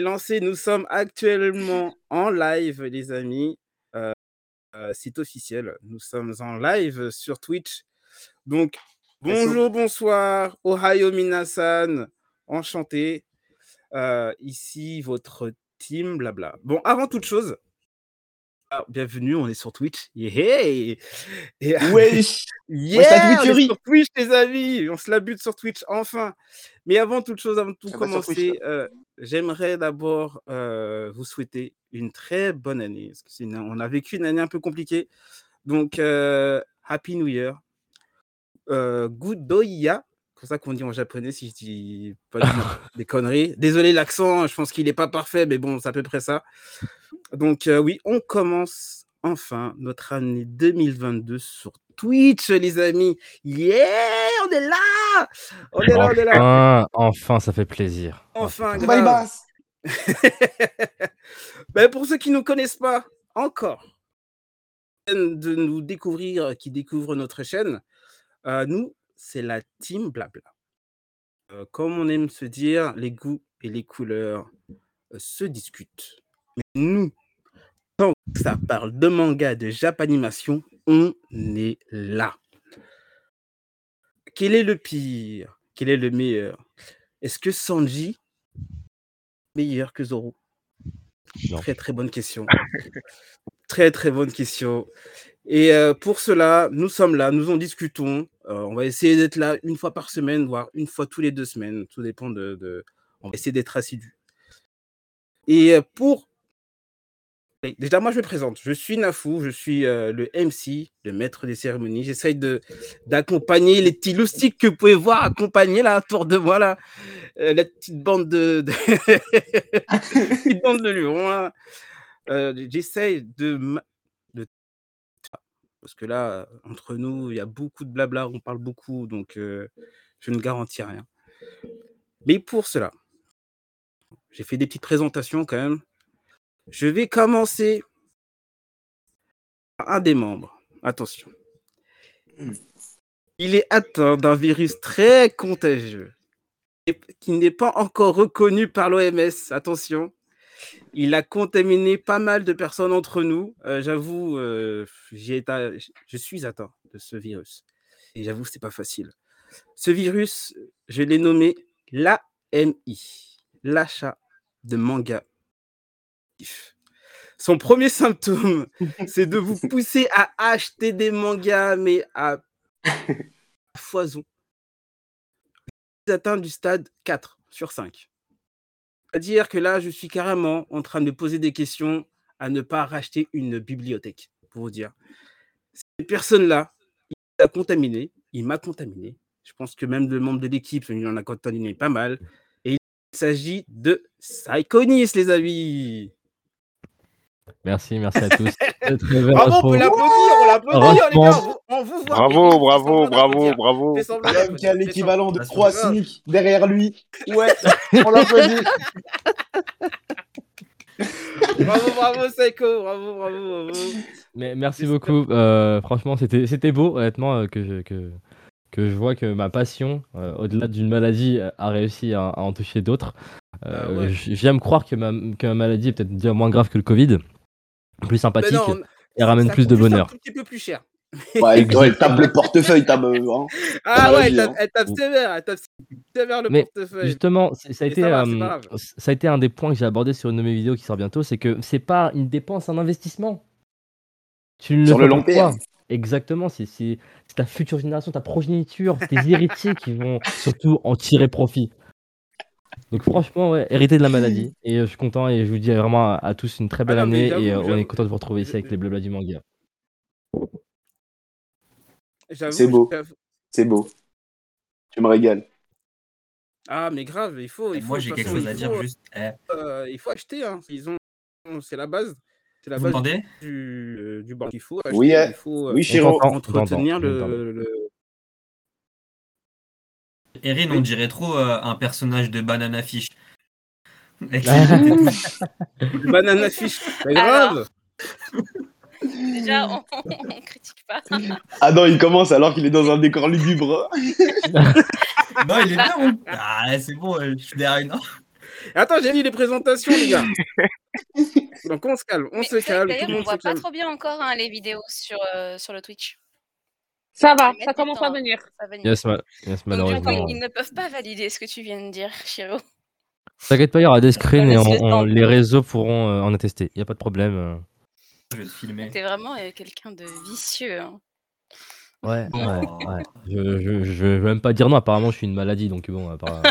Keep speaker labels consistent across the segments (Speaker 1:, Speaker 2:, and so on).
Speaker 1: Lancé, nous sommes actuellement en live, les amis. Euh, euh, c'est officiel, nous sommes en live sur Twitch. Donc, bonjour, bonsoir, Ohio Minasan, enchanté. Euh, ici, votre team, blabla. Bon, avant toute chose, bienvenue, on est sur Twitch. Yeah! Et...
Speaker 2: Wesh!
Speaker 1: yeah! on est sur Twitch, les amis! On se la bute sur Twitch, enfin! Mais avant toute chose, avant de tout commencer, euh, j'aimerais d'abord euh, vous souhaiter une très bonne année. Parce que une... on a vécu une année un peu compliquée. Donc, euh, Happy New Year. Euh, good C'est ça qu'on dit en japonais si je dis pas des conneries. Désolé l'accent, je pense qu'il n'est pas parfait, mais bon, c'est à peu près ça. Donc euh, oui, on commence enfin notre année 2022 sur Twitch, les amis. Yeah, on est là On est là, on est
Speaker 3: là. Enfin, ça fait plaisir.
Speaker 1: Enfin, grave. ben, pour ceux qui ne nous connaissent pas encore, de nous découvrir, qui découvrent notre chaîne, euh, nous, c'est la team blabla. Euh, comme on aime se dire, les goûts et les couleurs euh, se discutent. Mais nous, quand ça parle de manga, de japanimation, on est là. Quel est le pire? Quel est le meilleur? Est-ce que Sanji est meilleur que Zoro? Très très bonne question. très très bonne question. Et euh, pour cela, nous sommes là, nous en discutons. Euh, on va essayer d'être là une fois par semaine, voire une fois tous les deux semaines. Tout dépend de. On va essayer d'être assidu. Et euh, pour. Déjà, moi, je me présente. Je suis Nafou, je suis le MC, le maître des cérémonies. J'essaye d'accompagner les petits loustiques que vous pouvez voir accompagner là autour de moi, là. la petite bande de. de... petite bande de lions. J'essaye de parce que là, entre nous, il y a beaucoup de blabla, on parle beaucoup, donc je ne garantis rien. Mais pour cela, j'ai fait des petites présentations quand même. Je vais commencer par un des membres. Attention. Mmh. Il est atteint d'un virus très contagieux qui n'est pas encore reconnu par l'OMS. Attention. Il a contaminé pas mal de personnes entre nous. Euh, j'avoue, euh, je suis atteint de ce virus. Et j'avoue, c'est pas facile. Ce virus, je l'ai nommé l'AMI, l'achat de manga. Son premier symptôme, c'est de vous pousser à acheter des mangas, mais à foison. Atteint du stade 4 sur 5 dire que là, je suis carrément en train de poser des questions à ne pas racheter une bibliothèque, pour vous dire. Cette personne-là, il m'a contaminé, il m'a contaminé. Je pense que même le membre de l'équipe, il en a contaminé pas mal. Et il s'agit de Psychonis, les amis.
Speaker 3: Merci, merci à tous.
Speaker 1: bravo, on peut l'applaudir, on l'applaudit, les gars. On vous voit.
Speaker 2: Bravo, bravo, bravo, bravo.
Speaker 4: Qui a l'équivalent de 3 SMIC derrière lui. Ouais, on l'applaudit.
Speaker 1: bravo, bravo, Seiko. Bravo, bravo, bravo.
Speaker 3: Mais merci beaucoup. Euh, franchement, c'était beau, honnêtement, euh, que je, que, que je vois que ma passion, euh, au-delà d'une maladie, a réussi à, en toucher d'autres. Ah J'aime croire que ma, que ma maladie est peut-être bien moins grave que le Covid plus sympathique et ramène plus de bonheur.
Speaker 1: Un petit peu plus cher.
Speaker 2: Ouais, elle tape le portefeuille, tape. Hein.
Speaker 1: Ah ouais, elle tape, elle tape sévère, elle tape sévère le
Speaker 3: Mais
Speaker 1: portefeuille.
Speaker 3: Justement, ça a, été, euh, ça a été un des points que j'ai abordé sur une de mes vidéos qui sort bientôt, c'est que c'est pas une dépense, un investissement.
Speaker 2: Tu sur le long terme.
Speaker 3: Exactement, c'est ta future génération, ta progéniture, tes héritiers qui vont surtout en tirer profit. Donc franchement, ouais, hérité de la maladie. Et euh, je suis content et je vous dis vraiment à, tous une très belle ah année et euh, on est content de vous retrouver ici avec les blabla du manga.
Speaker 2: C'est beau. C'est beau. Tu me régales.
Speaker 1: Ah mais grave, il faut. Il
Speaker 5: Moi j'ai quelque chose à dire juste.
Speaker 1: Eh. Euh, il faut acheter. Hein. Ils ont. C'est la base. C'est la
Speaker 5: base
Speaker 1: du, du banc. Il faut
Speaker 2: acheter. Oui,
Speaker 1: il faut
Speaker 2: oui, Chiro.
Speaker 1: entretenir le, le
Speaker 5: Erin, on dirait trop euh, un personnage de Banana Fish.
Speaker 1: banana Fish, c'est grave.
Speaker 6: Déjà, on, on, critique pas.
Speaker 2: Ah non, il commence alors qu'il est dans un décor lugubre.
Speaker 5: non, il est bien. Ah, c'est bon, je suis derrière une.
Speaker 1: Attends, j'ai mis les présentations, les gars. Donc on se calme, on se calme.
Speaker 6: D'ailleurs, on voit pas trop bien encore hein, les vidéos sur, euh, sur le Twitch.
Speaker 7: Ça va, ça commence à venir.
Speaker 3: Yes, malheureusement.
Speaker 6: ils ne peuvent pas valider ce que tu viens de dire, Chiro.
Speaker 3: T'inquiète pas, il y aura des screens et les réseaux pourront euh, en attester. Il n'y a pas de problème. Euh.
Speaker 5: Je vais te filmer.
Speaker 6: T'es vraiment quelqu'un de vicieux. Hein.
Speaker 3: Ouais, ouais, ouais. Je, je, je, vais même pas dire non, apparemment je suis une maladie, donc bon, à part...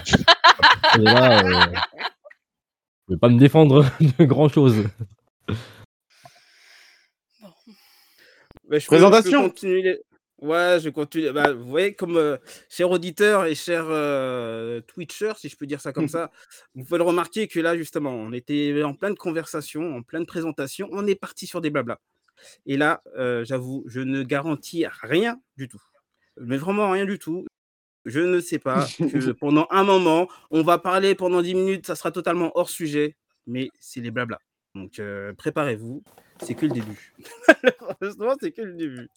Speaker 3: là, euh... je vais pas me défendre de grand chose.
Speaker 1: Bah, je Présentation. Peux, continuer les... Ouais, je continue. Bah, vous voyez, comme euh, cher auditeur et cher euh, Twitcher, si je peux dire ça comme ça, vous pouvez le remarquer que là, justement, on était en pleine conversation, en pleine présentation, on est parti sur des blabla. Et là, euh, j'avoue, je ne garantis rien du tout. Mais vraiment rien du tout. Je ne sais pas que pendant un moment, on va parler pendant 10 minutes, ça sera totalement hors sujet, mais c'est les blabla. Donc euh, préparez-vous, c'est que le début. Malheureusement, c'est que le début.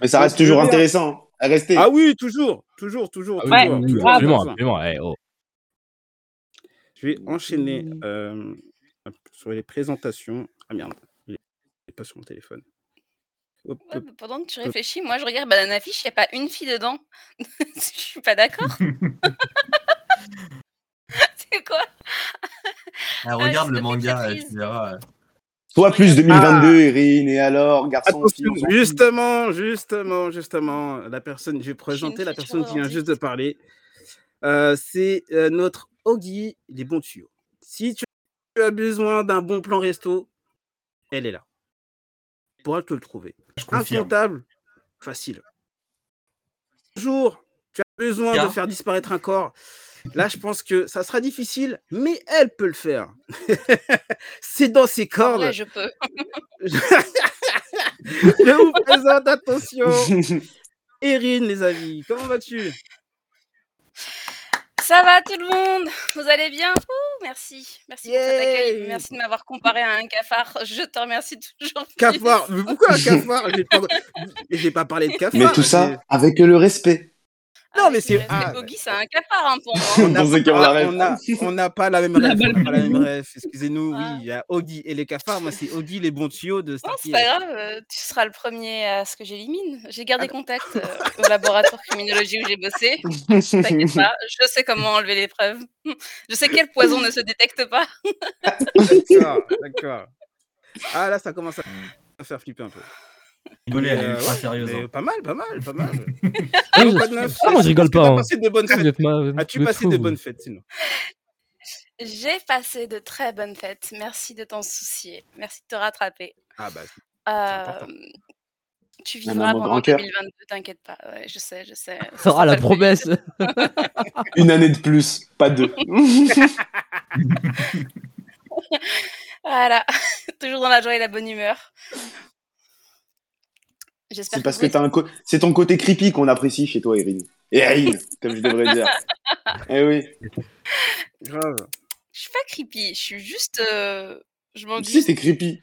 Speaker 2: Mais ça reste toujours intéressant hein, à rester.
Speaker 1: Ah oui, toujours, toujours, toujours.
Speaker 3: Ah toujours, absolument, eh, oh.
Speaker 1: Je vais enchaîner euh, sur les présentations. Ah merde pas sur mon téléphone.
Speaker 6: pendant que tu réfléchis, moi je regarde Banana Fish, il n'y a pas une fille dedans. je suis pas d'accord. c'est quoi?
Speaker 5: Ah, Regarde le manga, tu verras.
Speaker 2: Toi plus 2022, Erin, et alors, garçon.
Speaker 1: justement, justement, justement, la personne, je vais présenter la personne qui vient juste de parler. Euh, c'est euh, notre Ogi, les bons tuyaux. Si tu as besoin d'un bon plan resto, elle est là pourras te le trouver. Incontable, facile. Bonjour, tu as besoin de faire disparaître un corps. Là, je pense que ça sera difficile, mais elle peut le faire. C'est dans ses cordes.
Speaker 6: Je peux.
Speaker 1: je vous présente, attention, Erin, les amis. Comment vas-tu?
Speaker 6: Ça va tout le monde? Vous allez bien? Merci. Merci pour cet accueil. Merci de m'avoir comparé à un cafard. Je te remercie toujours.
Speaker 1: Cafard? Mais pourquoi un cafard? J'ai pas... pas parlé de cafard.
Speaker 2: Mais tout ça avec le respect.
Speaker 1: Non, mais c'est.
Speaker 6: Ah, c'est un cafard hein, pour moi.
Speaker 1: On n'a pas la même rêve. Excusez-nous, oui, il y a Ogi et les cafards. Moi, c'est Ogi, les bons tuyaux de
Speaker 6: Star C'est pas grave, euh, tu seras le premier à ce que j'élimine. J'ai gardé ah. contact euh, au laboratoire criminologie où j'ai bossé. T'inquiète pas, je sais comment enlever les preuves. Je sais quel poison ne se détecte pas.
Speaker 1: d'accord, d'accord. Ah là, ça commence à faire flipper un peu.
Speaker 5: Rigoler, elle est euh, sérieuse.
Speaker 1: Hein. Pas mal, pas mal, pas mal.
Speaker 3: ah, moi, je rigole pas.
Speaker 1: As-tu passé des bonnes fêtes sinon?
Speaker 6: J'ai passé de très bonnes fêtes. Merci de t'en soucier. Merci de te rattraper.
Speaker 1: Ah bah.
Speaker 6: Euh, tu vivras pendant 2022, t'inquiète pas. Ouais, je sais, je sais.
Speaker 3: Ah, la promesse
Speaker 2: Une année de plus, pas deux.
Speaker 6: voilà, toujours dans la joie et la bonne humeur.
Speaker 2: C'est parce que, c'est ton côté creepy qu'on apprécie chez toi, Erin. Erin, comme je devrais dire. eh oui.
Speaker 1: Grave.
Speaker 6: Je suis pas creepy, je suis juste. Euh... Je m'en
Speaker 2: Si, c'est creepy.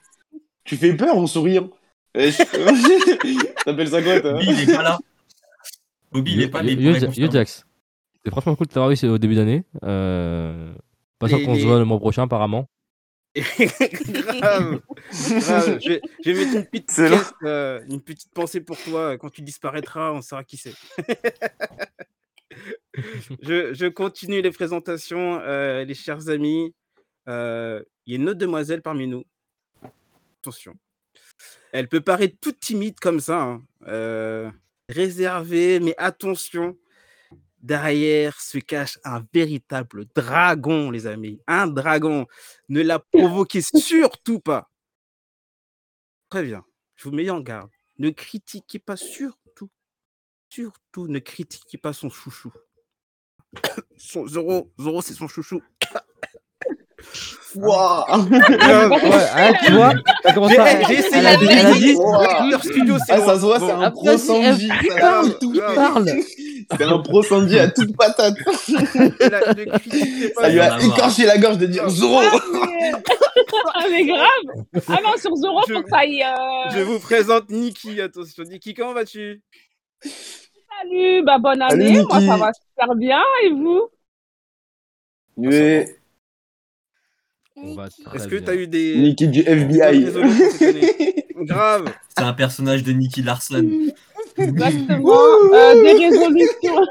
Speaker 2: Tu fais peur en souriant. Eh, T'appelles ça quoi, toi
Speaker 5: Bobby, il est pas là. Bobby, il est pas là.
Speaker 3: Yo, Jax. C'est franchement cool de t'avoir eu au début d'année. Euh... Pas sûr qu'on se voit le mois prochain, apparemment.
Speaker 1: grave, Je, vais, mettre une petite, euh, une petite pensée pour toi. Quand tu disparaîtras, on saura qui c'est. je, continue les présentations, euh, les chers amis. Euh, il y a une autre demoiselle parmi nous. Attention. Elle peut paraître toute timide comme ça, hein. réservée, mais attention, Derrière se cache un véritable dragon, les amis. Un dragon. Ne la provoquez surtout pas. Très bien. Je vous mets en garde. Ne critiquez pas surtout, surtout ne critiquez pas son chouchou. son Zoro, Zoro c'est son chouchou.
Speaker 2: Waouh
Speaker 3: ouais, tu vois,
Speaker 1: J'ai essayé
Speaker 3: elle a dit, elle a dit
Speaker 1: leur studio,
Speaker 2: c'est ah, ça se voit, c'est un pro Sanji.
Speaker 3: Il parle.
Speaker 2: C'est un pro Sanji à toute patate. Ça lui a écorché la gorge de dire Zoro.
Speaker 7: Ah mais grave. Ah non, sur Zoro, faut que ça aille. Euh...
Speaker 1: Je vous présente Niki. Attention, Niki, comment vas-tu?
Speaker 7: Salut, bah bonne année. Moi, ça va super bien. Et vous?
Speaker 2: Oui.
Speaker 1: Est-ce que tu as eu des.
Speaker 2: Nikki du FBI.
Speaker 1: Grave.
Speaker 5: C'est un personnage de Nicky Larson.
Speaker 7: Exactement. Euh, des résolutions.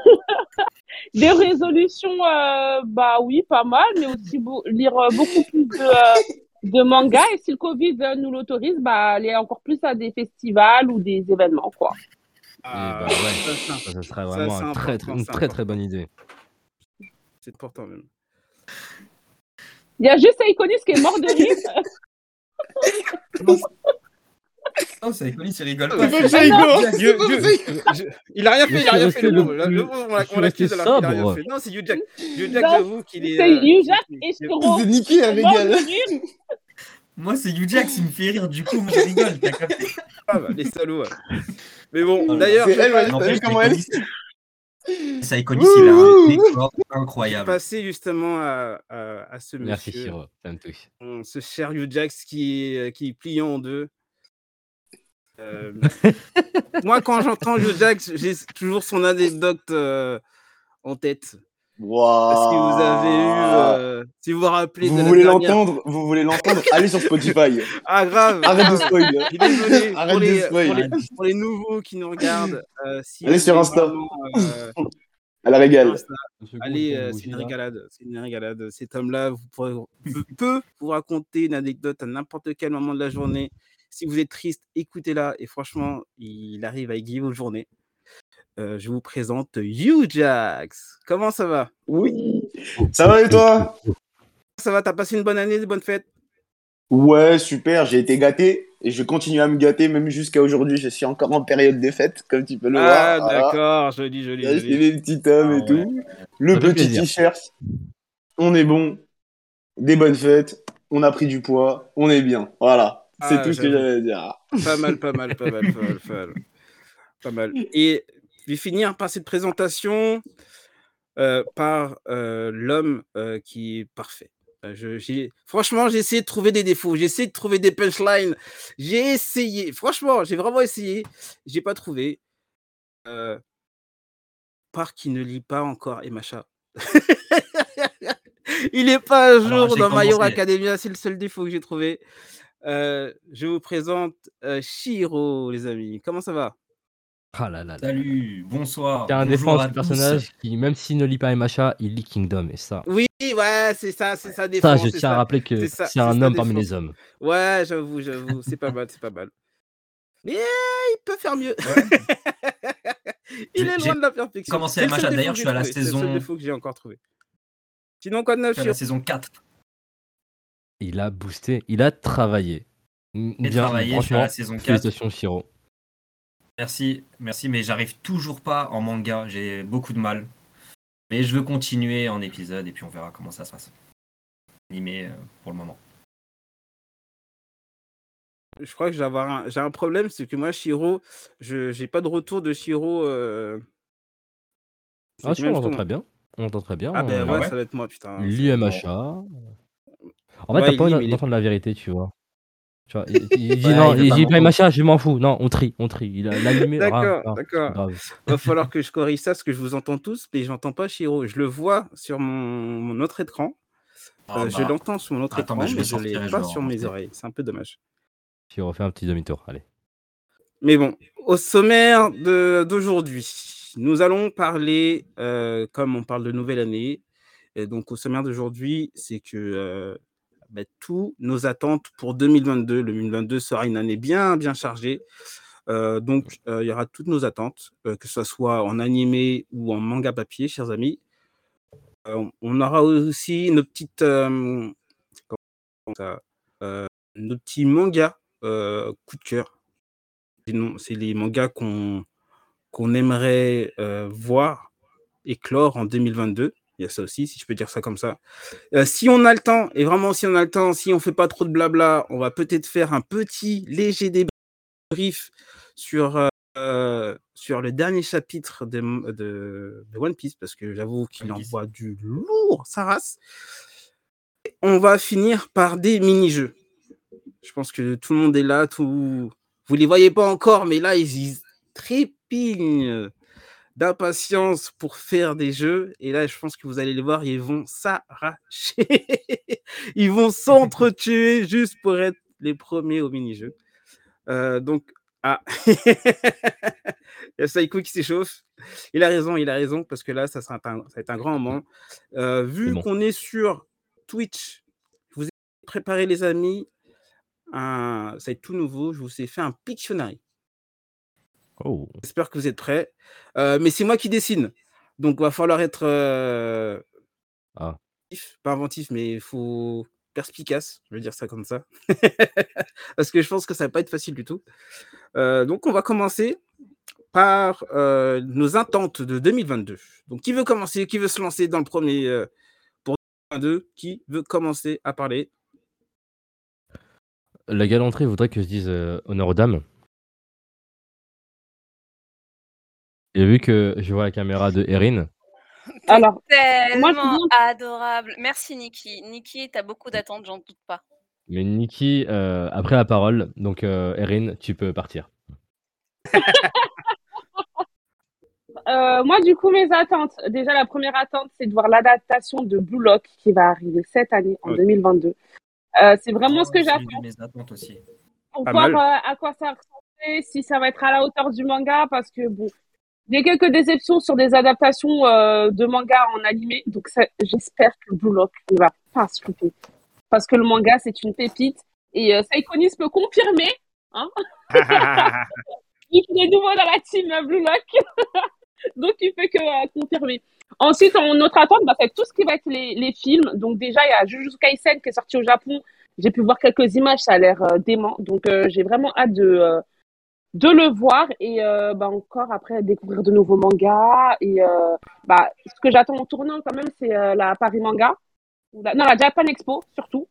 Speaker 7: des résolutions, euh, bah oui, pas mal, mais aussi lire euh, beaucoup plus de, de mangas. Et si le Covid nous l'autorise, bah aller encore plus à des festivals ou des événements, quoi.
Speaker 3: Ah, bah ouais, ça, ça, serait vraiment un très, très, une très très bonne idée.
Speaker 1: C'est important même.
Speaker 7: Il y a juste Iconis qui est mort de rire.
Speaker 5: Non, c'est Iconis, il rigole pas.
Speaker 1: Il a rien fait, il a rien fait. On l'accuse alors qu'il a rien fait. Non, c'est Hugh Jack. Hugh Jack, j'avoue qu'il est.
Speaker 7: C'est Hugh Jack et Shiro.
Speaker 2: C'est Nicky, elle rigole.
Speaker 5: Moi, c'est Hugh Jack qui me fait rire, du coup, moi, je rigole, t'as capté
Speaker 1: Ah bah, les salauds. Mais bon, d'ailleurs.
Speaker 2: C'est elle, t'as vu comment elle
Speaker 5: ça Iconis, il a un décor incroyable.
Speaker 1: Passer justement à, à, à ce monsieur.
Speaker 3: Merci Chiro, ça me touche.
Speaker 1: Ce cher Hugh Jax qui est, qui est plié en deux. Euh... Moi, quand j'entends Hugh Jax, j'ai toujours son anecdote euh, en tête.
Speaker 2: Wow.
Speaker 1: Que vous avez eu, euh, si vous vous rappelez,
Speaker 2: vous
Speaker 1: de la
Speaker 2: voulez
Speaker 1: dernière-
Speaker 2: l'entendre, vous voulez l'entendre, allez sur Spotify.
Speaker 1: Ah grave.
Speaker 2: Arrête de spoil.
Speaker 1: Désolé
Speaker 2: Arrête
Speaker 1: pour,
Speaker 2: de
Speaker 1: les,
Speaker 2: spoil.
Speaker 1: pour, les, pour les nouveaux qui nous regardent. euh, si
Speaker 2: Allez sur Insta.
Speaker 1: vraiment, euh,
Speaker 2: Elle régale.
Speaker 1: Insta, Allez, euh, c'est une régalade. C'est une régalade. Cet homme-là vous pourrez- peut- peut vous raconter une anecdote à n'importe quel moment de la journée. Si vous êtes triste, écoutez-la. Et franchement, il arrive à égayer vos journées. Euh, je vous présente Hugh Jax. Comment ça va?
Speaker 2: Oui. Ça va et toi?
Speaker 1: Ça va T'as passé une bonne année, de bonnes fêtes?
Speaker 2: Ouais, super, j'ai été gâté et je continue à me gâter même jusqu'à aujourd'hui. Je suis encore en période des fêtes, comme tu peux le
Speaker 1: Ah,
Speaker 2: voir. Voilà.
Speaker 1: d'accord. Joli, joli.
Speaker 2: J'ai acheté les petits hommes
Speaker 5: Ah
Speaker 2: et
Speaker 5: ouais.
Speaker 2: tout. Le
Speaker 3: Ça
Speaker 2: petit t-shirt. On est bon. Des bonnes fêtes. On a pris du poids. On est bien. Voilà. C'est
Speaker 1: Ah,
Speaker 2: tout ce que j'avais à dire.
Speaker 1: Pas mal, pas mal, pas mal, pas mal, pas mal. Pas mal. Et je vais finir par cette présentation euh, par euh, l'homme euh, qui est parfait. Je- franchement, j'ai essayé de trouver des défauts, j'ai essayé de trouver des punchlines, j'ai essayé, franchement, j'ai vraiment essayé, j'ai pas trouvé. Par qui ne lit pas encore Emacha. Il n'est pas à
Speaker 5: Alors,
Speaker 1: jour dans
Speaker 5: commencé.
Speaker 1: Academia, c'est le seul défaut que j'ai trouvé. Je vous présente Shiro, les amis. Comment ça va?
Speaker 3: Ah là là là.
Speaker 5: Salut, bonsoir.
Speaker 3: C'est un
Speaker 5: bonjour
Speaker 3: défense du personnage qui, même s'il ne lit pas MHA, il lit Kingdom. Et ça,
Speaker 1: Oui, ouais, c'est ça, c'est ça
Speaker 3: ça
Speaker 1: défense.
Speaker 3: je
Speaker 1: c'est
Speaker 3: tiens à
Speaker 1: ça.
Speaker 3: rappeler que
Speaker 1: c'est ça,
Speaker 3: un homme parmi les hommes.
Speaker 1: Ouais, j'avoue, j'avoue, c'est pas mal, c'est pas mal. Mais il peut faire mieux. il est loin de la perfection.
Speaker 5: commencé MHA, d'ailleurs, je suis à la
Speaker 1: trouvé, C'est le seul
Speaker 5: saison-
Speaker 1: défaut que j'ai encore trouvé. Sinon, quoi de neuf
Speaker 5: Je suis à la saison 4.
Speaker 3: Il a boosté, il a travaillé.
Speaker 5: Et
Speaker 3: Bien,
Speaker 5: travaillé, je suis à
Speaker 3: franchement,
Speaker 5: la saison 4.
Speaker 3: félicitations Shiro.
Speaker 5: Merci, merci, mais j'arrive toujours pas en manga. J'ai beaucoup de mal. Mais je veux continuer en épisode et puis on verra comment ça se passe. Animé euh, pour le moment.
Speaker 1: Je crois que j'ai un, problème, c'est que moi, Shiro, je j'ai pas de retour de Shiro. Euh...
Speaker 3: Ah, si, on
Speaker 1: même
Speaker 3: entend
Speaker 1: tour.
Speaker 3: très bien. On entend très bien.
Speaker 1: Ah ben
Speaker 3: euh,
Speaker 1: ouais,
Speaker 5: ouais.
Speaker 1: ça va être moi, putain.
Speaker 3: Il lit MHA. En fait,
Speaker 1: Ouais,
Speaker 3: t'as pas envie d'entendre la vérité, tu vois. Tu vois, il, il dit
Speaker 5: Ouais,
Speaker 3: non,
Speaker 5: il
Speaker 3: dit pas. MHA, je m'en fous. Non, on trie, on trie. Il a l'animé.
Speaker 1: D'accord, d'accord.
Speaker 3: Grave.
Speaker 1: Va falloir que je corrige ça parce que je vous entends tous, mais j'entends pas Shiro. Je le vois sur mon, mon autre écran.
Speaker 5: Ah
Speaker 1: Euh, Je
Speaker 5: bah,
Speaker 1: l'entends sur mon autre
Speaker 5: Attends,
Speaker 1: écran,
Speaker 5: mais je
Speaker 1: mais je l'ai pas sur mes oreilles. C'est un peu dommage.
Speaker 3: Shiro, fais un petit demi-tour. Allez.
Speaker 1: Mais bon, au sommaire de- d'aujourd'hui, nous allons parler, euh, comme on parle de nouvelle année, et donc au sommaire d'aujourd'hui, c'est que euh, bah, tous nos attentes pour 2022, le 2022 sera une année bien, bien chargée. Euh, donc, euh, il y aura toutes nos attentes, euh, que ce soit en animé ou en manga papier, chers amis. On aura aussi nos petites, ça, nos petits mangas coup de cœur. C'est les mangas qu'on qu'on aimerait voir éclore en 2022. Il y a ça aussi, si je peux dire ça comme ça. Euh, si on a le temps, et vraiment si on a le temps, si on fait pas trop de blabla, on va peut-être faire un petit léger débrief sur, euh, sur le dernier chapitre de, de, de One Piece, parce que j'avoue qu'il envoie du lourd, sa race. On va finir par des mini-jeux. Je pense que tout le monde est là, tout... vous les voyez pas encore, mais là, ils, ils trépignent d'impatience pour faire des jeux. Et là, je pense que vous allez les voir, ils vont s'arracher. ils vont s'entretuer juste pour être les premiers au mini-jeu. Euh, donc, ah, il y a Saïko qui s'échauffe. Il a raison, il a raison, parce que là, ça, sera un, ça va être un grand moment. Euh, vu qu'on est sur Twitch, je vous ai préparé, les amis, un, ça va être tout nouveau. Je vous ai fait un Pictionary.
Speaker 3: Oh.
Speaker 1: J'espère que vous êtes prêts. Euh, mais c'est moi qui dessine. Donc, il va falloir être. Euh,
Speaker 3: ah.
Speaker 1: Pas inventif, mais il faut perspicace, je vais dire ça comme ça. Parce que je pense que ça va pas être facile du tout. Euh, donc, on va commencer par nos attentes de 2022. Donc, qui veut commencer Qui veut se lancer dans le premier pour 2022 Qui veut commencer à parler?
Speaker 3: La galanterie voudrait que je dise honneur aux dames. Et vu que je vois la caméra de Erin.
Speaker 6: Alors, tellement adorable. Merci Niki. Niki, tu as beaucoup d'attentes, j'en doute pas.
Speaker 3: Mais Niki, euh, après la parole, donc euh, Erin, tu peux partir.
Speaker 7: Euh, moi, du coup, mes attentes. Déjà, la première attente, c'est de voir l'adaptation de Blue Lock qui va arriver cette année, en 2022. c'est vraiment ce que j'attends.
Speaker 5: mes attentes aussi.
Speaker 7: Pour voir à quoi ça ressemble, si ça va être à la hauteur du manga, parce que bon, il y a quelques déceptions sur des adaptations euh, de manga en animé, donc j'espère que Blue Lock ne va pas se louper. Parce que le manga, c'est une pépite. Et euh, peut confirmer. Hein il est nouveau dans la team euh, Blue Lock. donc il fait que euh, confirmer. Ensuite, en notre attente, bah, c'est tout ce qui va être les, les films. Donc déjà, il y a Jujutsu Kaisen qui est sorti au Japon. J'ai pu voir quelques images, ça a l'air dément. Donc j'ai vraiment hâte de de le voir et euh, bah, encore après découvrir de nouveaux mangas et euh, bah, ce que j'attends en tournant quand même c'est euh, la Paris Manga. Non la Japan Expo surtout.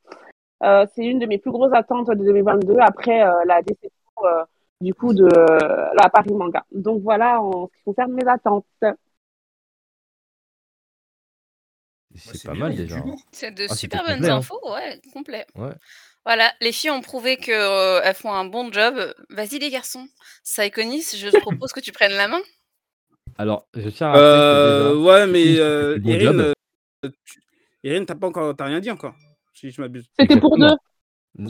Speaker 7: C'est une de mes plus grosses attentes de 2022 après la déception du coup de la Paris Manga. Donc voilà en ce qui concerne mes attentes.
Speaker 3: C'est pas mal déjà hein.
Speaker 6: c'est de ah, super bonnes hein. infos ouais complet. Ouais voilà, les filles ont prouvé qu'elles font un bon job. Vas-y les garçons, Saïkonis, je te propose que tu prennes la main.
Speaker 3: Alors, je tiens à
Speaker 1: Euh, ouais, mais euh, Erin, t'as pas encore, t'as rien dit encore, si je m'abuse.
Speaker 7: C'était pour deux.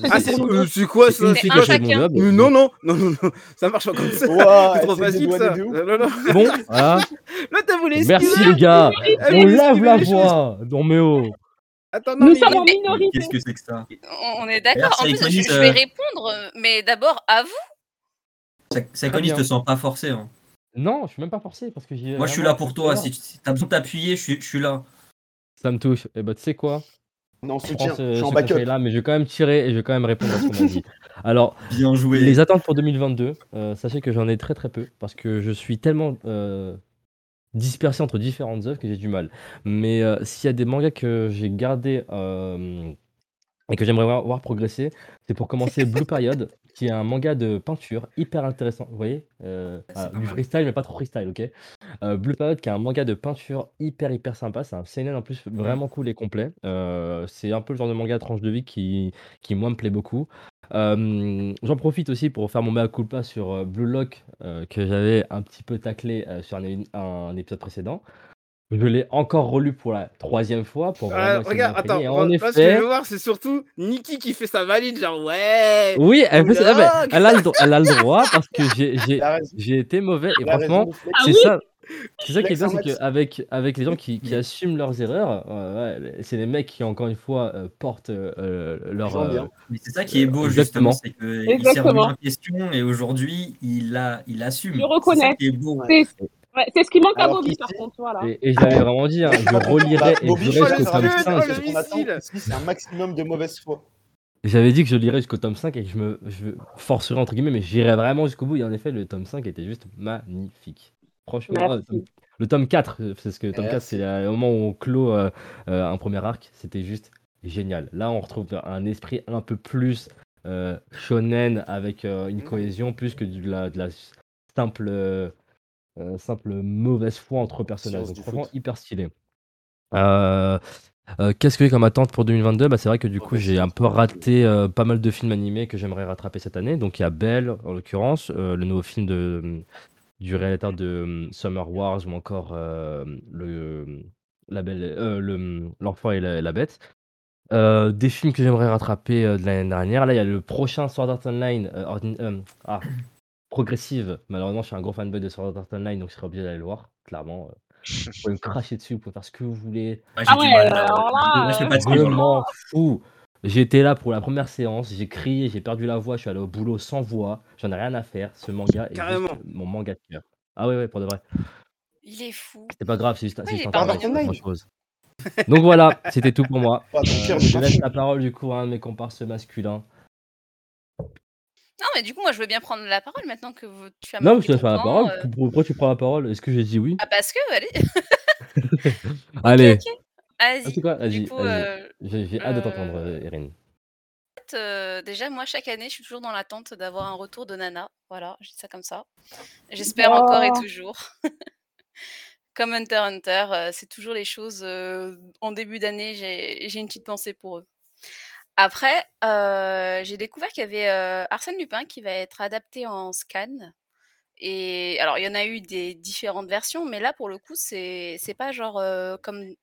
Speaker 1: Ah, c'est c'est quoi ça
Speaker 6: C'est un chacun.
Speaker 1: Non, non, non, non, non, ça marche pas comme ça.
Speaker 2: Ouah,
Speaker 1: c'est trop facile ça. Non, non, non.
Speaker 3: Bon, voilà.
Speaker 1: Là, t'as voulu
Speaker 3: Merci les gars.
Speaker 1: Ah,
Speaker 3: On
Speaker 1: esquiver
Speaker 3: la voix. Non mais oh.
Speaker 1: Attends, non,
Speaker 7: nous
Speaker 1: mais-
Speaker 7: sommes en minorité
Speaker 5: Qu'est-ce que c'est que ça
Speaker 6: On est d'accord. En plus, je, vais
Speaker 5: euh,
Speaker 6: répondre, mais d'abord à vous.
Speaker 5: Saïkonis
Speaker 3: bien.
Speaker 5: te sens pas forcé. hein.
Speaker 3: Non, je suis même pas forcé parce que.
Speaker 5: Moi, je suis là pour toi. Si, t'as besoin de t'appuyer, je suis, je suis là.
Speaker 3: Ça me touche. Et bah tu sais quoi?
Speaker 2: On est en
Speaker 3: Je
Speaker 2: soutien,
Speaker 3: prends ce,
Speaker 2: je suis en backup.
Speaker 3: conseil-là, mais je vais quand même tirer et je vais quand même répondre à ce qu'on m'a dit. Alors,
Speaker 5: Bien joué.
Speaker 3: les attentes pour 2022, euh, sachez que j'en ai très très peu parce que je suis tellement euh, dispersé entre différentes œuvres que j'ai du mal. Mais euh, s'il y a des mangas que j'ai gardés euh, et que j'aimerais voir, voir progresser, c'est pour commencer Blue Period, qui est un manga de peinture hyper intéressant. Vous voyez Euh, ah,
Speaker 5: pas
Speaker 3: Du freestyle, mais pas trop freestyle, ok? Euh, Blue Period, qui est un manga de peinture hyper hyper sympa. C'est un CNN en plus vraiment cool et complet. C'est un peu le genre de manga tranche de vie qui, qui moi me plaît beaucoup. Euh, J'en profite aussi pour faire mon mea culpa sur euh, Blue Lock euh, que j'avais un petit peu taclé euh, sur un, épisode précédent. Je l'ai encore relu pour la troisième fois pour
Speaker 1: regarde, attends.
Speaker 3: En
Speaker 1: là, ce que je
Speaker 3: effet,
Speaker 1: veux voir, c'est surtout Niki qui fait sa valide, genre ouais.
Speaker 3: oui, elle, fait mais
Speaker 1: Lock.
Speaker 3: elle a le, dro- elle a le droit parce que j'ai- été mauvais et franchement.
Speaker 7: Ah
Speaker 3: c'est
Speaker 7: oui
Speaker 3: ça. C'est ça qui est bien, c'est qu'avec avec les gens qui, qui assument leurs erreurs, euh, ouais, c'est les mecs qui, encore une fois, euh, portent euh, leur. Euh,
Speaker 5: c'est ça qui est beau,
Speaker 3: Exactement.
Speaker 5: justement. C'est qu'il s'est remis en question et aujourd'hui, il, a, il assume.
Speaker 7: Je reconnais.
Speaker 5: qui est beau.
Speaker 7: C'est ouais, ce qui manque à Bobby, par contre. Voilà.
Speaker 3: et, et je l'avais vraiment dit, hein, je relirai et
Speaker 2: Bobby,
Speaker 3: je jusqu'au tome
Speaker 1: le-
Speaker 3: 5.
Speaker 1: le
Speaker 2: Ce qu'on attend
Speaker 1: missile.
Speaker 2: ici, c'est un maximum de mauvaise foi.
Speaker 3: J'avais dit que je lirais jusqu'au tome 5 et que je me je forcerais entre guillemets, mais j'irai vraiment jusqu'au bout. Et en effet, le tome 5 était juste magnifique. Franchement, ah, le, tome, le tome 4, euh, parce que le tome 4,
Speaker 2: Merci.
Speaker 3: c'est le moment où on clôt euh, euh, un premier arc, c'était juste génial. Là, on retrouve un esprit un peu plus euh, shonen avec euh, une cohésion plus que de la, de la simple, euh, euh, simple mauvaise foi entre personnages. Donc, franchement,
Speaker 2: foot.
Speaker 3: hyper stylé. Euh, euh, Qu'est-ce que j'ai comme attente pour 2022 bah, C'est vrai que du coup,
Speaker 2: Mauvaise
Speaker 3: j'ai un peu raté euh, pas mal de films animés que j'aimerais rattraper cette année. Donc, il y a Belle, en l'occurrence, euh, le nouveau film de, du réalisateur de hum, Summer Wars ou encore le, la belle, le, l'enfant et la, bête. des films que j'aimerais rattraper de l'année dernière. Là, il y a le prochain Sword Art Online. ah, progressive. Malheureusement, je suis un gros fanboy de Sword Art Online, donc je serais obligé d'aller le voir, clairement. Vous pouvez me cracher dessus, vous pouvez faire ce que vous voulez.
Speaker 7: ah ouais, alors là,
Speaker 3: je m'en fous. J'étais là pour la première séance, j'ai crié, j'ai perdu la voix, je suis allé au boulot sans voix, j'en ai rien à faire. Ce manga est juste mon manga de cœur. Ah ouais, ouais, pour de vrai.
Speaker 6: Il est fou.
Speaker 3: C'est pas grave, c'est juste, juste un travail, chose. Donc voilà, c'était tout pour moi. Euh, je laisse la parole du coup à un de mes comparses masculins.
Speaker 6: Non, mais du coup, moi, je veux bien prendre la parole maintenant que vous, tu as
Speaker 3: Non, mais tu laisses la parole. Euh. Pourquoi tu prends la parole? Est-ce que j'ai dit oui?
Speaker 6: Ah, parce que, allez.
Speaker 3: allez.
Speaker 6: Vas-y.
Speaker 3: quoi Vas-y. Euh, j'ai hâte de t'entendre, euh, Erin.
Speaker 6: déjà, moi, chaque année, je suis toujours dans l'attente d'avoir un retour de Nana. Voilà, je dis ça comme ça. J'espère encore et toujours. comme Hunter Hunter, c'est toujours les choses. en début d'année, j'ai une petite pensée pour eux. Après, j'ai découvert qu'il y avait, Arsène Lupin qui va être adapté en scan et alors il y en a eu des différentes versions, mais là pour le coup c'est c'est pas genre, comme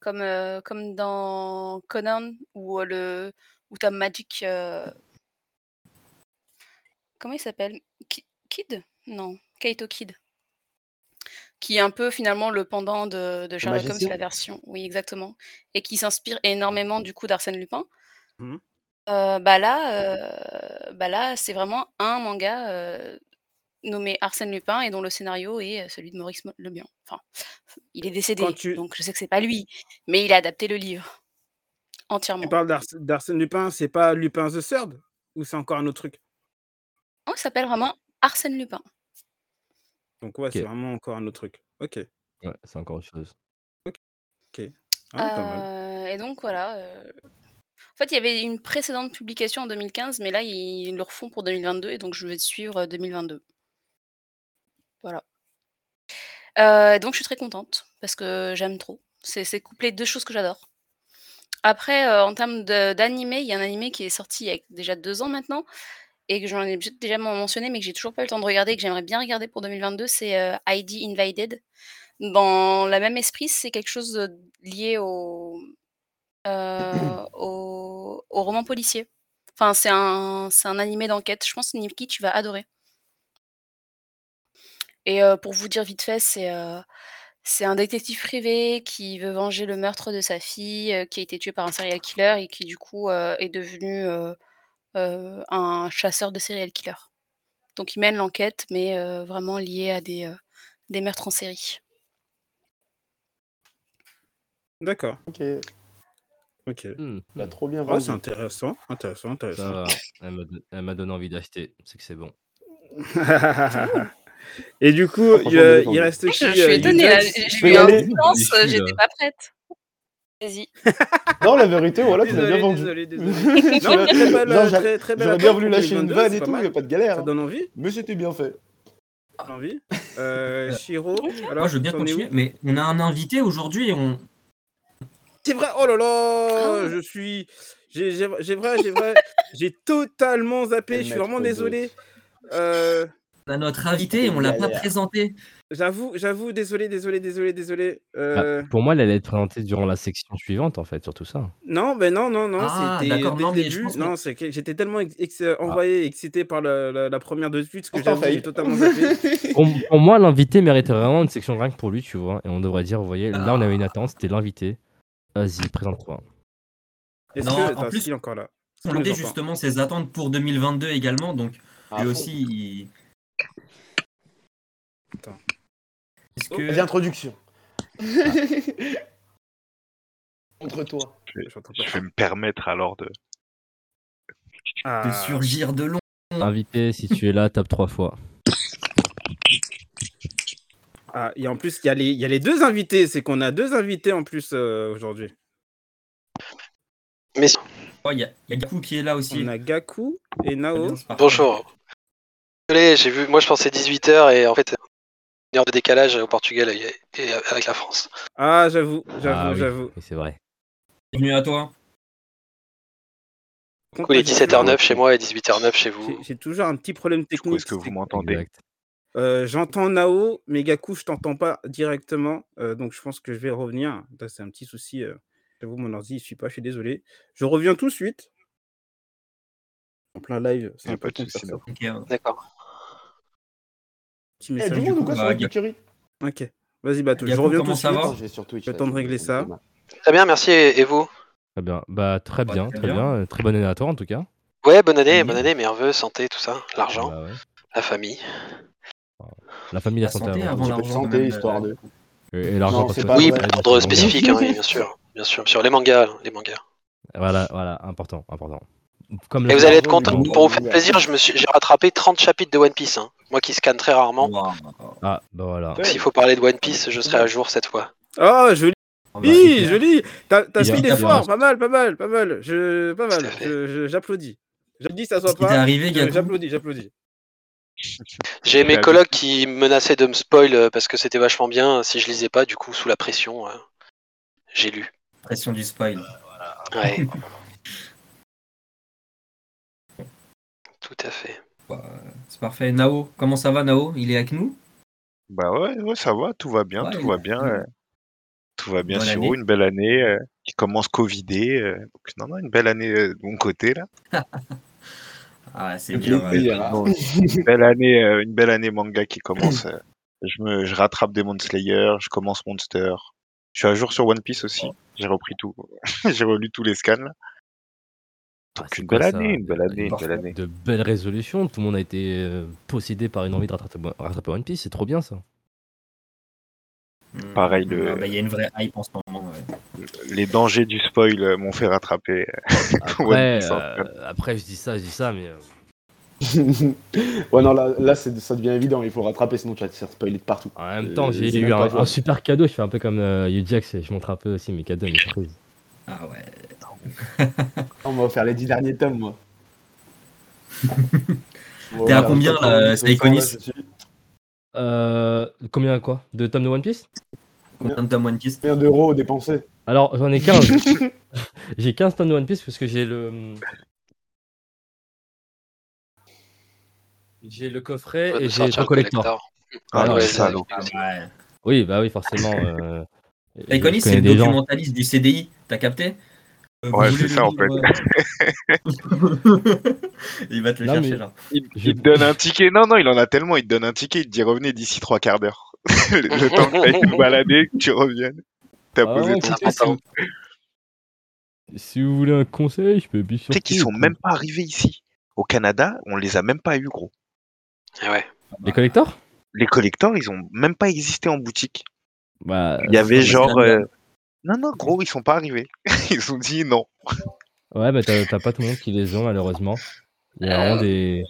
Speaker 6: comme, comme dans Conan ou, le ou Magic, comment il s'appelle? Kid? Non, Kaito Kid. Qui est un peu finalement le pendant de de Sherlock Holmes, la version oui exactement et qui s'inspire énormément du coup d'Arsène Lupin. Mmh. bah là, bah là, c'est vraiment un manga, nommé Arsène Lupin et dont le scénario est, celui de Maurice Leblanc. Enfin, il est décédé, donc je sais que c'est pas lui, mais il a adapté le livre, entièrement.
Speaker 1: Tu parles d'Arsène Lupin, c'est pas Lupin the Third? Ou c'est encore un autre truc?
Speaker 6: Non, il s'appelle vraiment Arsène Lupin.
Speaker 1: Donc ouais, c'est vraiment encore un autre truc. OK.
Speaker 3: Ouais, c'est encore autre chose.
Speaker 1: OK. Ah,
Speaker 6: et donc voilà, en fait, il y avait une précédente publication en 2015, mais là, ils le refont pour 2022 et donc je vais suivre 2022. Voilà. donc je suis très contente parce que j'aime trop. C'est couplé deux choses que j'adore. Après, en termes d'animé, il y a un animé qui est sorti il y a déjà deux ans maintenant et que j'en ai déjà mentionné, mais que j'ai toujours pas eu le temps de regarder et que j'aimerais bien regarder pour 2022, c'est ID Invaded. Dans le même esprit, c'est quelque chose lié au, euh, au, roman policier. Enfin, c'est un, un animé d'enquête. Je pense, Niki, tu vas adorer. Et euh, pour vous dire vite fait, c'est euh, c'est un détective privé qui veut venger le meurtre de sa fille, qui a été tuée par un serial killer et qui du coup est devenu un chasseur de serial killer. Donc il mène l'enquête, mais vraiment lié à des, des meurtres en série.
Speaker 1: D'accord.
Speaker 4: Ok.
Speaker 1: Ok.
Speaker 4: Mmh. Bah, trop bien
Speaker 1: vendu. c'est intéressant, intéressant, intéressant.
Speaker 3: Elle m'a donné envie d'acheter, c'est que c'est bon.
Speaker 1: Et du coup, il, reste qui
Speaker 6: Je, suis étonnée. J'ai eu un silence, j'étais pas prête. Vas-y.
Speaker 4: non, la vérité, voilà, tu l'as bien vendu.
Speaker 1: Désolé, désolé. non, très belle, très,
Speaker 4: J'aurais bien voulu lâcher une vanne et tout, il n'y a pas de galère.
Speaker 1: Ça donne envie
Speaker 4: Mais c'était bien fait.
Speaker 1: Envie euh, Shiro
Speaker 5: alors, Moi, je veux bien continuer, mais on a un invité aujourd'hui et on,
Speaker 1: c'est vrai, oh là là, ah je suis. J'ai vrai, j'ai vrai. j'ai totalement zappé, je suis vraiment désolé. Euh...
Speaker 5: On a notre invité, on l'a pas présenté.
Speaker 1: J'avoue, j'avoue, désolé, désolé, désolé, désolé.
Speaker 3: Euh pour moi, elle allait être présentée durant la section suivante, en fait, sur tout ça.
Speaker 1: Non, ben non, non, non,
Speaker 5: ah,
Speaker 1: c'était non, Non, c'est que j'étais tellement ah. envoyé, excité par la, la, première de suite que j'ai totalement zappé.
Speaker 3: pour, moi, l'invité méritait vraiment une section rien que pour lui, tu vois. Et on devrait dire, vous voyez, là, on avait une attente, c'était l'invité. Vas-y, présente-toi.
Speaker 1: Non, en plus, encore là?
Speaker 5: On justement ses attentes pour 2022 également, donc ah, lui aussi. Il...
Speaker 4: Attends. Que... L'introduction. Contre toi.
Speaker 8: Je vais, me permettre alors de.
Speaker 5: Ah. De surgir de long.
Speaker 3: Invité, si tu es là, tape trois fois.
Speaker 1: Ah, et en plus, il y, a les, y a les deux invités. C'est qu'on a deux invités en plus euh, aujourd'hui.
Speaker 9: Mais...
Speaker 5: Oh, il y, a Gaku qui est là aussi.
Speaker 1: On a Gaku et Nao.
Speaker 9: Bonjour. Désolé, j'ai vu, moi je pensais 18h et en fait, heure de décalage au Portugal et, avec la France.
Speaker 1: Ah, j'avoue, j'avoue, ah j'avoue.
Speaker 3: c'est vrai.
Speaker 5: Bienvenue à toi.
Speaker 9: Du coup, il est 17h09 chez moi et 18h09 chez vous.
Speaker 1: J'ai toujours un petit problème technique.
Speaker 8: Est-ce que vous m'entendez
Speaker 1: Euh, J'entends Nao, mais Gaku, je t'entends pas directement. euh, donc je pense que je vais revenir. C'est un petit souci. euh, J'avoue, mon ordi ne suit pas, je suis désolé. Je reviens tout de suite. En plein live, c'est un peu.
Speaker 9: D'accord.
Speaker 1: Petit
Speaker 4: Eh,
Speaker 1: message
Speaker 4: du
Speaker 1: du
Speaker 4: monde ou
Speaker 1: coup.
Speaker 4: quoi sur
Speaker 5: bah,
Speaker 4: la
Speaker 1: Ok. Vas-y, Batou, je reviens tout de suite.
Speaker 5: va
Speaker 4: Attends, j'ai sur Twitch.
Speaker 1: Le
Speaker 4: là,
Speaker 1: temps de
Speaker 4: je-
Speaker 1: régler
Speaker 4: je-
Speaker 1: ça.
Speaker 9: Très bien, merci. Et vous?
Speaker 3: Très bien. Bah, très
Speaker 5: Bah,
Speaker 3: bien,
Speaker 5: très
Speaker 3: très
Speaker 5: bien.
Speaker 3: bien. Très bonne année à toi, en tout cas.
Speaker 9: Ouais, bonne année,
Speaker 5: Oui.
Speaker 9: bonne année, vœux, santé, tout ça, l'argent,
Speaker 3: Bah ouais.
Speaker 9: la famille.
Speaker 3: La famille, la
Speaker 5: La
Speaker 3: santé
Speaker 5: santé
Speaker 3: avant
Speaker 5: l'argent,
Speaker 4: santé, histoire
Speaker 5: euh,
Speaker 4: de.
Speaker 3: Et, et l'argent,
Speaker 4: pas
Speaker 9: oui,
Speaker 3: bon.
Speaker 9: spécifique, hein, oui, bien sûr. Bien sûr, sur les mangas, les mangas.
Speaker 3: Voilà, voilà, important, important. Comme
Speaker 9: Et vous allez être content, pour vous faire plaisir, je me suis, j'ai rattrapé 30 chapitres de One Piece. hein. Moi qui scanne très rarement.
Speaker 3: Ah, bah voilà.
Speaker 9: S'il faut parler de One Piece, je serai à jour cette fois.
Speaker 1: Oh, joli,
Speaker 5: Ah bah, puis,
Speaker 1: joli. T'as
Speaker 3: a
Speaker 1: fort,
Speaker 3: un-
Speaker 1: pas mal, pas mal, pas mal. Je, pas mal. J'applaudis. Je dis que ça soit pas. J'applaudis, j'applaudis.
Speaker 9: J'ai mes colocs qui menaçaient de me spoil euh, parce que c'était vachement bien si je lisais pas, du coup, sous la pression, euh, j'ai lu.
Speaker 5: Pression du spoil.
Speaker 9: Ouais. Tout à fait.
Speaker 5: Bah, C'est parfait. Nao, comment ça va, Nao? Il est avec nous?
Speaker 8: Bah ouais, ouais, ça va, tout va bien,
Speaker 5: Ouais,
Speaker 8: tout
Speaker 5: il-
Speaker 8: va bien. euh, Tout va bien, Siro,
Speaker 5: année.
Speaker 8: une belle année. euh, qui commence Covidé. euh, donc, non, non, une belle année euh, de mon côté, là.
Speaker 5: Ah, ouais, c'est bien.
Speaker 4: hein.
Speaker 8: Bon, une, belle année, euh, une belle année manga qui commence. euh, je, me, je rattrape Demon Slayer, je commence Monster. Je suis à jour sur One Piece aussi. J'ai repris tout. J'ai relu tous les scans, là. Donc une belle année, une belle année, une belle année.
Speaker 3: De belles résolutions. Tout le monde a été euh, possédé par une envie de rattraper, rattraper One Piece. C'est trop bien ça.
Speaker 5: Hmm.
Speaker 8: Pareil, le-
Speaker 5: Ah, bah, Il y a une vraie hype en ce moment. ouais.
Speaker 8: Les dangers du spoil euh, m'ont fait rattraper. One
Speaker 3: Après, euh, après, je dis ça, je dis ça, mais. euh,
Speaker 4: ouais, non, là, ça devient évident. Il faut rattraper, sinon tu vas te faire spoiler de partout.
Speaker 3: En même
Speaker 4: Euh,
Speaker 3: temps, j'ai eu un, super cadeau. Je fais un peu comme euh, et je montre un peu aussi mes cadeaux, mes surprises.
Speaker 5: Ah ouais.
Speaker 4: Faire les 10 derniers tomes, moi.
Speaker 5: T'es à combien, là, Saïkonis
Speaker 3: Euh, combien quoi? De tomes de One Piece?
Speaker 5: Combien de tomes One Piece?
Speaker 4: Combien d'euros dépensés?
Speaker 3: Alors, j'en ai 15. j'ai 15 tomes de One Piece parce que j'ai le. J'ai le coffret
Speaker 9: Ouais,
Speaker 3: et j'ai
Speaker 9: le
Speaker 3: collector.
Speaker 8: Ah, le
Speaker 9: ouais,
Speaker 8: salaud.
Speaker 5: Ah ouais.
Speaker 3: Oui, bah oui, forcément. Euh,
Speaker 5: c'est le
Speaker 3: gens.
Speaker 5: documentaliste du CDI, t'as capté? Euh,
Speaker 8: Ouais,
Speaker 5: voulez
Speaker 8: c'est ça, en
Speaker 5: euh, Il va te le
Speaker 3: Non,
Speaker 5: chercher
Speaker 3: mais-
Speaker 5: là.
Speaker 8: Il, te donne un ticket. Non, non, il en a tellement. Il te donne un ticket. Il te dit revenez d'ici trois quarts d'heure. le le temps que t'ailles te balader, que tu reviennes. T'as
Speaker 3: Ah,
Speaker 8: posé
Speaker 3: ouais,
Speaker 8: ton
Speaker 3: écoutez, si, vous... voulez un conseil, je peux bien
Speaker 8: Tu sais qu'ils sont même pas arrivés ici. Au Canada, on les a même pas eu, gros.
Speaker 9: Ah ouais.
Speaker 3: Les collectors?
Speaker 8: Les collecteurs, ils ont même pas existé en boutique.
Speaker 3: Bah.
Speaker 8: Il y avait genre. euh, Non, non, gros, ils sont pas arrivés. Ils ont dit non.
Speaker 3: Ouais, bah t'as t'as pas tout le monde qui les ont, malheureusement. Il y a vraiment des.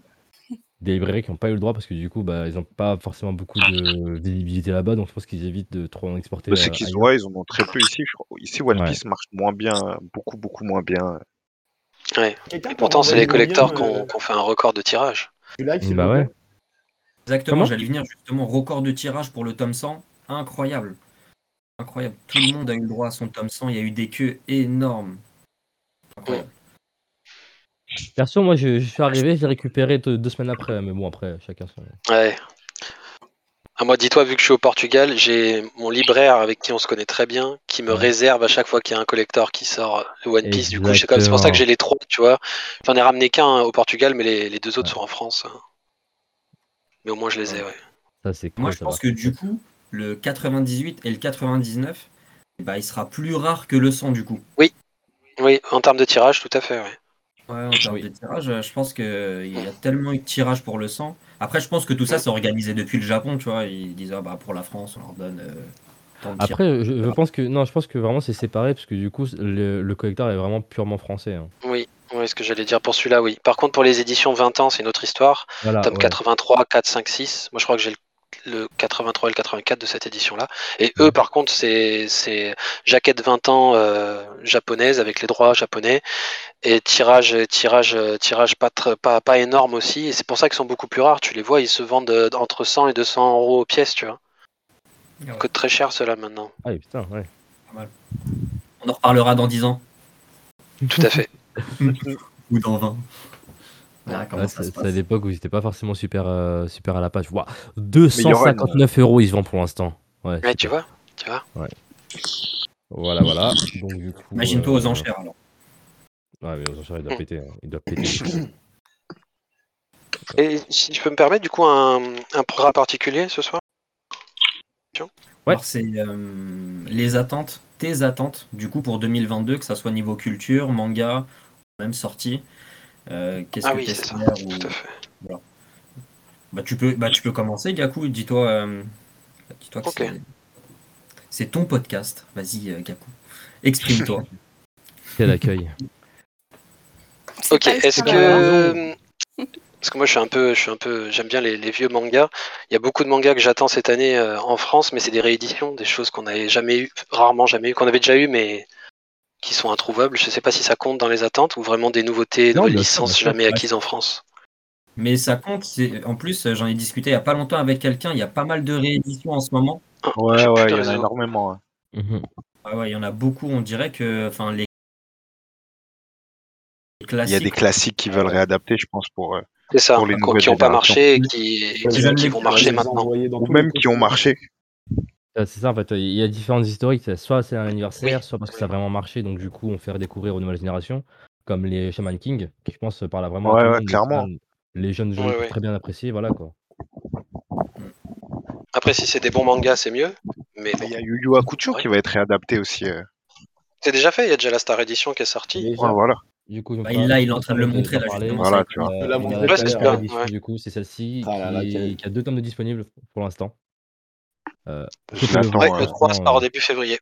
Speaker 3: Des librairies qui n'ont pas eu le droit parce que du coup, bah, ils n'ont pas forcément beaucoup de visibilité là-bas, donc je pense qu'ils évitent de trop en exporter.
Speaker 8: Bah, c'est
Speaker 3: euh,
Speaker 8: qu'ils
Speaker 3: ailleurs.
Speaker 8: ouais, ils en ont très peu ici. je crois. Ici, One
Speaker 3: Ouais.
Speaker 8: Piece marche moins bien, beaucoup, beaucoup moins bien.
Speaker 9: Ouais. Et pourtant, c'est les collectors qui ont qui ont fait un record de tirage.
Speaker 4: S'il
Speaker 3: Bah
Speaker 4: vous plaît
Speaker 3: ouais.
Speaker 5: Exactement,
Speaker 3: Comment?
Speaker 5: j'allais venir justement. Record de tirage pour le tome 100. Incroyable. Incroyable. Tout le monde a eu le droit à son tome 100. Il y a eu des queues énormes. Incroyable.
Speaker 3: Perso, moi, je, je suis arrivé, j'ai récupéré deux, deux semaines après, mais bon, après, chacun son.
Speaker 9: Ouais. Ah, moi, dis-toi, vu que je suis au Portugal, j'ai mon libraire avec qui on se connaît très bien, qui me
Speaker 3: Ouais.
Speaker 9: réserve à chaque fois qu'il y a un collector qui sort le One Piece. Du coup, c'est pour ça que j'ai les trois, tu vois. J'en ai ramené qu'un au Portugal, mais les, les deux autres
Speaker 3: Ouais.
Speaker 9: sont en France. hein. Mais au moins, je les ai, ouais.
Speaker 3: Ça, c'est cool.
Speaker 5: Moi, je
Speaker 3: ça
Speaker 5: pense
Speaker 3: va.
Speaker 5: que du coup, le 98 et le 99, bah, il sera plus rare que le 100 du coup.
Speaker 9: Oui, en termes de tirage, tout à fait, ouais.
Speaker 5: Ouais, en termes de tirage, euh, je pense qu'il y a tellement eu de tirage pour le 100. Après, je pense que tout ça, c'est organisé depuis le Japon, tu vois. Ils disent, ah, bah, pour la France, on leur donne euh, tant de tirages.
Speaker 3: Après, je, je pense que non, je pense que vraiment c'est séparé parce que du coup, le, le collector est vraiment purement français. hein.
Speaker 9: Oui, oui, ce que j'allais dire pour celui-là, oui. Par contre, pour les éditions 20 ans, c'est une autre histoire.
Speaker 3: Voilà.
Speaker 9: Tome
Speaker 3: ouais.
Speaker 9: 83, 4, 5, 6. Moi, je crois que j'ai le, le 83 et le 84 de cette édition-là. Et eux, par contre, c'est c'est jaquette 20 ans euh, japonaise avec les droits japonais et tirage tirage tirage pas tr- pas pas énorme aussi. Et c'est pour ça qu'ils sont beaucoup plus rares. Tu les vois, ils se vendent euh, entre 100 et 200 euros pièce, tu vois.
Speaker 5: Ouais,
Speaker 9: Coûte très cher cela maintenant.
Speaker 3: Ah oui, putain, ouais.
Speaker 5: On en reparlera dans 10 ans
Speaker 9: Tout à fait.
Speaker 5: ou dans 20.
Speaker 3: Ouais,
Speaker 5: ça
Speaker 3: c'est à l'époque où ils étaient pas forcément super, euh, super à la page.
Speaker 8: Une-
Speaker 3: 259 euros ils se vendent pour l'instant. Ouais,
Speaker 9: Ouais, tu vois, tu vois.
Speaker 3: Voilà, voilà. Donc, du coup,
Speaker 5: Imagine-toi aux
Speaker 3: euh,
Speaker 5: enchères alors.
Speaker 3: Ouais, mais aux enchères, il doit péter. hein. Il doit péter.
Speaker 9: Et si je peux me permettre, du coup, un, un programme particulier ce soir?
Speaker 3: Ouais.
Speaker 5: C'est euh, les attentes, tes attentes, du coup pour 2022, que ça soit niveau culture, manga, même sortie. Euh, Qu'est-ce
Speaker 9: Ah
Speaker 5: que
Speaker 9: oui,
Speaker 5: tu
Speaker 9: c'est ça,
Speaker 5: espères ou...
Speaker 9: tout à fait.
Speaker 5: Voilà. Bah, tu peux, bah, tu peux commencer, Gaku. Dis-toi euh, dis-toi que
Speaker 9: Ok.
Speaker 5: c'est- c'est ton podcast. Vas-y, euh, Gaku. Exprime-toi.
Speaker 3: Quel accueil.
Speaker 9: Ok, est-ce que parce que moi je suis un peu, je suis un peu, j'aime bien les, les vieux mangas. Il y a beaucoup de mangas que j'attends cette année euh, en France, mais c'est des rééditions, des choses qu'on n'avait jamais eu, rarement jamais eu, qu'on avait déjà eu, mais qui sont introuvables. Je sais pas si ça compte dans les attentes ou vraiment des nouveautés,
Speaker 3: Non, sûr,
Speaker 9: licences jamais
Speaker 5: Ouais.
Speaker 9: acquises en France.
Speaker 5: Mais ça compte. En plus, j'en ai discuté il n'y a pas longtemps avec quelqu'un. Il y a pas mal de rééditions en ce moment.
Speaker 9: Ah,
Speaker 8: Ouais, ouais,
Speaker 9: de
Speaker 8: il y en a énormément. ouais.
Speaker 3: Mhm.
Speaker 5: Ah ouais, il y en a beaucoup. On dirait que, enfin, les
Speaker 8: Il y a des classiques qui veulent réadapter, je pense, pour. euh,
Speaker 9: C'est ça,
Speaker 8: Pour les
Speaker 9: qui n'ont pas marché et qui, qui- vont marcher maintenant.
Speaker 8: Ou même qui ont marché.
Speaker 3: Ah, C'est ça en fait, il y a différentes historiques, soit c'est un anniversaire, soit parce que ça a vraiment marché, donc du coup on fait redécouvrir aux nouvelles générations, comme les Shaman King, qui je pense parlent vraiment
Speaker 8: Ouais,
Speaker 3: à
Speaker 8: ouais, clairement.
Speaker 3: les jeunes gens
Speaker 9: Ouais,
Speaker 3: très bien apprécier, voilà quoi.
Speaker 9: Après, si c'est des bons mangas, c'est mieux. Mais
Speaker 8: Il y a Yu Yu Hakusho qui va être réadapté aussi. euh.
Speaker 9: c'est déjà fait. Il y a déjà la Star Edition qui est sortie.
Speaker 4: Déjà.
Speaker 8: Ouais, voilà.
Speaker 3: Du coup,
Speaker 5: Bah, là, il est en train de le montrer, là.
Speaker 8: Voilà,
Speaker 5: ça-
Speaker 8: tu vois.
Speaker 3: Euh,
Speaker 4: La
Speaker 3: du coup, c'est celle-ci
Speaker 4: Ah
Speaker 3: qui, qui a deux tomes de disponibles pour l'instant. Euh,
Speaker 9: Ouais,
Speaker 8: ouais.
Speaker 9: le 3
Speaker 3: franchement,
Speaker 9: sort
Speaker 3: euh,
Speaker 9: début février.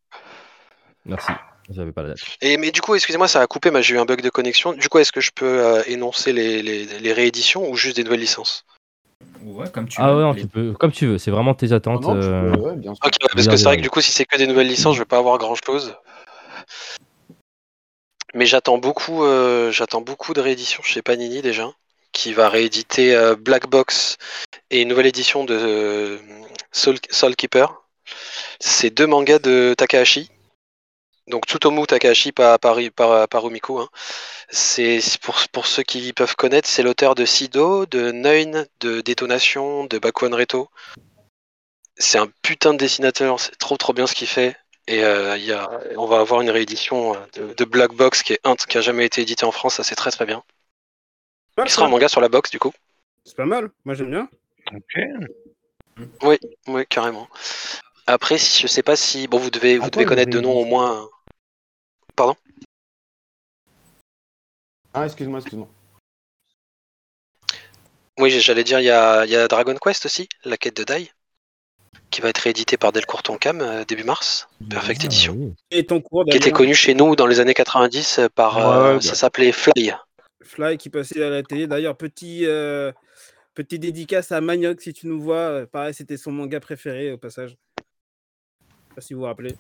Speaker 3: Merci, j'avais pas la date.
Speaker 9: Et mais du coup, excusez-moi, ça a coupé. Moi, j'ai eu un bug de connexion. Du coup, est-ce que je peux euh, énoncer les, les, les rééditions ou juste des nouvelles licences?
Speaker 5: Ouais, comme tu
Speaker 3: Ah
Speaker 5: veux.
Speaker 3: ouais, non,
Speaker 5: Les-
Speaker 3: tu peux, comme tu veux, c'est vraiment tes attentes.
Speaker 4: Non,
Speaker 3: euh,
Speaker 4: peux, ouais, bien sûr.
Speaker 9: Ok, ouais, parce que c'est vrai que du coup, si c'est que des nouvelles licences, je vais pas avoir grand-chose. Mais j'attends beaucoup, euh, j'attends beaucoup de rééditions chez Panini déjà, qui va rééditer euh, Black Box et une nouvelle édition de euh, Soul, Keeper. C'est deux mangas de Takahashi. Donc Tsutomu Takahashi, pas, pas, pas, hein. C'est pour, ceux qui peuvent connaître, c'est l'auteur de Sido, de Neun, de Détonation, de Bakuan Reto. C'est un putain de dessinateur, c'est trop trop bien ce qu'il fait. Et euh, on va avoir une réédition de, de Black Box qui est un qui a jamais été édité en France, ça c'est très très bien. Qui sera un manga sur la box du coup.
Speaker 1: C'est pas mal, moi j'aime bien.
Speaker 8: Ok.
Speaker 9: Oui, oui, carrément. Après, si, je sais pas si. Bon, vous devez, vous devez connaître de nom au moins. Pardon?
Speaker 4: Ah, excuse-moi, excuse-moi.
Speaker 9: Oui, j'allais dire, il y a, il y a Dragon Quest aussi, la quête de Dai, qui va être réédité par Delcourt Tonkam euh, début mars. Perfect
Speaker 3: Ah,
Speaker 9: Edition.
Speaker 3: oui.
Speaker 1: Et ton cours
Speaker 9: Qui était connu chez nous dans les années 90 euh, par.
Speaker 8: Ouais,
Speaker 9: euh,
Speaker 8: ouais,
Speaker 9: ça
Speaker 8: bah.
Speaker 9: s'appelait Fly.
Speaker 1: Fly qui passait à la télé. D'ailleurs, petit, euh, petit dédicace à Manioc si tu nous vois. Euh, Pareil, c'était son manga préféré au passage. Je sais pas si vous vous rappelez.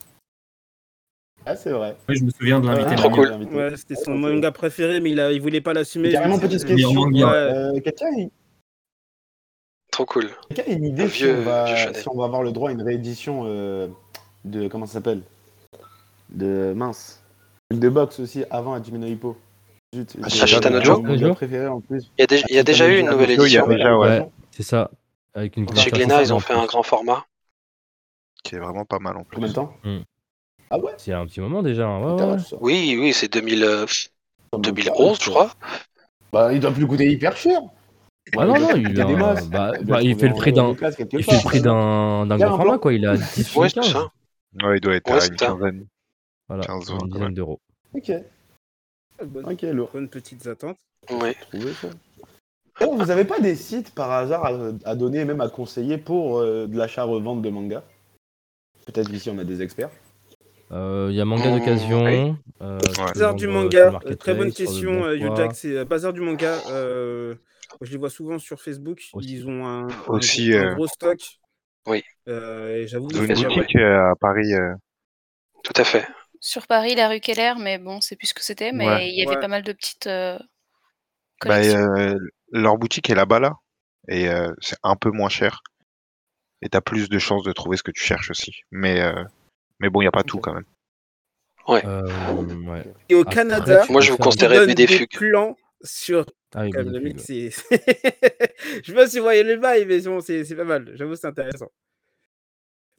Speaker 4: Ah, c'est vrai.
Speaker 5: Oui, je me souviens de l'invité.
Speaker 4: Ouais,
Speaker 9: trop
Speaker 5: Manuel.
Speaker 9: cool.
Speaker 4: invité.
Speaker 1: Ouais, c'était son manga préféré, mais il, a, il voulait pas l'assumer.
Speaker 4: Carrément, petite question. Euh, Quelqu'un a,
Speaker 9: Trop cool.
Speaker 4: quelqu'un a une idée
Speaker 9: Un
Speaker 4: si, on va,
Speaker 9: vieux Chanel.
Speaker 4: si on va avoir le droit à une réédition euh, de. Comment ça s'appelle? De. Mince. De box aussi avant Hajime no Hippo. Zut,
Speaker 8: Ah,
Speaker 4: en plus.
Speaker 9: Il y a, déjà- eu une nouvelle édition.
Speaker 8: ouais.
Speaker 3: C'est ça. Avec une
Speaker 4: Chez
Speaker 9: Glénat, ils ont fait un grand format.
Speaker 8: Qui est vraiment pas mal en plus.
Speaker 4: Combien de temps
Speaker 3: Hmm.
Speaker 4: Ah ouais
Speaker 3: C'est un petit moment déjà. hein.
Speaker 9: Oui, oui, c'est 2000, euh,
Speaker 4: ça me
Speaker 9: 2011,
Speaker 4: parle,
Speaker 9: je crois.
Speaker 4: Bah, il doit plus coûter hyper cher.
Speaker 3: Ah non, non, il, a
Speaker 4: des
Speaker 3: un-
Speaker 4: masses.
Speaker 3: bah, bah, il fait le prix d'un. Il fait le prix d'un d'un grand
Speaker 4: un
Speaker 3: format quoi, il a 10
Speaker 9: Ouais,
Speaker 3: 15.
Speaker 9: c'est ça.
Speaker 8: Ouais, il doit être
Speaker 9: Ouais,
Speaker 8: à une quinzaine.
Speaker 3: Voilà,
Speaker 8: 15
Speaker 3: une dizaine d'euros.
Speaker 4: Ok,
Speaker 1: Bonne,
Speaker 4: ok, lourd.
Speaker 1: bonnes petites attentes.
Speaker 4: Eh, vous avez pas des sites par hasard à, à donner, même à conseiller pour euh, de l'achat-revente de manga? Peut-être qu'ici on a des experts.
Speaker 3: Euh, Il y a manga
Speaker 9: Mmh,
Speaker 3: d'occasion.
Speaker 9: oui.
Speaker 3: euh,
Speaker 1: Bazar du manga, euh, très bonne question, euh. Yojack. C'est euh, Bazar du manga. euh, je les vois souvent sur Facebook.
Speaker 3: Aussi.
Speaker 1: Ils ont un,
Speaker 8: Aussi,
Speaker 1: gros, un
Speaker 8: euh,
Speaker 1: gros stock.
Speaker 9: Oui.
Speaker 1: Euh, et j'avoue,
Speaker 8: une boutique à Paris. euh,
Speaker 9: Tout à fait.
Speaker 6: Sur Paris, la rue Keller, mais bon, c'est plus ce que c'était. Mais
Speaker 8: Ouais.
Speaker 6: il y avait
Speaker 1: Ouais.
Speaker 6: pas mal de petites euh,
Speaker 8: bah,
Speaker 6: collections.
Speaker 8: euh, leur boutique est là-bas là. Et euh, c'est un peu moins cher. Et t'as plus de chances de trouver ce que tu cherches aussi. Mais, euh, mais bon, il n'y a pas tout quand même.
Speaker 3: Euh, ouais.
Speaker 1: Et au
Speaker 3: Après,
Speaker 1: Canada,
Speaker 3: tu
Speaker 9: Moi,
Speaker 3: peux
Speaker 9: je vous
Speaker 3: faire-
Speaker 9: conseillerais
Speaker 1: donne
Speaker 9: BD
Speaker 1: des
Speaker 9: Fugue.
Speaker 1: plans sur.
Speaker 3: Ah oui,
Speaker 1: quand même, le
Speaker 3: BD
Speaker 1: mec,
Speaker 3: Fugue,
Speaker 1: c'est. Je sais pas si vous voyez le bail, mais bon, c'est c'est pas mal. J'avoue, c'est intéressant.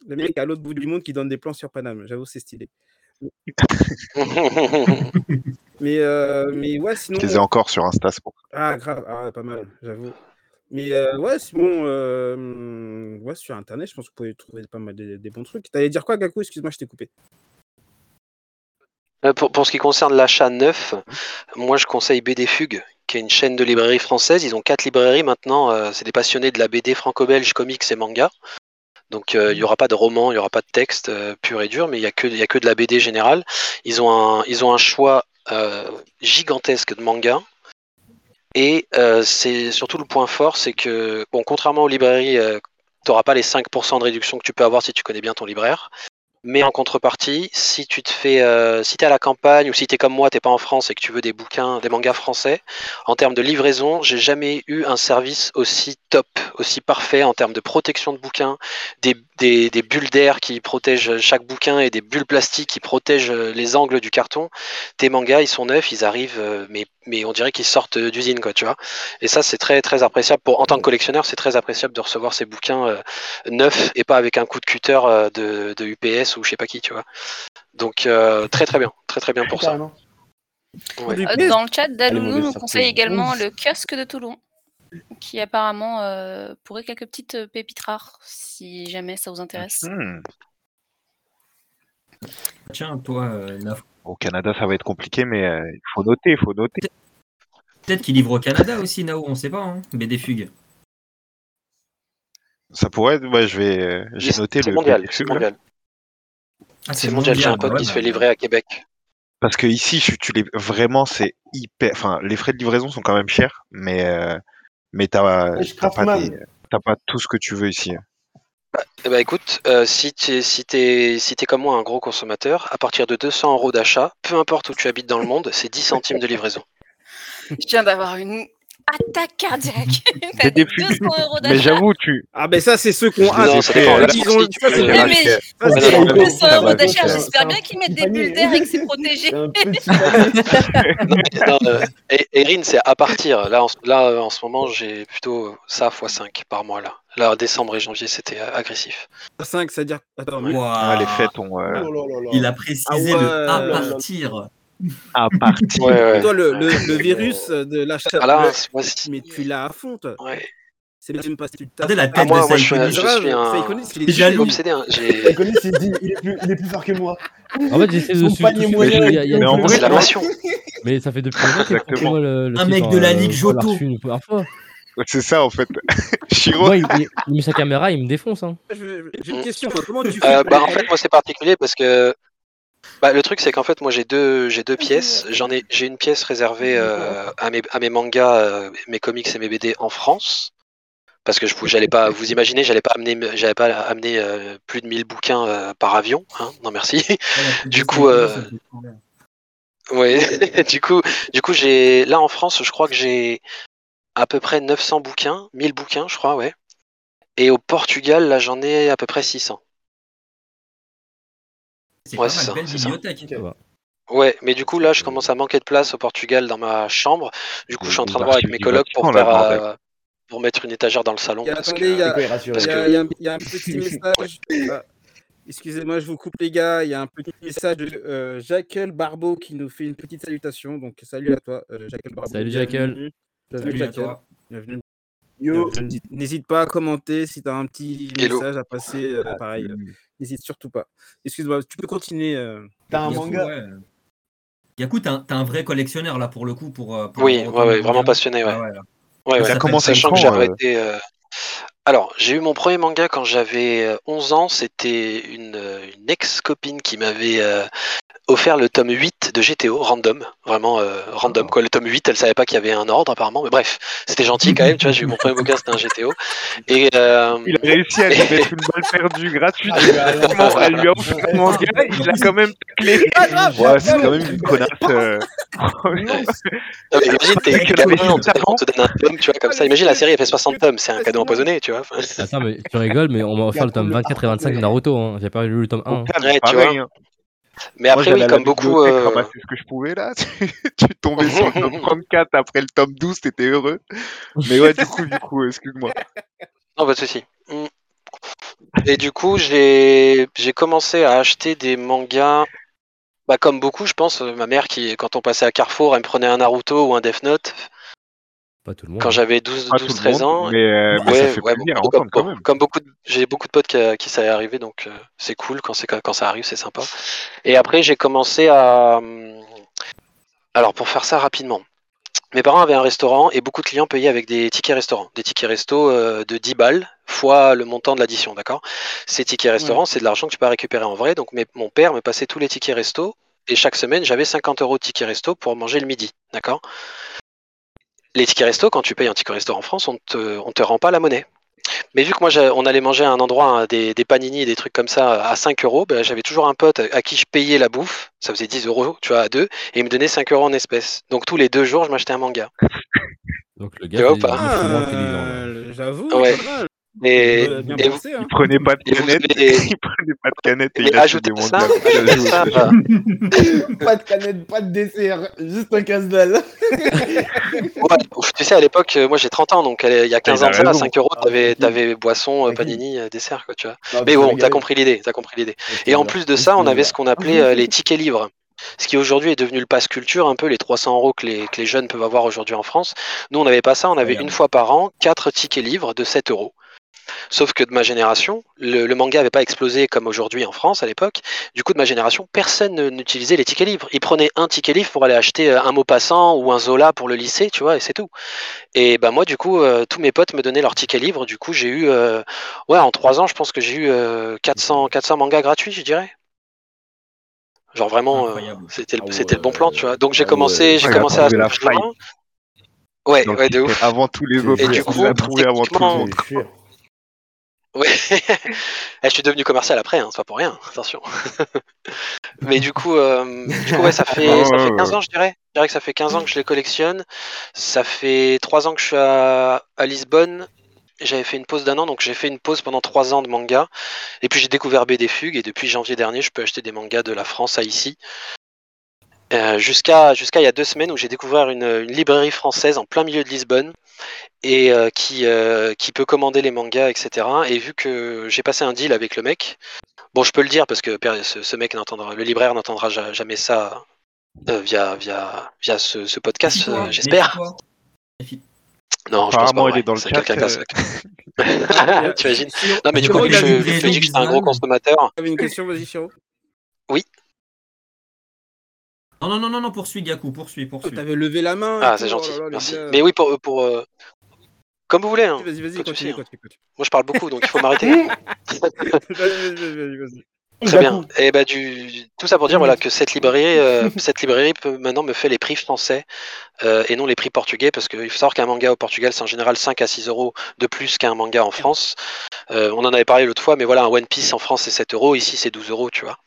Speaker 1: Le mec à l'autre bout du monde qui donne des plans sur Paname. J'avoue, c'est stylé. Mais, euh, mais ouais, sinon.
Speaker 8: Je les ai encore sur Insta, c'est.
Speaker 1: Ah, grave, ah, pas mal, j'avoue. Mais euh, ouais, sinon, euh, ouais, sur Internet, je pense que vous pouvez trouver pas mal des, des bons trucs. T'allais dire quoi, Gaku? Excuse-moi, je t'ai coupé.
Speaker 9: Euh, Pour, pour ce qui concerne l'achat neuf, moi je conseille BD Fugue, qui est une chaîne de librairie française. Ils ont quatre librairies maintenant. euh, c'est des passionnés de la BD franco-belge, comics et manga. Donc euh, il n'y aura pas de roman, il n'y aura pas de texte euh, pur et dur, mais il n'y a, que- a que de la BD générale. Ils ont un, choix euh, gigantesque de mangas. Et c'est surtout le point fort, c'est que, bon, contrairement aux librairies, tu n'auras pas les 5% de réduction que tu peux avoir si tu connais bien ton libraire. Mais en contrepartie, si tu te fais, si t'es à la campagne ou si t'es comme moi, t'es pas en France et que tu veux des bouquins, des mangas français, en termes de livraison, j'ai jamais eu un service aussi top, aussi parfait en termes de protection de bouquins, des, des, des bulles d'air qui protègent chaque bouquin et des bulles plastiques qui protègent les angles du carton. Tes mangas, ils sont neufs, ils arrivent, euh, mais, mais on dirait qu'ils sortent d'usine, quoi, tu vois. Et ça, c'est très, très appréciable. Pour, en tant que collectionneur, c'est très appréciable de recevoir ces bouquins euh, neufs et pas avec un coup de cutter euh, de, de UPS ou je sais pas qui, tu vois. Donc, euh, très, très bien. Très, très bien pour ça. Ouais.
Speaker 6: Dans le chat,
Speaker 4: mauvaise
Speaker 6: nous conseille également le kiosque de Toulon, qui apparemment euh, pourrait quelques petites euh, pépites rares, si jamais ça vous intéresse.
Speaker 8: Hmm.
Speaker 5: Tiens, toi, euh, Naf,
Speaker 8: Au Canada, ça va être compliqué, mais euh, il faut noter, il faut noter.
Speaker 5: peut-être qu'il livre au Canada aussi, Nao, on sait pas, hein. BD Fugue.
Speaker 8: Ça pourrait être, ouais, je vais, j'ai
Speaker 9: C'est
Speaker 8: noté
Speaker 9: c'est
Speaker 8: le
Speaker 9: mondial.
Speaker 8: BD
Speaker 9: C'est
Speaker 8: Fugue, là.
Speaker 9: mondial.
Speaker 5: Ah,
Speaker 9: C'est mondial. J'ai un pote
Speaker 5: ouais,
Speaker 9: qui se
Speaker 5: bah,
Speaker 9: fait livrer à Québec.
Speaker 8: Parce que ici, je- tu les, vraiment, c'est hyper, enfin, les frais de livraison sont quand même chers, mais, euh, mais t'as, pas pas tout ce que tu veux ici.
Speaker 9: Eh ben écoute, euh, si tu si t'es si t'es comme moi un gros consommateur, à partir de 200 euros d'achat, peu importe où tu habites dans le monde, c'est 10 centimes de livraison.
Speaker 6: Je viens d'avoir une attaque cardiaque. T'as
Speaker 8: BD
Speaker 6: dit
Speaker 8: Fugue.
Speaker 6: 200 euros
Speaker 8: Mais
Speaker 6: d'achat.
Speaker 8: j'avoue, tu,
Speaker 1: Ah, ben ça, c'est ceux qui ont un.
Speaker 8: ai
Speaker 9: ça
Speaker 8: fait,
Speaker 9: dépend.
Speaker 1: Ils ont-
Speaker 6: mais
Speaker 9: Mais non, mais-
Speaker 6: 200 euros d'achat, j'espère
Speaker 4: c'est
Speaker 6: bien qu'ils mettent des bulles d'air et que c'est protégé.
Speaker 9: Non, mais non, euh, et- Erin, c'est à partir. Là, en, là, euh, en ce moment, j'ai plutôt ça x 5 par mois là. Là, décembre et janvier, c'était euh, agressif.
Speaker 1: 5, c'est-à-dire. Attends, mais-
Speaker 8: ah, les fêtes ont, euh,
Speaker 4: Oh là là là.
Speaker 5: Il a précisé
Speaker 1: Ah ouais.
Speaker 5: le à partir.
Speaker 8: À partir.
Speaker 9: Ouais, ouais.
Speaker 1: toi, le, le, le virus de l'achat.
Speaker 9: Ah là,
Speaker 1: le-
Speaker 9: c'est- moi, c'est-
Speaker 1: mais tu l'as à fond, toi.
Speaker 9: ouais.
Speaker 1: C'est même pas si tu
Speaker 5: Regardez la tête
Speaker 9: Ah, moi-
Speaker 5: de
Speaker 9: moi, je suis un-
Speaker 5: Saïkonis.
Speaker 9: je suis un-
Speaker 1: Saïkonis, il est
Speaker 5: Il est jaloux.
Speaker 9: Obsédé, hein, j'ai-
Speaker 4: Les connus, il dit, il est plus, il est plus fort que moi.
Speaker 3: En fait, j'essaie de
Speaker 4: Son
Speaker 3: su-
Speaker 4: panier
Speaker 3: de-
Speaker 4: moyen,
Speaker 3: il y a- il y a-
Speaker 8: Mais en vrai,
Speaker 9: c'est la passion.
Speaker 3: Mais ça fait depuis longtemps que
Speaker 8: Exactement.
Speaker 3: moi, le, le
Speaker 5: Un mec
Speaker 3: hein,
Speaker 5: de la
Speaker 3: euh,
Speaker 5: Ligue
Speaker 3: l'a
Speaker 5: Joto.
Speaker 8: C'est ça, en fait. Chiro,
Speaker 3: Moi, il, il- met sa caméra, il me défonce. Hein.
Speaker 1: J'ai une question, toi. Comment tu fais
Speaker 9: Euh,
Speaker 1: pour
Speaker 9: bah, en fait, moi, c'est particulier parce que bah, le truc, c'est qu'en fait, moi, j'ai deux, j'ai deux pièces. J'en ai, j'ai une pièce réservée euh, à, mes, à mes mangas, euh, mes comics et mes BD en France. Parce que je j'allais pas, vous imaginez, j'allais pas amener, j'allais pas amener euh, plus de 1000 bouquins euh, par avion. Hein non, merci. Du coup, euh, Ouais, du coup, du coup, j'ai là en France, je crois que j'ai à peu près 900 bouquins, 1000 bouquins, je crois, ouais. Et au Portugal, là, j'en ai à peu près 600.
Speaker 5: C'est
Speaker 9: Ouais,
Speaker 5: belle bibliothèque.
Speaker 9: Mais du coup, là, je commence à manquer de place au Portugal dans ma chambre. Du coup, je suis en train de voir avec mes colocs pour faire, euh, pour mettre une étagère dans le salon.
Speaker 1: Il y a-
Speaker 9: parce
Speaker 1: attendez,
Speaker 9: que-
Speaker 1: il y a-
Speaker 4: C'est quoi, il rassure
Speaker 9: Parce
Speaker 1: Il y,
Speaker 9: que-
Speaker 1: a, il y a un- il y a un petit message. Ah, Excusez-moi, je vous coupe les gars. Il y a un petit message de euh, Jacques Barbeau qui nous fait une petite salutation. Donc salut à toi, euh, Jacques Barbeau.
Speaker 3: Salut.
Speaker 1: Bienvenue,
Speaker 5: toi.
Speaker 1: Bienvenue.
Speaker 4: Yo.
Speaker 1: N'hésite- pas à commenter si tu as un petit
Speaker 9: Hello.
Speaker 1: message à passer. euh, pareil, euh, n'hésite surtout pas. Excuse-moi, tu peux continuer. euh.
Speaker 4: T'as un
Speaker 5: Yaku,
Speaker 4: manga.
Speaker 5: ouais. Yaku, t'es un, un vrai collectionneur là pour le coup. Pour, euh, pour
Speaker 9: Oui, ouais, ouais, vraiment passionné, ouais.
Speaker 5: Ah ouais.
Speaker 9: Ouais, Sachant que j'ai
Speaker 8: euh,
Speaker 9: arrêté. euh, Alors, j'ai eu mon premier manga quand j'avais euh, 11 ans. C'était une, euh, une ex-copine qui m'avait euh, offert le tome 8 de GTO, random. Vraiment euh, random, quoi. Le tome 8, elle savait pas qu'il y avait un ordre, apparemment. Mais bref, c'était gentil quand même. Tu vois, j'ai eu mon premier manga, c'était un GTO. Et, euh,
Speaker 8: il a réussi à lui mettre une balle perdue gratuite.
Speaker 4: Ah, il a-
Speaker 8: Vraiment, elle lui a offert un manga, il a quand même taclé. Ouais, c'est quand même une connasse. euh.
Speaker 9: Non, mais imagine, t'es
Speaker 8: C'est que
Speaker 9: gamin,
Speaker 8: la
Speaker 9: on te, on te donne un tome, tu vois, comme ça. Imagine, la série, elle fait 60 tomes, c'est un cadeau empoisonné, tu vois.
Speaker 3: Attends, mais tu rigoles, mais on m'a offert le tome 24 et 25 de Naruto. Hein. J'ai pas lu le tome 1. hein.
Speaker 9: Ouais, tu
Speaker 8: Pareil, hein.
Speaker 9: Mais après, oui, comme beaucoup. Euh...
Speaker 8: ramasser ce que je pouvais là. tu tombais sur le tome 34 après le tome 12, t'étais heureux. Mais ouais, du coup, du coup, excuse-moi.
Speaker 9: Non, pas de soucis. Mm. Et du coup, j'ai commencé à acheter des mangas. Bah, comme beaucoup, je pense. Ma mère, qui, quand on passait à Carrefour, elle me prenait un Naruto ou un Death Note.
Speaker 3: Pas tout le monde.
Speaker 9: Quand j'avais 12, 12 13 ans.
Speaker 8: Mais, euh, mais ça fait plaisir,
Speaker 9: comme,
Speaker 8: quand même.
Speaker 9: comme beaucoup, j'ai beaucoup de potes qui, qui ça est arrivé, donc euh, c'est cool quand, c'est, quand ça arrive, c'est sympa. Et après, j'ai commencé à. Alors, pour faire ça rapidement, mes parents avaient un restaurant et beaucoup de clients payaient avec des tickets restaurants, des tickets resto euh, de 10 balles fois le montant de l'addition, d'accord? Ces tickets restaurants, c'est de l'argent que tu peux récupérer en vrai. Donc, mes- mon père me passait tous les tickets resto et chaque semaine, j'avais 50 euros de tickets resto pour manger le midi, d'accord? Les tickets resto, quand tu payes un ticket resto en France, on te, on te rend pas la monnaie. Mais vu que moi, on allait manger à un endroit, hein, des, des panini et des trucs comme ça à 5 euros, ben, j'avais toujours un pote à qui je payais la bouffe, ça faisait 10 euros, tu vois, à deux, et il me donnait 5 euros en espèces. Donc tous les deux jours, je m'achetais un manga.
Speaker 3: Donc le gars, il est.
Speaker 1: Ah, J'avoue,
Speaker 9: Ouais. Et,
Speaker 1: bien
Speaker 9: et
Speaker 1: pensé, hein.
Speaker 8: Il prenait pas de
Speaker 9: Et vous
Speaker 8: canettes.
Speaker 9: avez-
Speaker 8: Il prenait pas de canettes et
Speaker 9: mais
Speaker 8: il
Speaker 9: ça,
Speaker 4: pas de canette, pas de dessert, juste un casse-dalle.
Speaker 9: Ouais, tu sais, à l'époque, euh, moi j'ai 30 ans, donc il y a 15
Speaker 8: il a
Speaker 9: ans de ça, à
Speaker 8: raison.
Speaker 9: 5 euros,
Speaker 4: Ah,
Speaker 9: t'avais, boisson, euh,
Speaker 4: Tranquille.
Speaker 9: panini, euh, dessert, quoi, tu vois.
Speaker 4: Non,
Speaker 9: Mais bon, t'as compris l'idée, t'as compris l'idée. Et en plus de ça, on avait ce qu'on appelait les tickets livres. Ce qui aujourd'hui est devenu le pass culture, un peu les 300 euros que les, que les jeunes peuvent avoir aujourd'hui en France. Nous, on n'avait pas ça, on avait une fois par an 4 tickets livres de 7 euros. Sauf que de ma génération, le, le manga n'avait pas explosé comme aujourd'hui en France à l'époque. Du coup, de ma génération, personne ne- n'utilisait les tickets livres. Ils prenaient un ticket livre pour aller acheter euh, un mot passant ou un Zola pour le lycée, tu vois, et c'est tout. Et ben moi, du coup, euh, tous mes potes me donnaient leurs tickets livres. Du coup, j'ai eu, euh, ouais, en trois ans, je pense que j'ai eu euh, 400, 400 mangas gratuits, je dirais. Genre vraiment,
Speaker 5: Incroyable.
Speaker 9: c'était le,
Speaker 4: Ah
Speaker 9: c'était le bon plan, tu vois. Donc j'ai
Speaker 4: Ah
Speaker 9: commencé, j'ai commencé à. Ouais,
Speaker 8: Donc,
Speaker 9: ouais, de ouf.
Speaker 8: Avant tous les autres.
Speaker 4: Et du
Speaker 9: coup,
Speaker 8: avant tout le
Speaker 4: Je.
Speaker 9: Eh, je suis devenu commercial après, hein, c'est pas pour rien, attention. Mais du coup, euh, du coup ouais, ça fait,
Speaker 8: Ouais,
Speaker 9: ça fait
Speaker 8: ouais.
Speaker 9: 15 ans, je dirais. Je dirais que ça fait 15 ans que je les collectionne. Ça fait 3 ans que je suis à, à Lisbonne. J'avais fait une pause d'un an, donc j'ai fait une pause pendant 3 ans de manga. Et puis j'ai découvert BD Fugue, et depuis janvier dernier, je peux acheter des mangas de la France à ici. Euh, jusqu'à jusqu'à il y a deux semaines où j'ai découvert une, une librairie française en plein milieu de Lisbonne et euh, qui, euh, qui peut commander les mangas, etc. Et vu que j'ai passé un deal avec le mec, bon, je peux le dire parce que ce, ce mec n'entendra, le libraire n'entendra ja- jamais ça euh, via, via, via ce, ce podcast, euh, j'espère. Non, je pense pas.
Speaker 8: Il est dans le
Speaker 9: C'est
Speaker 8: chat, euh.
Speaker 9: tu imagines Non, mais du coup, vu que je, vu que je dis que j'étais un gros consommateur,
Speaker 1: une question, vas-y, Chiro.
Speaker 5: Non, non, non, non, non, poursuis, Gaku, poursuis,
Speaker 1: Oh,
Speaker 5: poursuis.
Speaker 1: T'avais levé la main.
Speaker 9: ah, c'est
Speaker 1: oh
Speaker 9: gentil,
Speaker 1: là là, les
Speaker 9: merci.
Speaker 1: gars.
Speaker 9: Mais oui, pour, pour euh, comme vous voulez. Hein.
Speaker 1: Vas-y, vas-y, continue,
Speaker 9: hein.
Speaker 1: continue, continue.
Speaker 9: Moi, je parle beaucoup, donc il faut m'arrêter.
Speaker 1: Vas-y, vas-y, vas-y, vas-y.
Speaker 9: Très bien. Et bah du tout ça pour dire voilà que cette librairie, euh, cette librairie peut maintenant me fait les prix français euh, et non les prix portugais parce qu'il faut savoir qu'un manga au Portugal c'est en général 5 à 6 euros de plus qu'un manga en France. Euh, on en avait parlé l'autre fois, mais voilà un One Piece en France c'est 7 euros, ici c'est 12 euros, tu vois.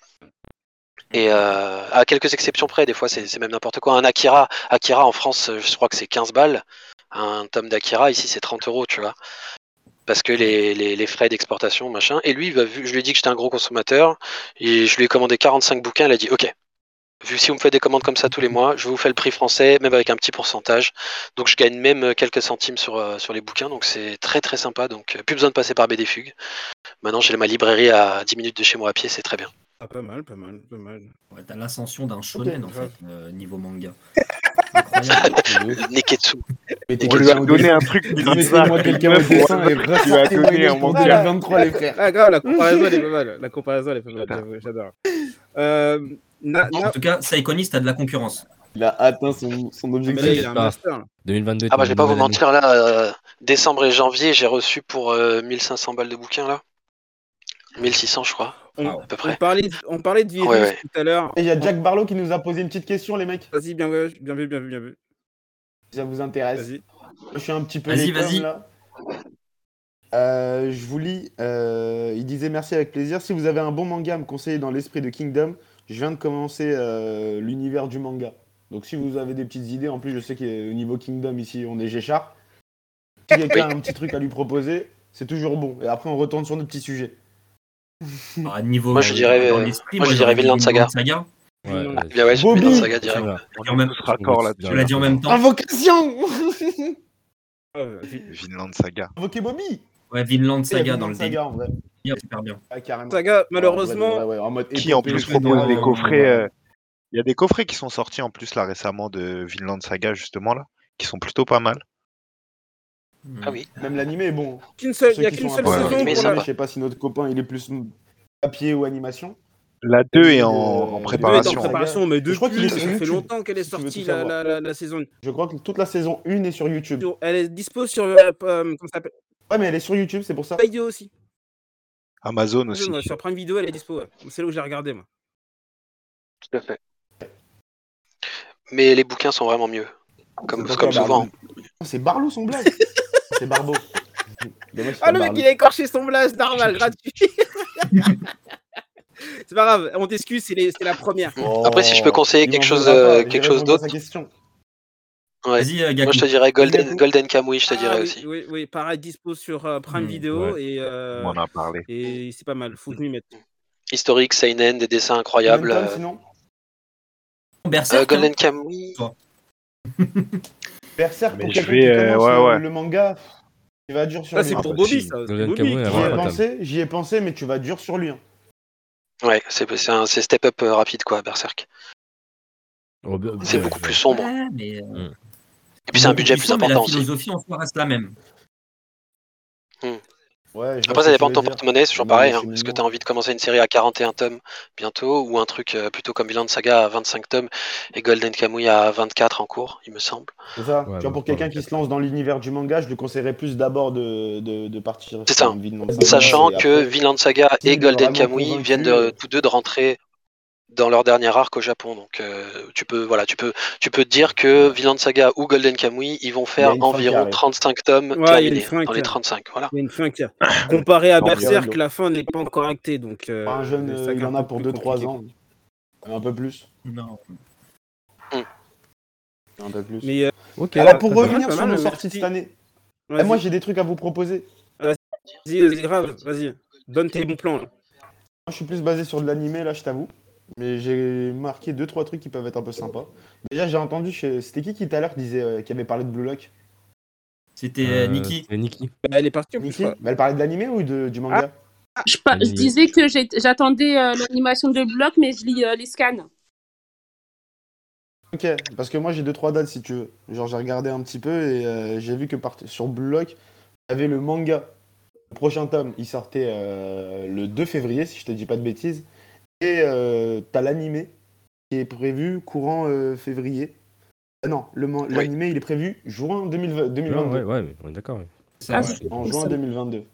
Speaker 9: Et euh, à quelques exceptions près, des fois c'est même n'importe quoi. Un Akira, Akira en France, euh, je crois que c'est 15 balles. Un tome d'Akira ici c'est 30 euros, tu vois parce que les, frais d'exportation, machin. Et lui, je lui ai dit que j'étais un gros consommateur, et je lui ai commandé 45 bouquins, il a dit ok. Vu si vous me faites des commandes comme ça tous les mois, je vous fais le prix français, même avec un petit pourcentage. Donc je gagne même euh, quelques centimes sur, les bouquins, donc c'est très très sympa. Donc plus besoin de passer par BD Fugue. Maintenant j'ai ma librairie à 10 minutes de chez moi à pied, c'est très bien.
Speaker 1: Ah, pas mal, pas mal, pas mal.
Speaker 5: Ouais, T'as l'ascension d'un shonen, en
Speaker 1: grave.
Speaker 5: fait, euh, niveau manga.
Speaker 9: Neketsu.
Speaker 4: Mettez
Speaker 8: On lui a donné un truc bizarre.
Speaker 4: Mettez-moi quelqu'un au dessin et
Speaker 8: Il lui a donné un manga.
Speaker 4: 2023, les frères.
Speaker 1: Ah, grave, la comparaison, elle est pas mal. La comparaison, elle est pas mal, j'adore. Euh, na,
Speaker 5: En tout cas, Saikonis, t'as de la concurrence.
Speaker 4: Il a atteint son, son
Speaker 1: Mais là,
Speaker 4: objectif.
Speaker 1: il a un
Speaker 3: Ah.
Speaker 1: master. là.
Speaker 3: 2022.
Speaker 9: Ah bah je vais pas vous mentir là, euh, décembre et janvier j'ai reçu pour euh, 1500 balles de bouquins là. 1600 je crois.
Speaker 1: On,
Speaker 5: Ah,
Speaker 9: à peu
Speaker 1: on parlait, on parlait de virus
Speaker 9: Ouais, ouais.
Speaker 1: tout à l'heure.
Speaker 4: Et il y a Jack Barlow qui nous a posé une petite question, les mecs.
Speaker 1: Vas-y, bien, vu, bien vu, bien vu, bien vu.
Speaker 4: Si ça vous intéresse.
Speaker 1: Vas-y.
Speaker 4: Je suis un petit peu
Speaker 5: Vas-y,
Speaker 4: là. Euh, je vous lis. euh, il disait merci avec plaisir. Si vous avez un bon manga à me conseiller dans l'esprit de Kingdom, je viens de commencer euh, l'univers du manga. Donc si vous avez des petites idées, en plus je sais qu'au niveau Kingdom ici on est Géchard. Si quelqu'un a un petit truc à lui proposer, c'est toujours bon. Et après on retourne sur notre petit sujet.
Speaker 5: À niveau,
Speaker 9: Moi, je dirais, euh, moi, je dirais Vinland Saga.
Speaker 5: Saga.
Speaker 3: Ouais,
Speaker 9: Bien ouais,
Speaker 4: Bobby.
Speaker 9: Vinland Saga direct.
Speaker 3: Voilà.
Speaker 5: Je l'ai dit en même-
Speaker 8: raccord là.
Speaker 5: Je l'ai dit en même temps.
Speaker 4: Invocation
Speaker 1: vi-
Speaker 8: Vinland Saga.
Speaker 4: Invoquer Bobby
Speaker 5: Ouais, Vinland Saga dans le
Speaker 4: Saga en vrai.
Speaker 5: Super bien.
Speaker 4: Ah, carrément.
Speaker 1: Saga,
Speaker 4: Ouais,
Speaker 1: malheureusement,
Speaker 4: ouais, ouais, en mode
Speaker 8: Qui en plus propose des coffrets. euh, Il y a des coffrets qui sont sortis en plus là récemment de Vinland Saga justement là, qui sont plutôt pas mal.
Speaker 9: Ah oui.
Speaker 4: Même l'animé est bon.
Speaker 1: qu'une seule, il
Speaker 4: Ceux
Speaker 1: y a qu'une seule saison
Speaker 9: sympa.
Speaker 1: la...
Speaker 4: Je sais pas si notre copain il est plus papier ou animation.
Speaker 8: La 2 est en,
Speaker 1: deux est en
Speaker 8: préparation.
Speaker 1: préparation, mais
Speaker 4: Je crois qu'il
Speaker 1: depuis,
Speaker 4: est
Speaker 1: ça fait longtemps qu'elle est sortie la,
Speaker 4: savoir.
Speaker 1: la, la, la saison.
Speaker 4: Je crois que toute la saison 1 est sur YouTube.
Speaker 1: Elle est dispo sur euh, euh, comment ça s'appelle?
Speaker 4: Ouais, mais elle est sur YouTube, c'est pour ça.
Speaker 1: Vidéo aussi.
Speaker 8: Amazon aussi.
Speaker 1: Ouais, Sur Prime Video, elle est dispo. ouais. C'est là où j'ai regardé moi.
Speaker 9: Tout à fait. Mais les bouquins sont vraiment mieux. Comme, comme souvent.
Speaker 4: C'est Barlow son blague. c'est Barbeau.
Speaker 1: Ah le mec il a écorché son blast normal, gratuit. c'est pas grave, on t'excuse, c'est les- c'est la première.
Speaker 9: Après, si je peux conseiller
Speaker 4: Il
Speaker 9: quelque chose, euh, quelque chose d'autre.
Speaker 4: question.
Speaker 9: Ouais.
Speaker 5: Vas-y, euh,
Speaker 9: Moi, je te dirais Golden,
Speaker 4: Gaku.
Speaker 9: Golden Kamuy, je te
Speaker 1: Ah
Speaker 9: dirais
Speaker 1: oui,
Speaker 9: aussi.
Speaker 1: Oui, oui, pareil, dispo sur euh, Prime
Speaker 5: Hmm,
Speaker 1: Video
Speaker 3: ouais.
Speaker 1: et, euh,
Speaker 8: On en a parlé.
Speaker 1: et c'est pas mal, faut que m'y mettre.
Speaker 9: Historique, Seinen, des dessins incroyables.
Speaker 4: Golden sinon
Speaker 5: Berserk,
Speaker 9: euh,
Speaker 4: pour quelqu'un qui
Speaker 8: euh,
Speaker 4: commence
Speaker 8: ouais,
Speaker 4: le,
Speaker 8: ouais.
Speaker 4: le manga, il va dur sur
Speaker 1: Ça
Speaker 4: lui.
Speaker 1: c'est
Speaker 4: hein.
Speaker 1: pour
Speaker 8: bah,
Speaker 1: Bobby ça. Bobby
Speaker 4: J'y ai
Speaker 3: Ouais,
Speaker 4: pensé, j'y ai pensé, mais tu vas dur sur lui. hein.
Speaker 9: Ouais, c'est c'est un c'est step up euh, rapide quoi, Berserk.
Speaker 3: Oh, bien-
Speaker 9: C'est
Speaker 3: bien,
Speaker 9: beaucoup
Speaker 3: bien.
Speaker 9: plus sombre.
Speaker 5: Ouais, mais, euh,
Speaker 9: Et puis c'est un budget plus important
Speaker 5: La
Speaker 9: aussi.
Speaker 5: philosophie en soi reste la même.
Speaker 4: Ouais,
Speaker 9: Après, ça dépend de ton porte-monnaie, c'est toujours
Speaker 4: Non,
Speaker 9: pareil.
Speaker 4: c'est
Speaker 9: hein. Est-ce que tu as envie de commencer une série à 41 tomes bientôt ou un truc euh, plutôt comme Vinland Saga à 25 tomes et Golden Kamuy à 24 en cours, il me semble.
Speaker 4: C'est ça.
Speaker 3: Ouais,
Speaker 4: tu vois, pour quelqu'un qui se lance dans l'univers du manga, je lui conseillerais plus d'abord de, de, de partir.
Speaker 9: C'est ça. Sachant que
Speaker 4: après-
Speaker 9: Vinland Saga et Golden Kamuy viennent de, tous deux de rentrer dans leur dernier arc au Japon. Donc euh, tu peux voilà, tu peux tu peux te dire que Vinland Saga ou Golden Kamuy, ils vont faire environ
Speaker 4: arrive.
Speaker 9: 35 tomes
Speaker 1: Ouais, il y a une
Speaker 9: terminés
Speaker 1: fin
Speaker 9: dans les
Speaker 1: arrive.
Speaker 9: 35, voilà.
Speaker 1: Il y a une fin qui a... Comparé à Berserk, la fin n'est pas encore actée donc. euh,
Speaker 4: Un jeune, euh, il en a pour
Speaker 1: plus
Speaker 4: 2-3
Speaker 1: compliqué.
Speaker 4: ans. Un peu plus.
Speaker 5: Non.
Speaker 4: Un peu plus.
Speaker 1: Mais euh.
Speaker 4: Alors pour
Speaker 1: pas mal,
Speaker 4: revenir sur nos sorties de cette année, eh, moi j'ai des trucs à vous proposer.
Speaker 1: vas-y, vas-y, grave, vas-y, donne tes bons plans. Là.
Speaker 4: Moi je suis plus basé sur de l'animé là, je t'avoue. Mais j'ai marqué 2-3 trucs qui peuvent être un peu sympas. Déjà j'ai entendu, chez... c'était qui qui tout à l'heure disait, euh, qui avait parlé de Blue Lock?
Speaker 5: C'était
Speaker 3: Euh,
Speaker 5: euh, Nikki.
Speaker 1: Bah, elle est partie en plus.
Speaker 4: Bah, Elle parlait de l'animé ou de, du manga?
Speaker 7: Je, pa- je disais que j'attendais euh, l'animation de bloc, mais je lis euh, les scans.
Speaker 4: Ok, parce que moi j'ai 2-3 dates si tu veux. Genre j'ai regardé un petit peu et euh, j'ai vu que par- sur Blue Lock, il y avait le manga. Le prochain tome, il sortait euh, le 2 février, si je te dis pas de bêtises. Et euh, t'as l'animé qui est prévu courant euh, février. Ah non,
Speaker 9: Oui.
Speaker 4: l'animé il est prévu juin 2020
Speaker 3: Ouais,
Speaker 4: 2022.
Speaker 3: ouais, ouais, on est d'accord.
Speaker 7: Ah,
Speaker 4: En juin
Speaker 7: ça.
Speaker 4: 2022.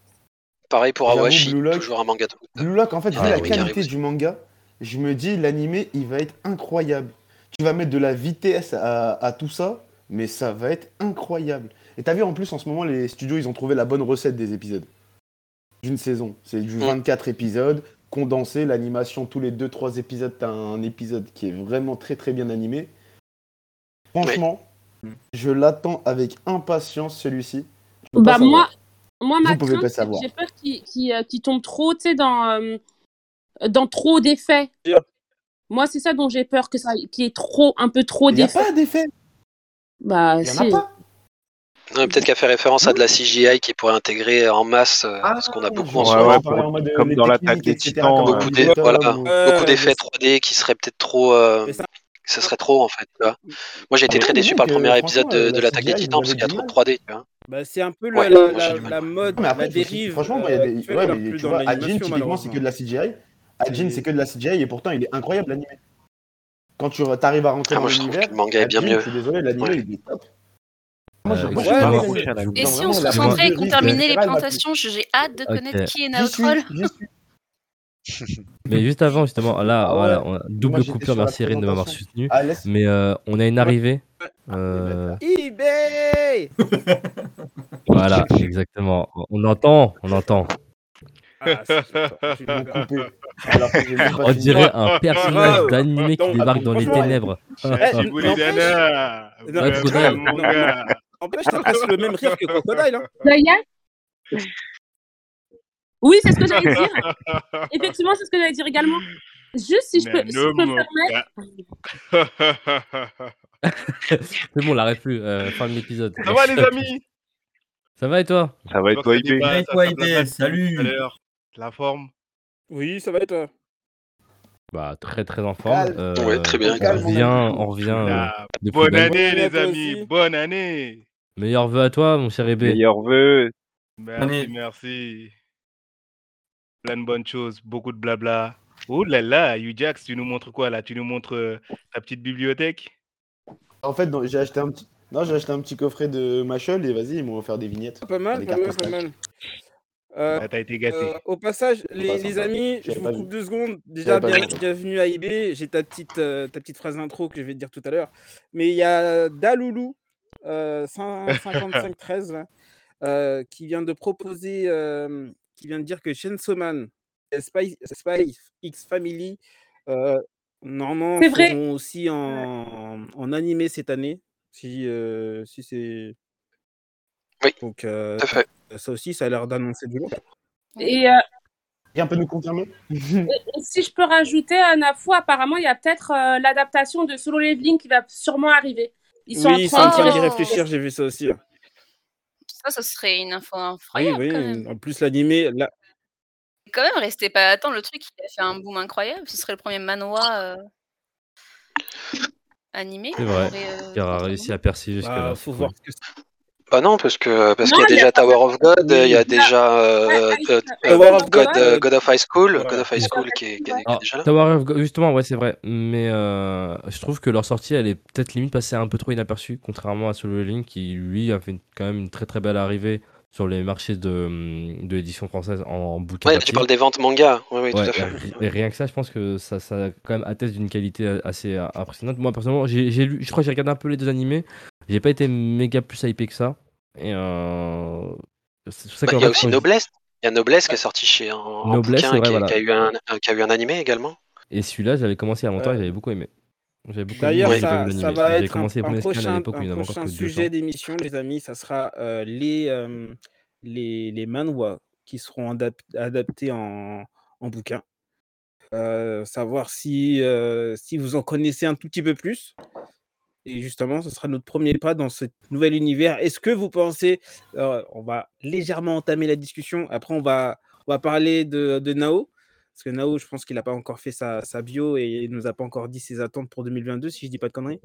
Speaker 9: Pareil pour Awashi,
Speaker 4: Blue Lock-
Speaker 9: toujours un manga. de-
Speaker 4: Blue Lock, en fait, vu
Speaker 9: Ah,
Speaker 4: la
Speaker 9: oui, qui arrive
Speaker 4: qualité du manga, je me dis l'animé il va être incroyable. Tu vas mettre de la vitesse à, à tout ça, mais ça va être incroyable. Et t'as vu en plus en ce moment les studios ils ont trouvé la bonne recette des épisodes d'une saison. C'est du
Speaker 9: Mm.
Speaker 4: 24 épisodes condensé, l'animation tous les 2-3 épisodes t'as un épisode qui est vraiment très très bien animé. Franchement, je l'attends avec impatience celui-ci.
Speaker 7: Bah moi, moi ma j'ai peur qu'il qu'il, euh, qu'il tombe trop, tu sais, dans, euh, dans trop d'effets. Moi, c'est ça dont j'ai peur, que ça, qu'il y ait trop, un peu trop
Speaker 4: Il n'y a
Speaker 7: d'effets.
Speaker 4: pas d'effet.
Speaker 7: Bah,
Speaker 4: Il y en a pas.
Speaker 9: Ouais, Peut-être qu'à faire référence à de la CGI qui pourrait intégrer en masse euh,
Speaker 4: Ah,
Speaker 9: ce qu'on a beaucoup en ce moment.
Speaker 4: euh,
Speaker 8: comme
Speaker 4: les
Speaker 8: dans l'attaque des Titans, euh,
Speaker 9: Beaucoup voilà, beaucoup d'effets
Speaker 1: mais
Speaker 9: 3D qui seraient peut-être trop. euh,
Speaker 1: ça-
Speaker 9: Ce serait trop en fait. Tu vois. Moi j'ai été
Speaker 4: Ah
Speaker 9: très déçu par le
Speaker 4: euh,
Speaker 9: premier épisode de,
Speaker 4: euh,
Speaker 9: de
Speaker 4: la
Speaker 9: l'attaque des titans parce qu'il y a trop de 3D. Tu vois.
Speaker 1: Bah, c'est un peu la,
Speaker 9: Ouais,
Speaker 1: la, mode,
Speaker 4: Mais après,
Speaker 1: la dérive.
Speaker 4: franchement, il y a des... ouais, mais tu vois,
Speaker 1: l'animation,
Speaker 4: typiquement, c'est que de la CGI. Ajin,
Speaker 1: Et-
Speaker 4: c'est que de la CGI, et pourtant, il est incroyable, l'animé. Quand tu arrives à rentrer
Speaker 9: Ah,
Speaker 4: dans
Speaker 9: moi je trouve
Speaker 4: l'univers,
Speaker 9: que le manga est bien mieux.
Speaker 4: je suis désolé, l'animé, il est top. Moi, je-
Speaker 3: Euh,
Speaker 4: moi,
Speaker 1: ouais,
Speaker 4: pas
Speaker 1: mais-
Speaker 4: Je-
Speaker 6: Et si on se concentrait et qu'on terminait les présentations, j'ai hâte de connaître qui est Naotroll.
Speaker 3: Mais juste avant, justement, là,
Speaker 4: Ah ouais.
Speaker 3: voilà, on a double coupure, merci Erin de m'avoir soutenu.
Speaker 4: Ah.
Speaker 3: Mais euh, on a une arrivée. Euh,
Speaker 1: eBay
Speaker 3: voilà, exactement. On entend, on entend.
Speaker 1: Ah.
Speaker 4: Alors
Speaker 3: On dirait un personnage d'animé qui débarque dans les ténèbres.
Speaker 1: N'empêche, t'as presque le même rire que Crocodile. Hein.
Speaker 7: Ça Oui, c'est ce que j'allais dire. Effectivement, c'est ce que j'allais dire également. Juste si je peux,
Speaker 10: Mais
Speaker 7: si peux permettre.
Speaker 3: C'est bon, on l'arrête plus. euh, fin de l'épisode.
Speaker 10: Ça va les amis?
Speaker 3: Ça va et toi?
Speaker 8: Ça va être toi, IP.
Speaker 10: ça
Speaker 5: Ouais,
Speaker 10: débat,
Speaker 5: toi,
Speaker 10: ça
Speaker 5: IP, salut.
Speaker 10: La forme?
Speaker 1: Oui, ça va et toi?
Speaker 3: Bah, très très en forme. Euh,
Speaker 9: Ouais, très bien.
Speaker 3: On revient, on revient euh, plus
Speaker 10: Bonne année
Speaker 1: Bonne année à
Speaker 10: les amis,
Speaker 1: aussi.
Speaker 10: bonne année
Speaker 3: Meilleurs vœux à toi, mon cher Ébé.
Speaker 8: Meilleurs vœux.
Speaker 10: Merci,
Speaker 5: Année.
Speaker 10: merci. Plein de bonnes choses, beaucoup de blabla. Oh là là, Ujax, tu nous montres quoi là? Tu nous montres euh, ta petite bibliothèque?
Speaker 4: En fait, j'ai acheté un petit. Non, j'ai acheté un petit coffret de Machel et vas-y, ils m'ont offert des vignettes.
Speaker 1: Pas mal, pas mal. Euh,
Speaker 10: Ah, T'as été gâté.
Speaker 1: euh, au passage, les, amis, je vous coupe
Speaker 4: vu.
Speaker 1: deux secondes. Déjà, bien, bienvenue à IB. J'ai ta petite, euh, ta petite phrase d'intro que je vais te dire tout à l'heure. Mais il y a Daloulou, euh, 5513, là, euh, qui vient de proposer, euh, qui vient de dire que Chainsaw Man et Spy, Spy X Family, euh, normalement, seront aussi en, en animé cette année. Si, euh, si c'est.
Speaker 9: Oui,
Speaker 1: Donc, euh,
Speaker 9: Tout à fait.
Speaker 1: ça aussi, ça a l'air d'annoncer du lourd.
Speaker 7: Et, euh,
Speaker 4: Quelqu'un peut nous confirmer
Speaker 7: et si je peux rajouter un info, apparemment, il y a peut-être euh, l'adaptation de Solo Leveling qui va sûrement arriver. Ils sont
Speaker 1: oui,
Speaker 7: en train
Speaker 1: d'y réfléchir, j'ai vu ça aussi. là.
Speaker 6: Ça, ce serait une info
Speaker 1: Oui,
Speaker 6: incroyable
Speaker 1: oui.
Speaker 6: quand même.
Speaker 1: En plus, l'animé, là,
Speaker 6: Quand même, restez pas à attendre. Le truc, il a fait un boom incroyable. Ce serait le premier euh, animé.
Speaker 3: C'est vrai.
Speaker 6: aurait, euh,
Speaker 3: Qui aura réussi à percer jusque
Speaker 1: bah,
Speaker 3: là.
Speaker 1: faut voir ce que c'est.
Speaker 9: Bah non, parce que parce qu'il y a déjà Tower of God, il y a déjà euh, God, of High School. God of High School qui est,
Speaker 7: High
Speaker 9: qui est-
Speaker 7: School,
Speaker 9: qui est
Speaker 3: Ah,
Speaker 9: déjà là.
Speaker 3: Tower of God, justement, ouais, c'est vrai. Mais euh, je trouve que leur sortie, elle est peut-être limite passée un peu trop inaperçue, contrairement à Solo Leveling, qui lui a fait quand même une très très belle arrivée sur les marchés de, de l'édition française en bouquin
Speaker 9: Ouais, tu parles des ventes manga. Oui, oui, tout
Speaker 3: Ouais,
Speaker 9: à fait.
Speaker 3: et, et rien que ça, je pense que ça, ça quand même atteste d'une qualité assez euh, impressionnante. Moi, personnellement, j'ai j'ai lu, je crois que j'ai regardé un peu les deux animés. J'ai pas été méga plus hypé que ça. Et euh, c'est pour ça
Speaker 9: Bah, Il y a aussi Noblesse. Il y a Noblesse qui est sorti chez en
Speaker 3: Noblesse,
Speaker 9: bouquin
Speaker 3: vrai,
Speaker 9: qui,
Speaker 3: voilà.
Speaker 9: qui a eu un, un- qui a eu un animé également.
Speaker 3: Et celui-là, j'avais commencé il y a longtemps et
Speaker 1: Euh,
Speaker 3: j'avais beaucoup aimé. J'avais beaucoup aimé,
Speaker 1: D'ailleurs, ça, ça va
Speaker 3: J'avais
Speaker 1: être un,
Speaker 3: commencé les
Speaker 1: un
Speaker 3: à
Speaker 1: prochain,
Speaker 3: l'époque où il
Speaker 1: un
Speaker 3: n'y en avait encore
Speaker 1: prochain sujet
Speaker 3: 200.
Speaker 1: d'émission, les amis. Ça sera euh, les, euh, les, les manhwa qui seront adap- adaptés en, en bouquin. Euh, savoir si, euh, si vous en connaissez un tout petit peu plus. Et justement, ce sera notre premier pas dans ce nouvel univers. Est-ce que vous pensez, euh, on va légèrement entamer la discussion, après on va, va parler de, de Nao, parce que Nao, je pense qu'il n'a pas encore fait sa, sa bio et il nous a pas encore dit ses attentes pour 2022, si je dis pas de conneries.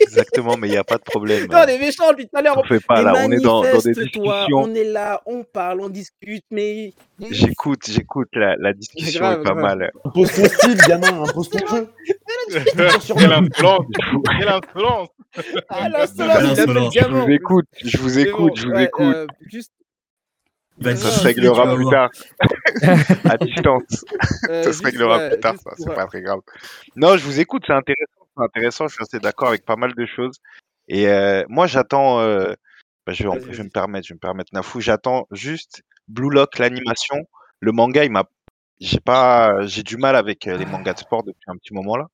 Speaker 8: Exactement, mais il n'y a pas de problème.
Speaker 1: Non, on est méchant depuis tout à l'heure.
Speaker 8: On fait pas
Speaker 1: Mais
Speaker 8: là, on est dans, dans des discussions.
Speaker 1: on est là, on parle, on discute, mais.
Speaker 8: J'écoute, j'écoute, la, la discussion
Speaker 1: Grave,
Speaker 8: est pas
Speaker 1: grave.
Speaker 8: mal.
Speaker 4: Impose ton style, gamin, impose ton jeu.
Speaker 10: Quelle insolence Quelle insolence
Speaker 1: Ah, l'insolence.
Speaker 8: Je vous écoute, je vous écoute, je vous écoute.
Speaker 1: euh, juste,
Speaker 8: Ça
Speaker 1: non,
Speaker 8: se réglera
Speaker 5: vas
Speaker 8: plus tard, à distance.
Speaker 1: euh,
Speaker 8: Ça se réglera plus tard, ça, c'est
Speaker 1: euh,
Speaker 8: pas très grave. Non, je vous écoute, c'est intéressant, c'est intéressant, je suis assez d'accord avec pas mal de choses. Et euh, moi, j'attends, euh, bah, je, vais en-
Speaker 1: Vas-y,
Speaker 8: je vais
Speaker 1: vas-y.
Speaker 8: me permettre, je vais me permettre, Nafou, j'attends juste Blue Lock, l'animation. Le manga, il m'a, j'ai pas, j'ai du mal avec euh, les mangas de sport depuis un petit moment là.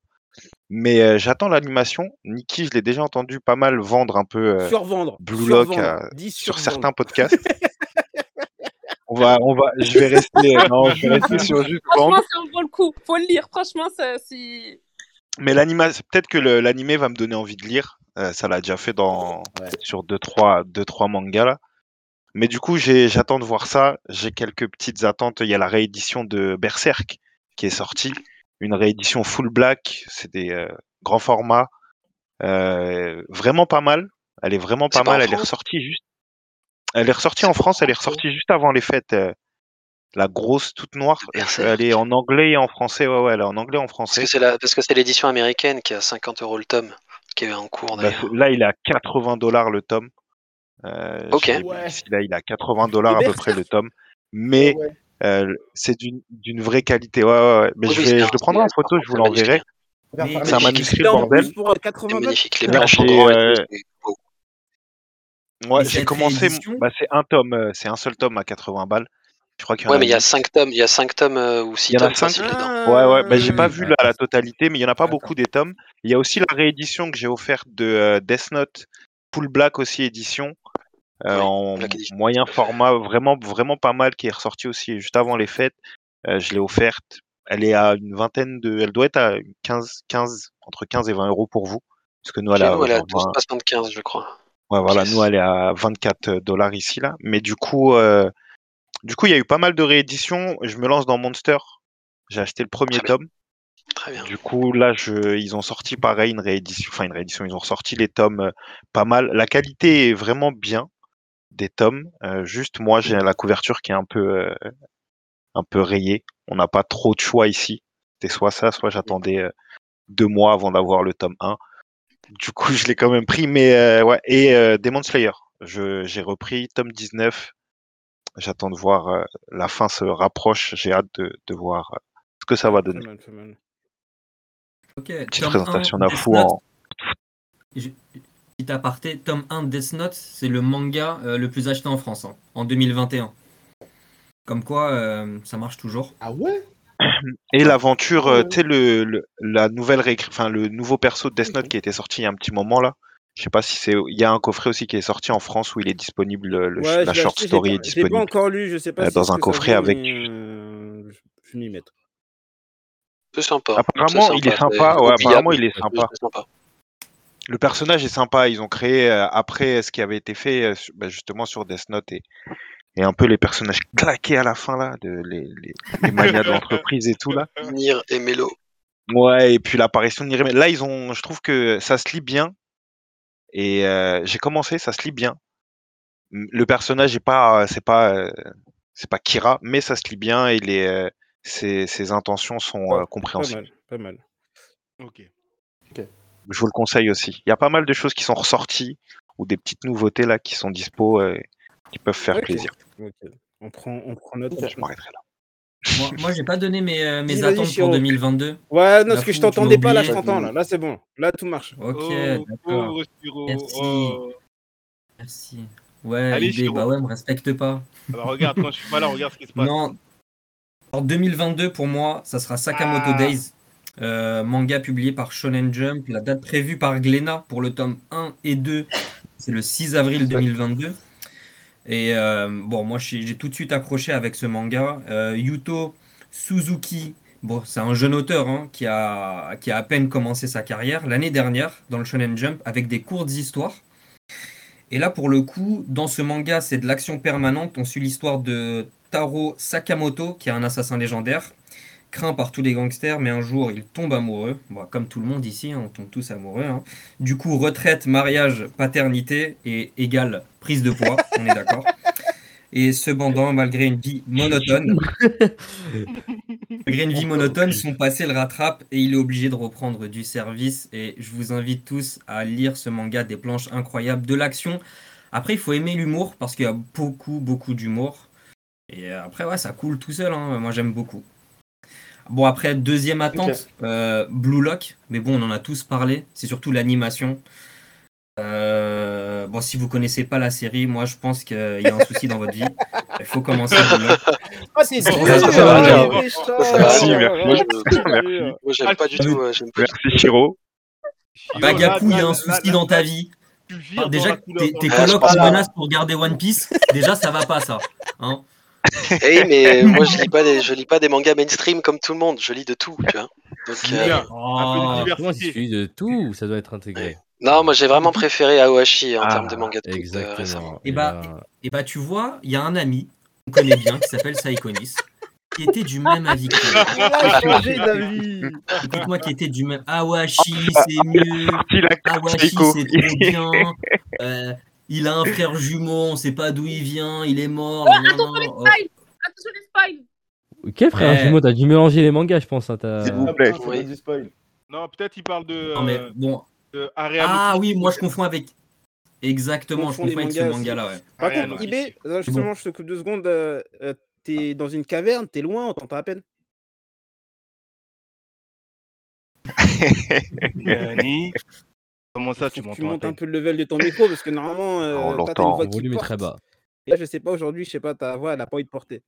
Speaker 8: Mais euh, j'attends l'animation. Nikki, je l'ai déjà entendu pas mal vendre un peu euh,
Speaker 1: Survendre.
Speaker 8: Blue Lock sur certains podcasts. On va, on va, je vais rester, non, je vais rester sur juste vendre.
Speaker 7: Franchement, ça vaut le coup. Faut le lire. Franchement, ça, si.
Speaker 8: Mais l'animation, peut-être que l'animé va me donner envie de lire. Euh, ça l'a déjà fait dans
Speaker 4: Ouais.
Speaker 8: sur deux trois deux trois mangas là. Mais du coup, j'attends de voir ça. J'ai quelques petites attentes. Il y a la réédition de Berserk qui est sortie, une réédition full black. C'est des euh, grands formats, Euh, vraiment pas mal. Elle est vraiment pas mal. Elle est ressortie juste. Elle est ressortie en France. Elle est ressortie juste avant les fêtes. Euh, la grosse toute noire. Elle est en anglais et en français. Ouais ouais, elle est en anglais et en
Speaker 9: Parce
Speaker 8: français.
Speaker 9: que c'est la, parce que c'est l'édition américaine qui est à 50 euros le tome, qui est en cours
Speaker 8: Bah,
Speaker 9: d'ailleurs.
Speaker 8: là, il est à 80 dollars le tome. Euh,
Speaker 9: Ok.
Speaker 1: Ouais.
Speaker 8: là, il est à 80 dollars à peu près le tome. Mais
Speaker 4: Ouais,
Speaker 8: euh, c'est d'une d'une vraie qualité. Ouais, ouais, ouais. Mais je, vais, je le prendrai en photo, je vous l'enverrai. C'est un manuscrit, bordel.
Speaker 1: pour
Speaker 9: C'est
Speaker 1: 80 balles.
Speaker 9: magnifique. Les
Speaker 8: euh,
Speaker 9: beau.
Speaker 8: Ouais, j'ai commencé. Bah, c'est un tome, euh, c'est un seul tome à 80 balles. Je crois qu'il y en
Speaker 9: Ouais,
Speaker 8: a
Speaker 9: mais il y a
Speaker 8: huit.
Speaker 9: 5 tomes, il y a 5 tomes euh, ou 6
Speaker 8: Il y en a
Speaker 9: tomes
Speaker 8: cinq.
Speaker 1: Ah,
Speaker 8: Ouais, ouais, bah, j'ai pas vu la, la totalité, mais il y en a pas beaucoup des tomes. Il y a aussi la réédition que j'ai offerte de euh, Death Note Full Black aussi édition. euh,
Speaker 9: Oui,
Speaker 8: en
Speaker 9: Black
Speaker 8: moyen format, vraiment, vraiment pas mal, qui est ressorti aussi juste avant les fêtes. Euh, je l'ai offerte. Elle est à une vingtaine de, elle doit être à 15, 15, entre 15 et 20 euros pour vous. Parce que nous, elle
Speaker 9: nous, elle est à
Speaker 8: genre 20
Speaker 9: 12,75, je crois.
Speaker 8: Ouais, voilà, nous, elle est à 24 dollars ici, là. Mais du coup, euh, du coup, il y a eu pas mal de rééditions. Je me lance dans Monster. J'ai acheté le premier
Speaker 9: Très bien.
Speaker 8: tome.
Speaker 9: Très bien.
Speaker 8: Du coup, là, je, ils ont sorti pareil une réédition. Enfin, une réédition. Ils ont ressorti les tomes euh, pas mal. La qualité est vraiment bien des tomes. Euh, juste, moi, j'ai la couverture qui est un peu, euh, un peu rayée. On n'a pas trop de choix ici. C'était soit ça, soit j'attendais deux mois avant d'avoir le tome 1. Du coup, je l'ai quand même pris. Mais euh, ouais. Et euh, Demon Slayer. Je, j'ai repris tome 19. J'attends de voir euh, la fin se rapproche. J'ai hâte de, de voir euh, ce que ça va donner.
Speaker 1: mal, mal.
Speaker 8: Petite présentation
Speaker 5: 1,
Speaker 8: d'un fou
Speaker 5: Note.
Speaker 8: en.
Speaker 5: Petit aparté, tome 1 de Death Note, c'est le manga euh, le plus acheté en France hein, en 2021. Comme quoi, euh, ça marche toujours.
Speaker 4: Ah ouais?
Speaker 8: Et l'aventure, euh,
Speaker 4: Ouais.
Speaker 8: tu sais, le, le- la nouvelle réécri- enfin, le nouveau perso de Death Note qui était sorti il y a un petit moment là. Je sais pas si c'est. Il y a un coffret aussi qui est sorti en France où il est disponible, le,
Speaker 1: Ouais,
Speaker 8: la short
Speaker 1: acheté,
Speaker 8: story
Speaker 1: pas,
Speaker 8: est
Speaker 1: je l'ai pas
Speaker 8: disponible.
Speaker 1: encore lu, je sais pas
Speaker 8: euh,
Speaker 1: si
Speaker 8: dans un coffret avec-
Speaker 1: euh, je vais m'y mettre.
Speaker 9: C'est sympa.
Speaker 8: Apparemment, il est
Speaker 9: sympa,
Speaker 8: Ouais, apparemment, il est sympa. Le personnage est sympa. Ils ont créé euh, après ce qui avait été fait euh, bah, justement sur Death Note et, et un peu les personnages claqués à la fin là, de, les, les, les manias de l'entreprise et tout là.
Speaker 9: Nier et Melo.
Speaker 8: Ouais, et puis l'apparition de Nirimé. Là, ils ont, je trouve que ça se lit bien. Et euh, j'ai commencé, ça se lit bien. Le personnage est pas, c'est pas, euh, c'est pas Kira, mais ça se lit bien et les, euh, ses, ses intentions sont euh,
Speaker 1: Pas
Speaker 8: compréhensibles.
Speaker 1: mal, pas mal.
Speaker 10: Ok.
Speaker 8: Je vous le conseille aussi. Il y a pas mal de choses qui sont ressorties ou des petites nouveautés là qui sont dispo euh, qui peuvent faire plaisir.
Speaker 1: On prend, on prend note.
Speaker 8: Je m'arrêterai là.
Speaker 5: Moi, moi j'ai pas donné mes, euh, mes attentes pour
Speaker 1: Chiro.
Speaker 5: 2022.
Speaker 1: Ouais, non, parce que je t'entendais pas, là, je t'entends, là. Là, c'est bon. Là, tout marche.
Speaker 5: Ok,
Speaker 10: Oh,
Speaker 5: d'accord.
Speaker 10: oh,
Speaker 5: Merci.
Speaker 10: oh.
Speaker 5: Merci. Ouais,
Speaker 10: Allez, Chiro.
Speaker 5: bah ouais, me respecte pas.
Speaker 10: Bah, regarde, quand je suis pas là, regarde ce qui se passe.
Speaker 5: Non. En 2022, pour moi, ça sera Sakamoto
Speaker 10: Ah.
Speaker 5: Days, euh, manga publié par Shonen Jump. La date prévue par Glénat pour le tome 1 et 2, c'est le 6 avril 2022. Et euh, bon, moi, j'ai tout de suite accroché avec ce manga. Euh, Yuto Suzuki, bon, c'est un jeune auteur hein, qui, a, qui a à peine commencé sa carrière l'année dernière dans le Shonen Jump avec des courtes histoires. Et là, pour le coup, dans ce manga, c'est de l'action permanente. On suit l'histoire de Taro Sakamoto, qui est un assassin légendaire, craint par tous les gangsters, mais un jour, il tombe amoureux. Bon, comme tout le monde ici, hein, on tombe tous amoureux. hein. Du coup, retraite, mariage, paternité et égale prise de poids, on est d'accord. Et cependant, malgré une vie monotone, malgré une vie monotone, son passé le rattrape et il est obligé de reprendre du service. Et je vous invite tous à lire ce manga, des planches incroyables, de l'action. Après, il faut aimer l'humour parce qu'il y a beaucoup, beaucoup d'humour. Et après, ouais, ça coule tout seul. hein. Moi, j'aime beaucoup. Bon, après, deuxième attente, euh, Blue Lock. Mais bon, on en a tous parlé. C'est surtout l'animation. Euh, bon, si vous connaissez pas la série, moi, je pense qu'il y a un souci dans votre vie. Il faut commencer Blue Lock.
Speaker 1: Ah,
Speaker 9: Ça,
Speaker 1: ah,
Speaker 8: va. Merci, merci.
Speaker 9: Moi, j'aime
Speaker 10: Ah,
Speaker 9: pas du
Speaker 10: tu-
Speaker 9: tout. euh,
Speaker 8: Merci Chiro.
Speaker 10: Chiro,
Speaker 5: Bah,
Speaker 10: là,
Speaker 5: Gaku, il y a un souci dans ta vie. Ah, déjà, tes,
Speaker 9: Ah,
Speaker 5: colocs te menacent pour garder One Piece. Déjà, ça va pas, ça. Hein
Speaker 9: Eh, mais moi, je lis pas des, je lis pas des mangas mainstream comme tout le monde. Je lis de tout, tu vois. Donc, euh,
Speaker 10: Bien. Un peu de
Speaker 5: Oh.
Speaker 3: suffit de tout Ça doit être intégré.
Speaker 9: non, moi, j'ai vraiment préféré Aoashi en
Speaker 8: Ah,
Speaker 9: termes de manga de foot, euh, récemment.
Speaker 3: Exactement.
Speaker 5: Et bah, Et bah, tu vois, il y a un ami qu'on connaît bien qui s'appelle Saikonis, qui était du même avis que toi.
Speaker 1: Il a changé d'avis.
Speaker 5: Écoute-moi, qui était du même. Awashi, c'est mieux. Awashi, c'est trop bien. Euh, il a un frère jumeau, on sait pas d'où il vient, il est mort. nan,
Speaker 7: Attention les
Speaker 5: Oh.
Speaker 7: spoils Attention les spoils
Speaker 3: Quel frère
Speaker 5: Ouais.
Speaker 3: jumeau T'as dû mélanger les mangas, je pense. hein,
Speaker 8: S'il vous plaît.
Speaker 4: Ah,
Speaker 9: Oui.
Speaker 10: Non, peut-être il parle de.
Speaker 5: Non, mais
Speaker 10: euh,
Speaker 5: bon.
Speaker 10: de
Speaker 5: Ah oui, moi je confonds avec. Exactement, je
Speaker 1: Confonds
Speaker 5: avec ce
Speaker 1: mangas
Speaker 5: manga-là, ouais.
Speaker 1: Par contre,
Speaker 10: non,
Speaker 1: IB,
Speaker 10: ici.
Speaker 1: euh, justement, je te coupe deux secondes. euh, euh, T'es dans une caverne, t'es loin, on t'entend à peine.
Speaker 10: Comment ça, tu
Speaker 1: que tu montes un peu le level de ton micro parce que normalement, euh,
Speaker 8: On
Speaker 1: toi, t'as une
Speaker 8: l'entend.
Speaker 3: Le est très bas.
Speaker 1: Et là, je sais pas, aujourd'hui, je sais pas, ta voix, elle a pas envie de porter.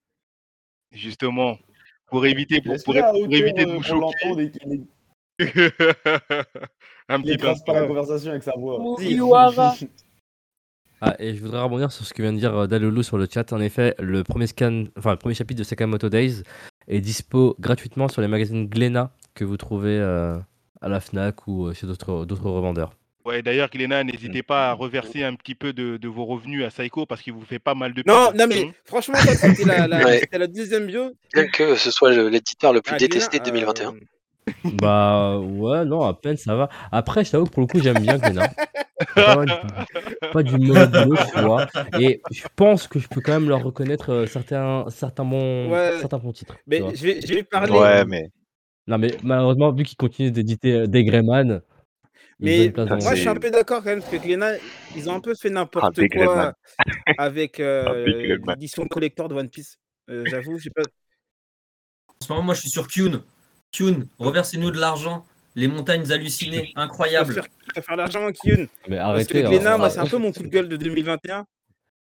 Speaker 10: Justement, pour éviter, pour, éviter de
Speaker 4: euh,
Speaker 10: vous choquer. un petit peu.
Speaker 4: pas la conversation avec sa voix.
Speaker 3: Ah, et je voudrais rebondir sur ce que vient de dire euh, Dalolo sur le chat. En effet, le premier scan, enfin le premier chapitre de Sakamoto Days est dispo gratuitement sur les magazines Glénat que vous trouvez euh, à la Fnac ou euh, chez d'autres revendeurs.
Speaker 10: Ouais, d'ailleurs, Glénat, n'hésitez pas à reverser un petit peu de, de vos revenus à Psycho parce qu'il vous fait pas mal de
Speaker 1: Non, non, mais franchement, c'était la, la-
Speaker 9: Ouais.
Speaker 1: la deuxième bio.
Speaker 9: Bien que ce soit le- l'éditeur le plus
Speaker 1: Ah,
Speaker 9: détesté de
Speaker 1: Glénat,
Speaker 9: 2021.
Speaker 1: euh,
Speaker 3: Bah ouais, non, à peine ça va. Après, je t'avoue que pour le coup, j'aime bien Glénat. Pas, du- pas du mauvais boulot, tu vois. Et je pense que je peux quand même leur reconnaître euh, certains, certains, bons,
Speaker 1: Ouais.
Speaker 3: certains bons titres.
Speaker 1: Mais je vais, je vais parler.
Speaker 8: Ouais, mais
Speaker 3: Non, mais malheureusement, vu qu'ils continuent d'éditer euh, des Greyman, ils
Speaker 1: Mais
Speaker 3: place dans-
Speaker 1: moi, je suis un peu d'accord quand même, parce que Glénat, ils ont un peu fait n'importe
Speaker 8: Big
Speaker 1: quoi avec
Speaker 8: Ah,
Speaker 1: euh,
Speaker 8: Big
Speaker 1: l'édition collector de One Piece. Euh, J'avoue, j'ai pas.
Speaker 5: En ce moment, moi, je suis sur Kyun. Kyun, reversez-nous de l'argent. Les montagnes hallucinées,
Speaker 1: Je
Speaker 5: incroyable.
Speaker 1: préfère, je préfère l'argent en Kyun.
Speaker 3: Mais
Speaker 1: Parce que
Speaker 3: arrêtez.
Speaker 1: Glénat,
Speaker 3: hein.
Speaker 1: moi, c'est un peu mon coup de gueule de 2021.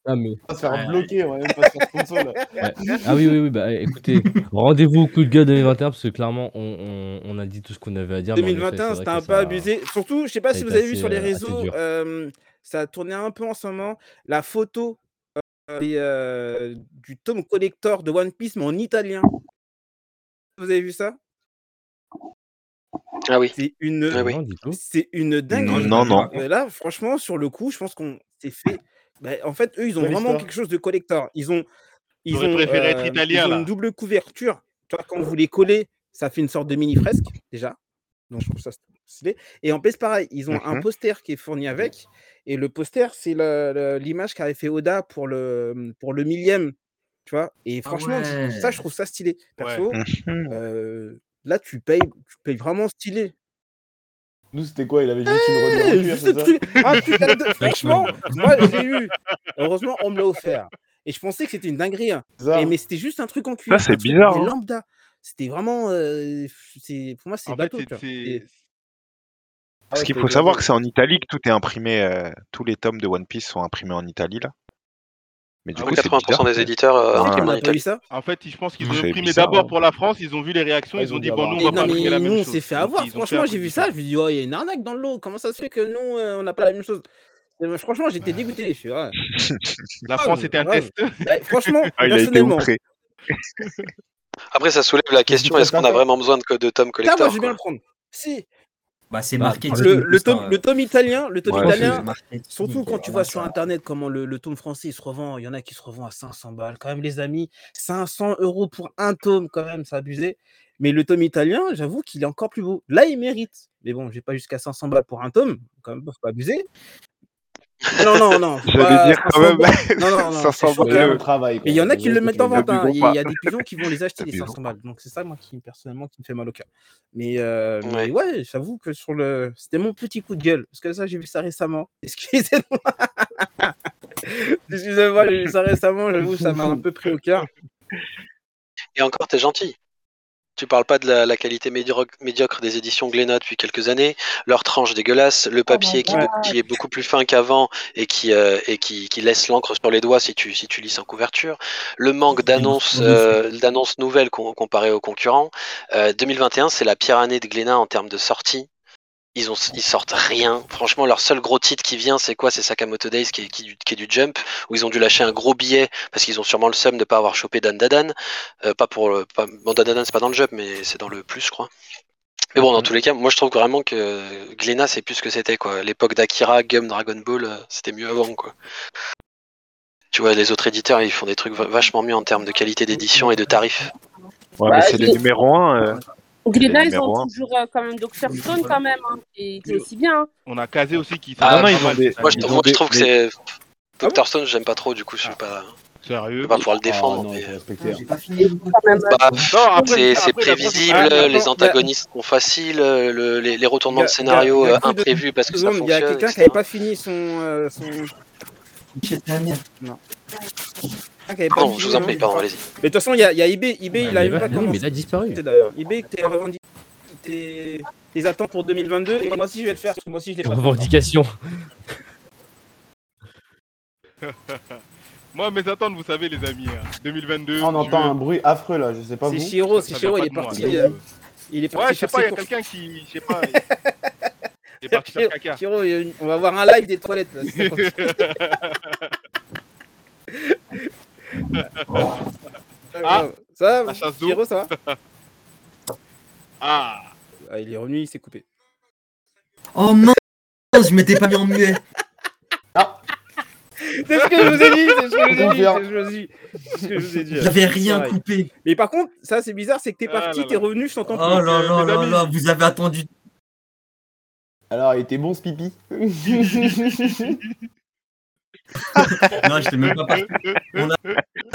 Speaker 3: Ah, mais-
Speaker 4: On va se faire
Speaker 5: Ouais.
Speaker 4: bloquer, on va même pas se faire sponsor là.
Speaker 3: ouais. Ah oui, oui, oui, bah écoutez, rendez-vous au coup de gueule 2021 parce que clairement, on, on- on a dit tout ce qu'on avait à dire. mais en effet,
Speaker 1: 2021,
Speaker 3: c'est
Speaker 1: c'était un peu abusé. Surtout, je sais pas si vous avez vu sur les
Speaker 3: euh,
Speaker 1: réseaux, euh, ça a tourné un peu en ce moment, la photo euh, des, euh, du tome collector de One Piece, mais en italien. Vous avez vu ça?
Speaker 9: Ah oui.
Speaker 1: C'est une,
Speaker 9: Ah oui.
Speaker 3: Non,
Speaker 1: c'est une dinguerie.
Speaker 8: non, non.
Speaker 1: Euh, là, franchement, sur le coup, je pense qu'on s'est fait. Bah, en fait, eux, ils ont
Speaker 4: Quelle
Speaker 1: vraiment
Speaker 4: histoire
Speaker 1: quelque chose de collector. Ils ont, ils ont,
Speaker 10: préféré être
Speaker 1: euh,
Speaker 10: italien,
Speaker 1: ils ont
Speaker 10: là.
Speaker 1: une double couverture. Tu vois, quand vous les collez, ça fait une sorte de mini fresque déjà. Donc je trouve ça stylé. Et en plus, pareil, ils ont un
Speaker 8: Mhm.
Speaker 1: poster qui est fourni avec. Et le poster, c'est l'image qu'avait fait Oda pour le, pour le millième. Tu vois? Et
Speaker 5: Ah
Speaker 1: franchement,
Speaker 5: ouais.
Speaker 1: ça, je trouve ça stylé. Perso,
Speaker 8: Mhm.
Speaker 1: euh, là, tu payes, tu payes vraiment stylé.
Speaker 4: Nous, c'était quoi? Il avait juste une
Speaker 1: Eh,
Speaker 4: rodée en cuir,
Speaker 1: juste
Speaker 4: c'est
Speaker 1: le
Speaker 4: ça?
Speaker 1: truc, un putain de- Franchement, moi, je l'ai eu. Heureusement, on me l'a offert. Et je pensais que c'était une dinguerie. hein.
Speaker 4: C'est ça
Speaker 1: Et- mais c'était juste un truc en cuir.
Speaker 8: c'est
Speaker 1: un truc
Speaker 8: bizarre, hein.
Speaker 1: lambda. C'était vraiment. euh, c'est- pour moi, c'est bateau.
Speaker 10: c'est- c'est-
Speaker 1: Et-
Speaker 4: Ah
Speaker 8: Parce
Speaker 4: ouais,
Speaker 8: qu'il faut savoir que c'est en Italie que tout est imprimé. euh, tous les tomes de One Piece sont imprimés en Italie là. Mais du
Speaker 9: Ah
Speaker 8: coup,
Speaker 9: oui,
Speaker 8: c'est
Speaker 9: 80%
Speaker 8: bizarre.
Speaker 9: des éditeurs euh, impriment en Italie.
Speaker 1: ça
Speaker 10: En fait, je pense qu'ils ont
Speaker 8: bizarre,
Speaker 10: d'abord pour la France, ils ont vu les réactions,
Speaker 4: Ouais,
Speaker 10: ils
Speaker 4: ils
Speaker 10: ont
Speaker 4: ont
Speaker 10: dit bon,
Speaker 4: avoir-
Speaker 10: nous, on va
Speaker 1: non,
Speaker 10: pas la même
Speaker 1: nous, on
Speaker 10: chose.
Speaker 1: s'est fait avoir. Franchement, j'ai vu ça. Je me dis, oh, il y a une arnaque dans le lot. Comment ça se fait que nous, euh, on n'a pas la même chose? Et moi, Franchement, j'étais dégoûté. Je suis, ouais.
Speaker 10: La
Speaker 1: Grave,
Speaker 10: France était un test.
Speaker 1: Bah, franchement,
Speaker 8: Ah, il a été
Speaker 1: personnellement,
Speaker 8: outré.
Speaker 9: Après, ça soulève la question est-ce qu'on a vraiment besoin de, de tomes
Speaker 1: ça, moi,
Speaker 9: collector
Speaker 1: je veux bien le prendre. Si,
Speaker 5: Bah, c'est
Speaker 3: Bah,
Speaker 5: marketing.
Speaker 1: le, tome,
Speaker 5: euh.
Speaker 1: le tome italien, le tome
Speaker 8: Ouais,
Speaker 1: italien, Surtout quand tu vois sur internet comment le, le tome français il se revend, il y en a qui se revend à 500 balles. Quand même, les amis, 500 euros pour un tome, quand même, c'est abusé. Mais le tome italien, j'avoue qu'il est encore plus beau. Là, il mérite. Mais bon, je vais pas jusqu'à 500 balles pour un tome, quand même, faut pas abuser. Non, non, non.
Speaker 8: J'allais
Speaker 1: pas
Speaker 8: dire quand
Speaker 1: 500
Speaker 8: même.
Speaker 1: Non, non, non.
Speaker 8: 500
Speaker 1: c'est chaud
Speaker 8: balles.
Speaker 1: quand
Speaker 4: le
Speaker 1: même.
Speaker 4: travail.
Speaker 1: Mais il y en a qui le mettent en vente. hein. Il y, a- il y a des pigeons qui vont les acheter les
Speaker 8: Abusons
Speaker 1: 500 balles. Donc c'est ça, moi, qui personnellement, qui me fait mal au cœur. Mais, euh,
Speaker 9: Ouais.
Speaker 1: mais ouais, j'avoue que sur le, c'était mon petit coup de gueule parce que ça, j'ai vu ça récemment. Excusez-moi. Excusez-moi, j'ai vu ça récemment. J'avoue, ça m'a un peu pris au cœur.
Speaker 9: Et encore, t'es gentil. Tu parles pas de la, la qualité médiocre, médiocre des éditions Glénat depuis quelques années, leur tranche dégueulasse, le papier qui, est beaucoup plus fin qu'avant et qui euh, et qui, qui laisse l'encre sur les doigts si tu si tu lis sans couverture, le manque d'annonces euh, d'annonces nouvelles com- comparé aux concurrents. Euh, 2021, c'est la pire année de Glénat en termes de sorties. Ils ont ils sortent rien. Franchement, leur seul gros titre qui vient, c'est quoi? C'est Sakamoto Days qui est, qui, du- qui est du jump où ils ont dû lâcher un gros billet parce qu'ils ont sûrement le seum de pas avoir chopé Dan Dadan. Euh, pas pour le. Pas, bon, Dan Dadan, c'est pas dans le jump, mais c'est dans le plus, je crois. Mais bon, dans tous les cas, moi je trouve vraiment que Glénat, c'est plus ce que c'était, quoi. L'époque d'Akira, Gum, Dragon Ball, euh, c'était mieux avant, quoi. Tu vois, les autres éditeurs, ils font des trucs va- vachement mieux en termes de qualité d'édition et de tarifs.
Speaker 8: Ouais,
Speaker 7: Bah,
Speaker 8: mais c'est les
Speaker 7: je-
Speaker 8: numéros 1.
Speaker 7: Glénat,
Speaker 8: le
Speaker 7: ils ont toujours euh, quand même Dr Stone quand même, hein, qui qui est aussi bien. hein.
Speaker 10: On a casé aussi qui
Speaker 9: Ah, non, ils
Speaker 10: pas
Speaker 8: ont des-
Speaker 9: Moi, je,
Speaker 10: année.
Speaker 8: Ils ont
Speaker 9: moi, je
Speaker 8: des-
Speaker 9: trouve que c'est. Dr Stone, j'aime pas trop, du coup, je suis pas. Je
Speaker 10: Sérieux
Speaker 9: vais pas pouvoir le
Speaker 4: Ah
Speaker 9: défendre.
Speaker 4: non,
Speaker 9: mais-
Speaker 4: il faut respecter.
Speaker 7: Quand même,
Speaker 9: Bah,
Speaker 10: Non, après,
Speaker 9: c'est
Speaker 10: après,
Speaker 9: c'est
Speaker 10: la
Speaker 9: prévisible,
Speaker 1: Ah,
Speaker 9: les
Speaker 1: attends,
Speaker 9: antagonistes sont faciles, euh, le- les, les retournements
Speaker 1: Il y
Speaker 9: de
Speaker 1: a-
Speaker 9: scénario
Speaker 1: il y a- il y a
Speaker 9: euh,
Speaker 1: plus de-
Speaker 9: imprévus parce que ça
Speaker 1: Seconde, Il y a
Speaker 9: fonctionne.
Speaker 1: quelqu'un qui
Speaker 9: etc.
Speaker 1: n'avait pas fini son. euh, son... pas
Speaker 9: Non,
Speaker 1: fini,
Speaker 9: je vous en
Speaker 1: non
Speaker 9: prie, pardon, allez-y.
Speaker 1: Mais de toute façon, il y a, il y a eBay. eBay, il a
Speaker 3: Ah,
Speaker 1: même
Speaker 3: mais
Speaker 1: pas
Speaker 3: ouais, mais il a disparu.
Speaker 1: d'ailleurs. eBay, t'es revendiqué tes, tes attentes pour 2022 et moi aussi je vais le faire parce que moi aussi je l'ai pas.
Speaker 3: Revendication.
Speaker 10: Moi, mes attentes, vous savez, les amis, hein, 2022.
Speaker 4: On entend
Speaker 10: veux-
Speaker 4: un bruit affreux là, je sais pas
Speaker 1: C'est. Chiro, c'est Chiro,
Speaker 10: pas
Speaker 1: il est parti. euh, Il est
Speaker 10: Ouais,
Speaker 1: parti
Speaker 10: je sais
Speaker 1: faire
Speaker 10: pas, il y a quelqu'un qui. Je sais pas. C'est parti faire caca.
Speaker 1: Chiro, il on va avoir un live des toilettes. Là.
Speaker 10: Ah,
Speaker 1: ça
Speaker 10: la
Speaker 1: va. Chiro, ça va
Speaker 10: Ah,
Speaker 1: Ah, Il est revenu, il s'est coupé.
Speaker 5: Oh mince, je m'étais pas mis en muet.
Speaker 1: C'est ce que je vous ai dit, c'est ce que je vous ai dit, c'est ce que je vous ai dit, c'est ce que je vous ai dit.
Speaker 5: J'avais rien
Speaker 1: Pareil.
Speaker 5: coupé.
Speaker 1: Mais par contre, ça c'est bizarre, c'est que t'es
Speaker 10: Ah
Speaker 1: parti, t'es revenu, je t'entends
Speaker 5: Oh
Speaker 1: plus.
Speaker 5: là là là là, vous avez attendu.
Speaker 4: Alors, il était bon ce pipi?
Speaker 5: Non, j'étais même pas parti. On a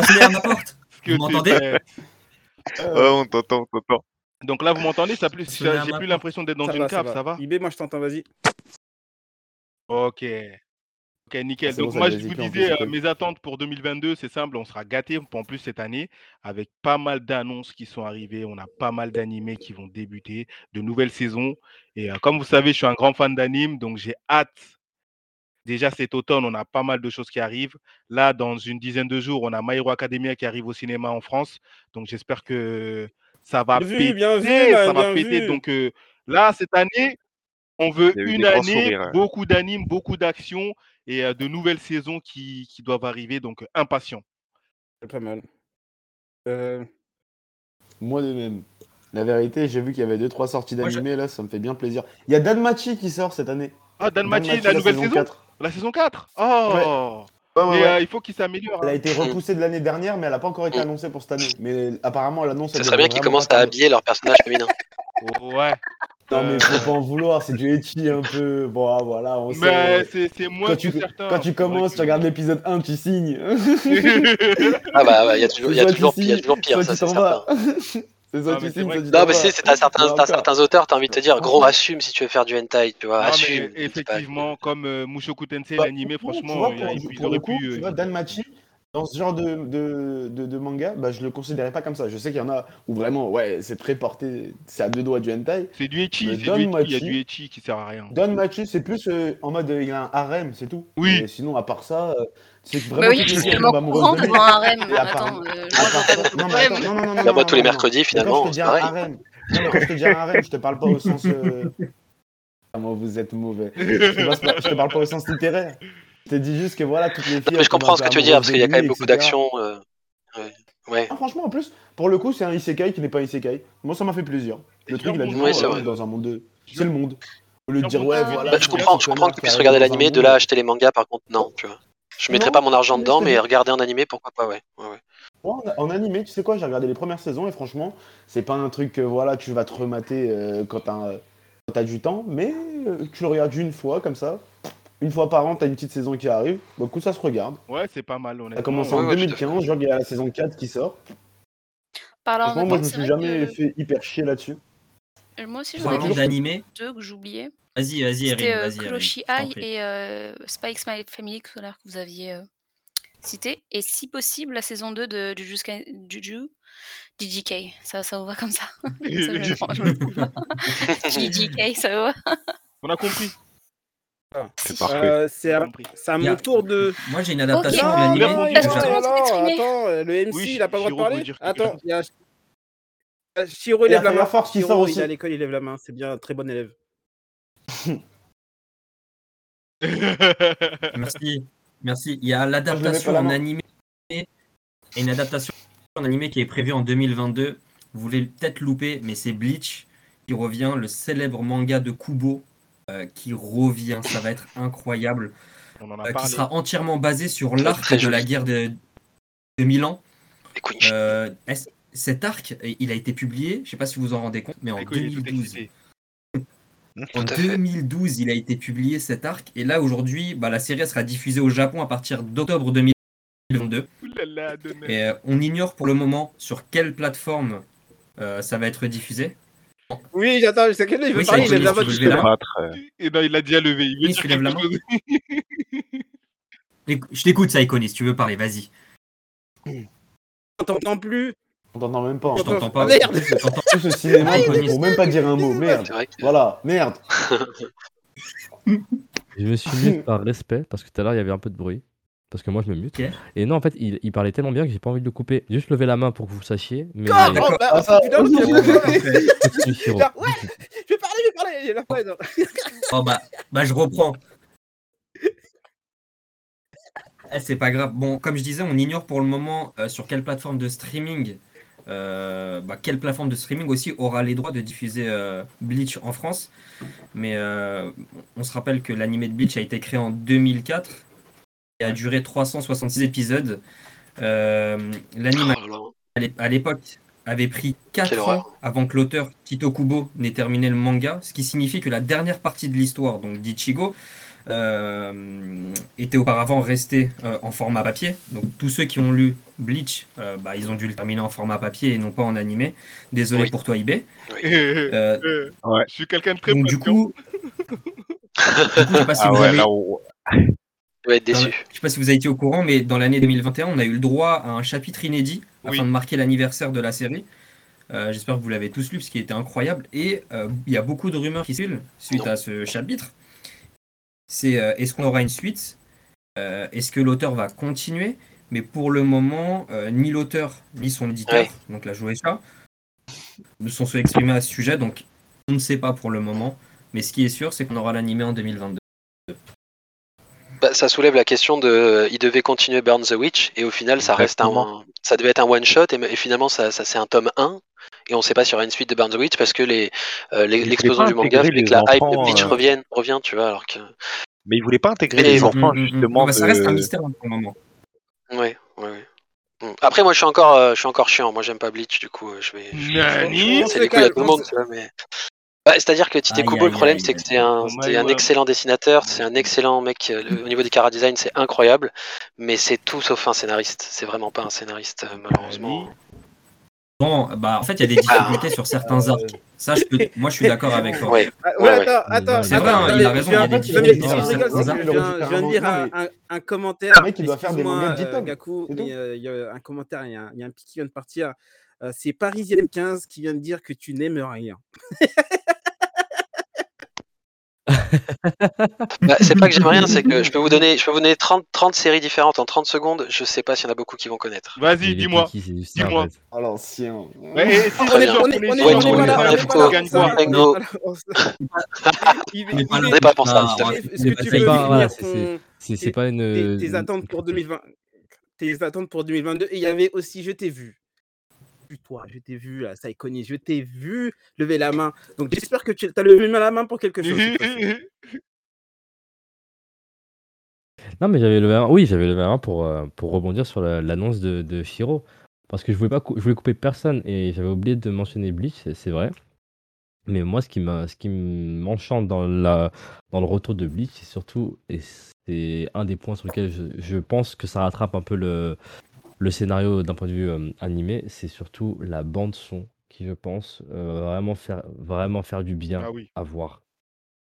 Speaker 5: sonné à ma porte. Vous m'entendez.
Speaker 8: Ouais, on t'entend, on t'entend.
Speaker 10: Donc là, vous m'entendez plus, J'ai plus l'impression d'être dans
Speaker 1: Ça
Speaker 10: une
Speaker 1: va,
Speaker 10: cave, ça va
Speaker 1: IB, moi je t'entends, vas-y.
Speaker 10: Ok. Ok, nickel.
Speaker 4: Bon,
Speaker 10: Donc moi, je vous disais, euh, mes attentes pour 2022, c'est simple, on sera gâtés en plus cette année, avec pas mal d'annonces qui sont arrivées, on a pas mal d'animés qui vont débuter, de nouvelles saisons. Et euh, comme vous savez, je suis un grand fan d'anime, donc j'ai hâte. Déjà cet automne, on a pas mal de choses qui arrivent. Là, dans une dizaine de jours, on a My Hero Academia qui arrive au cinéma en France. Donc j'espère que ça va
Speaker 1: Bien vu,
Speaker 10: péter,
Speaker 1: bien vu,
Speaker 10: ça va
Speaker 1: bien
Speaker 10: péter.
Speaker 1: vu.
Speaker 10: Donc euh, là, cette année, on veut une année,
Speaker 8: sourires, hein.
Speaker 10: beaucoup d'animes, beaucoup d'actions et euh, de nouvelles saisons qui, qui doivent arriver. Donc, impatient.
Speaker 1: C'est pas mal. Euh,
Speaker 4: Moi de même. La vérité, j'ai vu qu'il y avait 2-3 sorties
Speaker 5: Moi, je-
Speaker 4: d'animé là, ça me fait bien plaisir. Il y a Danmachi qui sort cette année.
Speaker 10: Ah, Danmachi,
Speaker 4: Danmachi,
Speaker 10: la nouvelle saison
Speaker 4: 4.
Speaker 10: La saison 4 Oh
Speaker 4: Ouais, ouais,
Speaker 10: Mais
Speaker 4: ouais.
Speaker 10: euh, il faut qu'il s'améliore.
Speaker 4: Elle a
Speaker 10: hein.
Speaker 4: été repoussée de l'année dernière, mais elle n'a pas encore été
Speaker 9: Mm.
Speaker 4: annoncée pour cette année. Mais apparemment, l'annonce.
Speaker 9: Ce
Speaker 4: elle
Speaker 9: serait bien qu'ils commencent à habiller leur personnage féminin.
Speaker 10: Ouais.
Speaker 4: Non, mais
Speaker 10: Euh,
Speaker 4: faut pas en vouloir, c'est du etchi un peu. Bon, ah, voilà, on
Speaker 10: Mais
Speaker 4: sait.
Speaker 10: c'est c'est moins
Speaker 4: Quand
Speaker 10: que
Speaker 4: tu,
Speaker 10: certains.
Speaker 4: quand tu
Speaker 10: vrai
Speaker 4: commences, tu regardes l'épisode 1, tu signes.
Speaker 9: Ah bah, ouais, il y a toujours, y a toujours,
Speaker 4: tu
Speaker 9: il y a
Speaker 4: signes,
Speaker 9: toujours pire, ça c'est certain.
Speaker 4: C'est
Speaker 10: Ah,
Speaker 4: tu signes, tu t'en
Speaker 9: Non, mais
Speaker 4: vas.
Speaker 9: c'est, c'est- t'as certains, t'as certains auteurs, t'as envie de te dire, gros, assume si tu veux faire du hentai, tu vois,
Speaker 10: Non,
Speaker 9: assume.
Speaker 10: mais
Speaker 9: pas-
Speaker 10: effectivement, comme euh, Mushoku Tensei,
Speaker 4: Bah,
Speaker 10: l'animé,
Speaker 4: tu
Speaker 10: franchement,
Speaker 4: vois,
Speaker 10: il, a-
Speaker 4: pour,
Speaker 10: il- il
Speaker 4: pour
Speaker 10: aurait
Speaker 4: coup,
Speaker 10: pu.
Speaker 4: tu
Speaker 10: euh,
Speaker 4: vois, Danmachi, dans ce genre de, de, de, de manga, bah, je le considérais pas comme ça. Je sais qu'il y en a où vraiment, ouais, c'est très porté, c'est à deux doigts du hentai.
Speaker 10: C'est du c'est Echi, il y a du Echi qui sert à rien.
Speaker 4: Danmachi, c'est plus euh, en mode il a un harem, c'est tout.
Speaker 10: Oui.
Speaker 4: Et sinon, à part ça, euh, c'est
Speaker 6: Bah
Speaker 4: vraiment
Speaker 6: oui, je suis tellement courant
Speaker 4: de
Speaker 6: devant un REM. Attends, euh,
Speaker 4: non, mais attends, non, non, non, non,
Speaker 9: moi,
Speaker 4: non,
Speaker 9: tous les
Speaker 4: non, non.
Speaker 9: mercredis,
Speaker 4: Mais quand
Speaker 9: finalement,
Speaker 4: je te dis un
Speaker 9: pareil.
Speaker 4: harem, non, mais quand je te dis un harem, je te parle pas au sens. euh, Comment vous êtes mauvais. Je te, passe pas- je te parle pas au sens littéraire. Je te dis juste que voilà, toutes les filles.
Speaker 9: Mais
Speaker 4: elles
Speaker 9: je comprends ce que tu veux dire, parce qu'il y a quand même beaucoup d'actions. euh, ouais. Ouais.
Speaker 4: Ah, franchement, en plus, pour le coup, c'est un isekai qui n'est pas un isekai. Moi, ça m'a fait plaisir. Le truc, il a du
Speaker 9: Oui, c'est
Speaker 4: euh, dans un monde de. C'est le monde. Au lieu de dire, ouais, voilà.
Speaker 9: Bah, je comprends, je comprends que tu puisses regarder l'animé, de là acheter les mangas, par contre, non, tu vois. Je mettrais
Speaker 4: Non,
Speaker 9: pas mon argent dedans, mais regarder en animé, pourquoi pas, ouais. ouais, ouais.
Speaker 4: Moi, en, en animé, tu sais quoi, j'ai regardé les premières saisons et franchement, c'est pas un truc que voilà, tu vas te remater euh, quand t'as euh, t'as du temps, mais euh, tu le regardes une fois comme ça. Une fois par an, t'as une petite saison qui arrive. Bon, écoute, ça se regarde.
Speaker 10: Ouais, c'est pas mal,
Speaker 4: Ça a
Speaker 10: honnêtement.
Speaker 4: commencé
Speaker 9: Ouais,
Speaker 4: en
Speaker 9: ouais, tout à fait.
Speaker 4: 2015, je vois qu'il y a la saison 4 qui sort.
Speaker 6: Parlant
Speaker 4: Franchement,
Speaker 6: de
Speaker 4: moi, je me suis jamais
Speaker 6: que
Speaker 4: fait hyper chier là-dessus.
Speaker 6: Euh, moi aussi j'en ai
Speaker 5: d'animé,
Speaker 6: deux que j'oubliais.
Speaker 5: vas-y, vas-y,
Speaker 6: C'était euh. Kuroshi
Speaker 5: prie.
Speaker 6: et euh, Spike Smile Family tout à l'heure que vous aviez euh, cité. Et si possible, la saison 2 de Jujutsu Juju. DJK, ça, ça vous va comme ça? DJK, ça vous va?
Speaker 10: On a compris.
Speaker 8: C'est parfait.
Speaker 1: euh, c'est à, à mon tour de.
Speaker 5: Moi, j'ai une adaptation de
Speaker 1: attends, euh, le MC,
Speaker 10: Oui,
Speaker 1: il a pas le droit de parler? Attends, il y a. Euh, Shiro, il lève la main.
Speaker 4: Force sort
Speaker 1: il
Speaker 4: aussi.
Speaker 1: est à l'école, il lève la main. C'est bien, très bon élève.
Speaker 5: Merci, merci. Il y a l'adaptation
Speaker 4: la
Speaker 5: en animé et une adaptation en animé qui est prévue en 2022. Vous voulez peut-être louper, mais c'est Bleach qui revient, le célèbre manga de Kubo euh, qui revient. Ça va être incroyable.
Speaker 10: On en a
Speaker 5: euh, qui sera entièrement basé sur l'arc de la guerre de, de Milan. Euh, cet arc, il a été publié, je ne sais pas si vous vous en rendez compte, mais en
Speaker 10: Écoute, il est tout
Speaker 5: 2012.
Speaker 10: excité.
Speaker 5: En
Speaker 9: Tout à fait.
Speaker 5: 2012, il a été publié cet arc, et là aujourd'hui, bah, la série sera diffusée au Japon à partir d'octobre 2022.
Speaker 10: Ouh là là, Donald.
Speaker 5: Et euh, on ignore pour le moment sur quelle plateforme euh, ça va être diffusé.
Speaker 1: Oui, j'attends, je sais qu'il veut
Speaker 5: Oui,
Speaker 1: parler, il lève la main.
Speaker 5: tu veux lever la main
Speaker 8: Battre, euh,
Speaker 10: Et non, il a. Il veut
Speaker 5: Denis,
Speaker 10: dire
Speaker 5: tu lèves la Je t'écoute, Saïkonis, si tu veux parler, vas-y.
Speaker 1: On t'entend plus.
Speaker 4: On t'entend même pas.
Speaker 5: Je
Speaker 4: en fait.
Speaker 5: t'entends pas.
Speaker 1: Ah, merde.
Speaker 5: Je t'entends
Speaker 4: Tout ce cinéma
Speaker 5: Ah,
Speaker 4: pour, même pas dire un mot. Merde. Voilà, merde.
Speaker 3: Je me suis mute par respect parce que tout à l'heure il y avait un peu de bruit. Parce que moi je me mute. Et non, en fait, il, il parlait tellement bien que j'ai pas envie de le couper. Juste lever la main pour que vous le sachiez. Mais
Speaker 1: Ah, oh, bah,
Speaker 4: Ah, ça-
Speaker 1: putain, je vais parler, vais parler.
Speaker 5: Oh bah, bah je reprends. Eh, c'est pas grave. Bon, comme je disais, on ignore pour le moment euh, sur quelle plateforme de streaming, euh, bah, quelle plateforme de streaming aussi aura les droits de diffuser euh, Bleach en France? Mais euh, on se rappelle que l'animé de Bleach a été créé en 2004 et a duré 366 épisodes. L'anime
Speaker 9: Oh là.
Speaker 5: à l'é- à l'époque avait pris 4
Speaker 9: Quelle
Speaker 5: ans
Speaker 9: horreur.
Speaker 5: avant que l'auteur Tito Kubo n'ait terminé le manga, ce qui signifie que la dernière partie de l'histoire, donc d'Ichigo, était auparavant restée euh, en format papier. Donc tous ceux qui ont lu Bleach, euh, bah, ils ont dû le terminer en format papier et non pas en animé. Désolé
Speaker 9: Oui.
Speaker 5: pour toi.
Speaker 10: Euh,
Speaker 5: Euh,
Speaker 10: euh,
Speaker 8: Ouais.
Speaker 10: Je suis quelqu'un de très
Speaker 5: donc du coup, du coup, je sais pas si
Speaker 8: Ah
Speaker 5: vous
Speaker 8: ouais,
Speaker 5: avez
Speaker 8: on-.
Speaker 5: Je sais pas si vous avez été au courant, mais dans l'année 2021, on a eu le droit à un chapitre inédit
Speaker 10: Oui.
Speaker 5: afin de marquer l'anniversaire de la série. Euh, J'espère que vous l'avez tous lu, ce qui était incroyable. Et euh, il y a beaucoup de rumeurs qui suivent suite
Speaker 9: Non.
Speaker 5: à ce chapitre. C'est euh, est-ce qu'on aura une suite? Euh, Est-ce que l'auteur va continuer? Mais pour le moment, euh, ni l'auteur ni son éditeur,
Speaker 9: Ouais.
Speaker 5: donc la Joëcha, ne sont exprimés à ce sujet. Donc on ne sait pas pour le moment. Mais ce qui est sûr, c'est qu'on aura l'animé en 2022.
Speaker 9: Bah, ça soulève la question de, il devait continuer Burn the Witch et au final ça reste un, ça devait être un one shot et, et finalement ça, ça c'est un tome 1 et on sait pas s'il y aura une suite de Burn the Witch parce que les euh, l'explosion du manga fait que la hype de Bleach
Speaker 8: euh,
Speaker 9: revienne, revient, tu vois, alors que
Speaker 8: Mais ils voulaient pas intégrer
Speaker 9: Mais
Speaker 8: les enfants,
Speaker 5: Mm, mm, mm.
Speaker 8: justement.
Speaker 5: Bah, ça reste un mystère hein, pour le moment.
Speaker 9: ouais, ouais, ouais. Après moi je suis encore, euh, je suis encore chiant, moi j'aime pas Bleach du coup euh, je vais, je,
Speaker 10: Nani
Speaker 9: c'est les couilles à tout le monde, mais bah, c'est-à-dire que Tite
Speaker 5: Aïe,
Speaker 9: Kubo, le problème
Speaker 5: aïe,
Speaker 9: c'est que c'est un, un excellent dessinateur, c'est un excellent mec. euh, le- au niveau du chara design, c'est incroyable, mais c'est tout sauf un scénariste. C'est vraiment pas un scénariste, euh, malheureusement.
Speaker 5: Bon, bah en fait, il y a des difficultés sur certains arcs. Ça, je peux... moi, je suis d'accord avec toi.
Speaker 9: Ouais.
Speaker 1: Ah,
Speaker 9: Ouais,
Speaker 1: ouais,
Speaker 9: ouais.
Speaker 1: attends, attends.
Speaker 5: C'est
Speaker 1: attends,
Speaker 5: vrai, hein,
Speaker 1: attends,
Speaker 5: il a
Speaker 1: je
Speaker 5: raison, il y a des
Speaker 1: je viens-
Speaker 5: difficultés
Speaker 1: je
Speaker 5: sur
Speaker 1: rigole,
Speaker 5: certains
Speaker 1: je
Speaker 5: arcs.
Speaker 1: viens- je viens de lire un, un- un commentaire.
Speaker 4: Le mec, il doit faire des mangas de
Speaker 1: euh, Gaku, il y a un commentaire, il y a un, il y a un petit qui vient de partir. Euh, c'est Parisienne 15 qui vient de dire que tu n'aimes rien.
Speaker 9: Bah, c'est pas que j'aime rien, c'est que je peux vous donner, je peux vous donner 30, 30 séries différentes en 30 secondes. Je sais pas s'il y en a beaucoup qui vont connaître.
Speaker 10: Vas-y, dis-moi. Dis-moi.
Speaker 3: fait.
Speaker 4: À l'ancien.
Speaker 10: Ouais, et si
Speaker 1: On est on est- on est-
Speaker 9: Ouais,
Speaker 1: on est
Speaker 9: tout
Speaker 1: pas pour ça,
Speaker 5: Ah.
Speaker 1: Est-ce que tu
Speaker 3: c'est- pas une.
Speaker 1: tes, attentes pour 2020 tes attentes pour 2022 et il y avait aussi je t'ai vu vu toi je t'ai vu à Saikoni je t'ai vu lever la main donc j'espère que tu as levé la main pour quelque chose.
Speaker 3: Non, mais j'avais levé un... Oui, j'avais levé un pour, euh, pour rebondir sur la- l'annonce de, Shiro. Parce que je voulais pas je voulais couper personne et j'avais oublié de mentionner Bleach, c'est- vrai. Mais moi, ce qui m'enchante dans, la... dans le retour de Bleach, c'est surtout, et c'est un des points sur lesquels je, je pense que ça rattrape un peu le, le scénario d'un point de vue euh, animé, c'est surtout la bande son qui, je pense, euh, va vraiment faire, vraiment faire du bien
Speaker 10: Ah oui.
Speaker 3: à voir.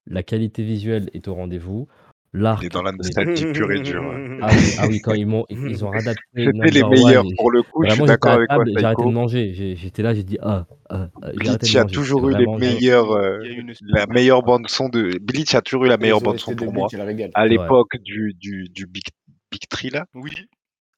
Speaker 3: La qualité visuelle est au rendez-vous.
Speaker 8: Il
Speaker 3: L'arc
Speaker 8: est dans la
Speaker 3: est
Speaker 8: nostalgie pure et dure. ouais.
Speaker 3: ah oui, ah oui, quand ils m'ont, ils ont réadapté
Speaker 8: C'était les
Speaker 3: Number
Speaker 8: meilleurs
Speaker 3: One, et
Speaker 8: pour le coup, je suis
Speaker 3: j'étais
Speaker 8: d'accord
Speaker 3: à
Speaker 8: avec toi,
Speaker 3: table, j'ai arrêté de manger. J'ai- J'étais là, j'ai dit ah, ah, ah, j'ai arrêté
Speaker 8: Bleach
Speaker 3: de
Speaker 8: a
Speaker 3: manger.
Speaker 8: toujours eu les
Speaker 3: vraiment, j'ai-
Speaker 8: meilleurs, euh,
Speaker 10: Il y a une
Speaker 8: la meilleure bande son de Bleach a toujours eu la meilleure bande son pour moi. À l'époque du, du, du Big, Big Tree là,
Speaker 10: Oui.